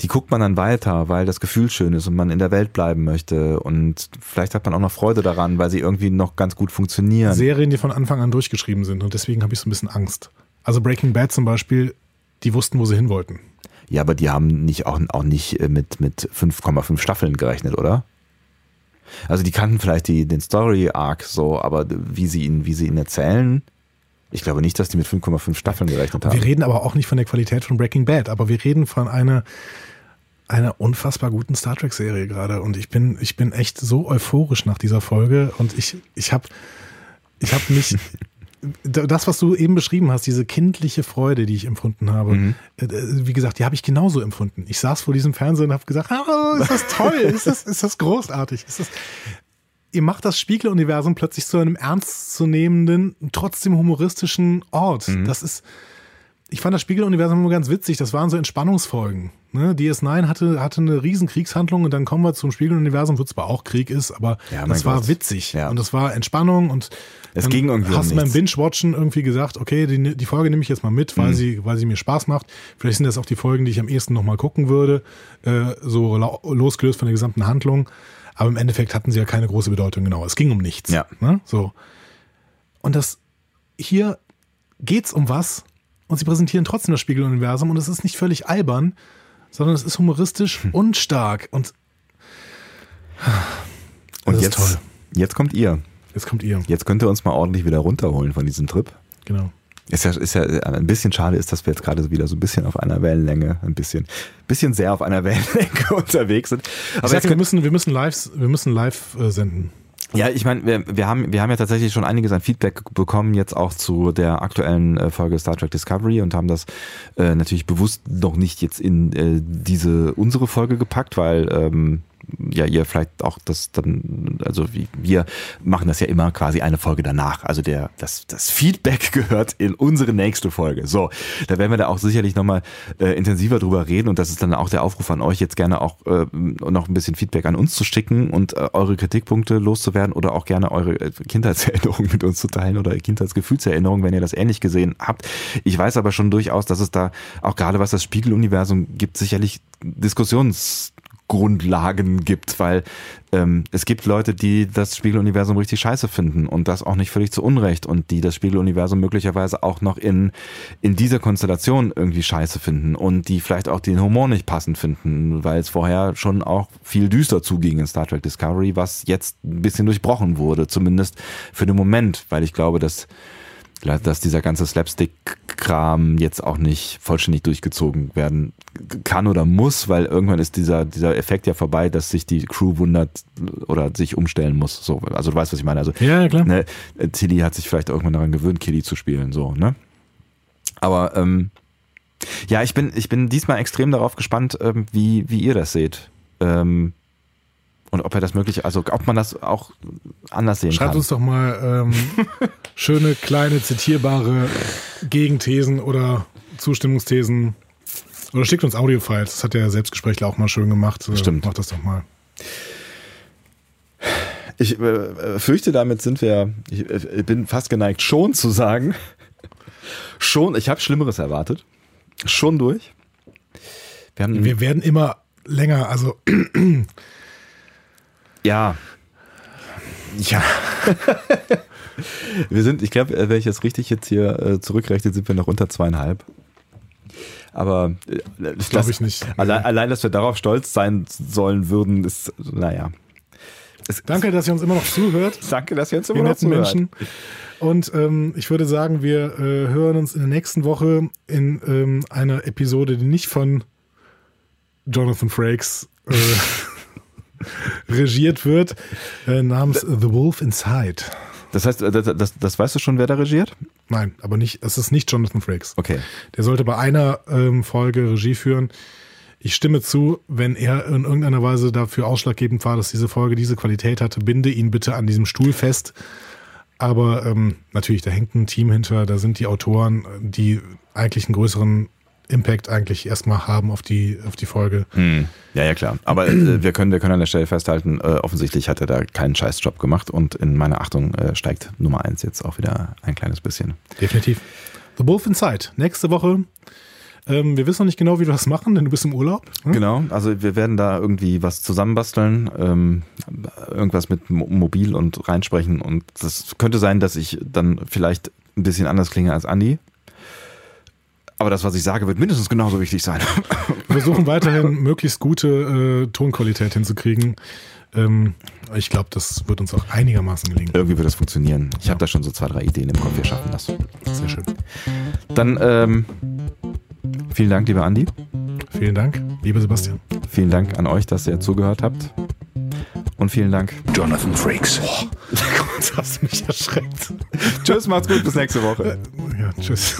Die guckt man dann weiter, weil das Gefühl schön ist und man in der Welt bleiben möchte. Und vielleicht hat man auch noch Freude daran, weil sie irgendwie noch ganz gut funktionieren. Serien, die von Anfang an durchgeschrieben sind und deswegen habe ich so ein bisschen Angst. Also Breaking Bad zum Beispiel, die wussten, wo sie hin wollten. Ja, aber die haben nicht auch, auch nicht äh, mit, mit 5,5 Staffeln gerechnet, oder? Also die kannten vielleicht die, den Story-Arc so, aber wie sie ihn, wie sie ihn erzählen, ich glaube nicht, dass die mit 5,5 Staffeln gerechnet haben. Wir reden aber auch nicht von der Qualität von Breaking Bad, aber wir reden von einer, einer unfassbar guten Star Trek-Serie gerade. Und ich bin, ich bin echt so euphorisch nach dieser Folge und ich, ich habe ich hab mich. Das, was du eben beschrieben hast, diese kindliche Freude, die ich empfunden habe, Mhm. äh, wie gesagt, die habe ich genauso empfunden. Ich saß vor diesem Fernseher und habe gesagt, ah, ist das toll, ist das, ist das großartig, ist das, ihr macht das Spiegeluniversum plötzlich zu einem ernstzunehmenden, trotzdem humoristischen Ort. Mhm. Das ist, ich fand das Spiegeluniversum immer ganz witzig. Das waren so Entspannungsfolgen. Ne? DS9 hatte, hatte eine riesen Kriegshandlung und dann kommen wir zum Spiegeluniversum, wo zwar auch Krieg ist, aber Ja, das war Gott. witzig. Ja. Und das war Entspannung und Es ging irgendwie um hast du beim. Binge-Watchen irgendwie gesagt, okay, die, die Folge nehme ich jetzt mal mit, Mhm. weil, sie, weil sie mir Spaß macht. Vielleicht sind das auch die Folgen, die ich am ehesten nochmal gucken würde, äh, so losgelöst von der gesamten Handlung. Aber im Endeffekt hatten sie ja keine große Bedeutung, genau. Es ging um nichts. Ja. Ne? So. Und das hier geht's um was und sie präsentieren trotzdem das Spiegeluniversum und es ist nicht völlig albern, sondern es ist humoristisch Hm. und stark und Und jetzt, toll. jetzt kommt ihr. jetzt kommt ihr. Jetzt könnt ihr uns mal ordentlich wieder runterholen von diesem Trip. Genau. Ist ja, ist ja ein bisschen schade ist, dass wir jetzt gerade wieder so ein bisschen auf einer Wellenlänge, ein bisschen, bisschen sehr auf einer Wellenlänge unterwegs sind. Ich Aber sag, wir müssen, wir müssen live, wir müssen live äh, senden. Ja, ich meine, wir, wir haben, wir haben ja tatsächlich schon einiges an Feedback bekommen jetzt auch zu der aktuellen äh, Folge Star Trek Discovery und haben das äh, natürlich bewusst noch nicht jetzt in äh, diese unsere Folge gepackt, weil ähm, ja ihr vielleicht auch das dann, also wie, wir machen das ja immer quasi eine Folge danach. Also der, das, das Feedback gehört in unsere nächste Folge. So, da werden wir da auch sicherlich nochmal äh, intensiver drüber reden und das ist dann auch der Aufruf an euch, jetzt gerne auch äh, noch ein bisschen Feedback an uns zu schicken und äh, eure Kritikpunkte loszuwerden oder auch gerne eure äh, Kindheitserinnerungen mit uns zu teilen oder Kindheitsgefühlserinnerungen, wenn ihr das ähnlich gesehen habt. Ich weiß aber schon durchaus, dass es da auch gerade was das Spiegeluniversum gibt, sicherlich Diskussions Grundlagen gibt, weil ähm, es gibt Leute, die das Spiegeluniversum richtig scheiße finden und das auch nicht völlig zu Unrecht und die das Spiegeluniversum möglicherweise auch noch in, in dieser Konstellation irgendwie scheiße finden und die vielleicht auch den Humor nicht passend finden, weil es vorher schon auch viel düster zuging in Star Trek Discovery, was jetzt ein bisschen durchbrochen wurde, zumindest für den Moment, weil ich glaube, dass dass dieser ganze Slapstick-Kram jetzt auch nicht vollständig durchgezogen werden kann oder muss, weil irgendwann ist dieser, dieser Effekt ja vorbei, dass sich die Crew wundert oder sich umstellen muss. So, also du weißt, was ich meine. Also Ja, ja, klar. ne, Tilly hat sich vielleicht irgendwann daran gewöhnt, Killy zu spielen, so, ne? Aber ähm, ja, ich bin, ich bin diesmal extrem darauf gespannt, ähm, wie, wie ihr das seht. Ähm, und ob er das möglich, also ob man das auch anders sehen Schreibt kann. uns doch mal ähm, schöne, kleine, zitierbare Gegenthesen oder Zustimmungsthesen. Oder schickt uns Audiofiles. Das hat der Selbstgesprächler auch mal schön gemacht. Äh, Stimmt. Macht das doch mal. Ich äh, fürchte, damit sind wir, ich äh, bin fast geneigt, schon zu sagen, schon, ich habe Schlimmeres erwartet. Schon durch. Wir haben, Wir werden immer länger, also ja. Ja. wir sind, ich glaube, wenn ich jetzt richtig jetzt hier äh, zurückrechne, sind wir noch unter zweieinhalb. Aber äh, das glaube ich nicht. Allein, allein, dass wir darauf stolz sein sollen würden, ist, naja. Es, Danke, dass ihr uns immer noch zuhört. Danke, dass ihr uns immer noch zuhört. Menschen. Und ähm, ich würde sagen, wir äh, hören uns in der nächsten Woche in ähm, einer Episode, die nicht von Jonathan Frakes äh, regiert wird, äh, namens The Wolf Inside. Das heißt, äh, das, das, das weißt du schon, wer da regiert? Nein, aber nicht, es ist nicht Jonathan Frakes. Okay. Der sollte bei einer ähm, Folge Regie führen. Ich stimme zu, wenn er in irgendeiner Weise dafür ausschlaggebend war, dass diese Folge diese Qualität hatte, binde ihn bitte an diesem Stuhl fest. Aber ähm, natürlich, da hängt ein Team hinter, da sind die Autoren, die eigentlich einen größeren Impact eigentlich erstmal haben auf die, auf die Folge. Hm. Ja, ja, klar. Aber äh, wir, können, wir können an der Stelle festhalten, äh, offensichtlich hat er da keinen Scheißjob gemacht und in meiner Achtung äh, steigt Nummer eins jetzt auch wieder ein kleines bisschen. Definitiv. The Wolf Inside. Nächste Woche. Ähm, wir wissen noch nicht genau, wie wir das machen, denn du bist im Urlaub. Hm? Genau, also wir werden da irgendwie was zusammenbasteln, ähm, irgendwas mit Mo Mobil und reinsprechen und das könnte sein, dass ich dann vielleicht ein bisschen anders klinge als Andi. Aber das, was ich sage, wird mindestens genauso wichtig sein. Wir versuchen weiterhin möglichst gute äh, Tonqualität hinzukriegen. Ähm, ich glaube, das wird uns auch einigermaßen gelingen. Irgendwie wird das funktionieren. Ich ja. habe da schon so zwei, drei Ideen im Kopf. Wir schaffen das. Sehr schön. Dann ähm, vielen Dank, lieber Andi. Vielen Dank, lieber Sebastian. Vielen Dank an euch, dass ihr zugehört habt. Und vielen Dank. Jonathan Frakes. Boah, Gott, hast du mich erschreckt. tschüss, macht's gut, bis nächste Woche. Ja, tschüss.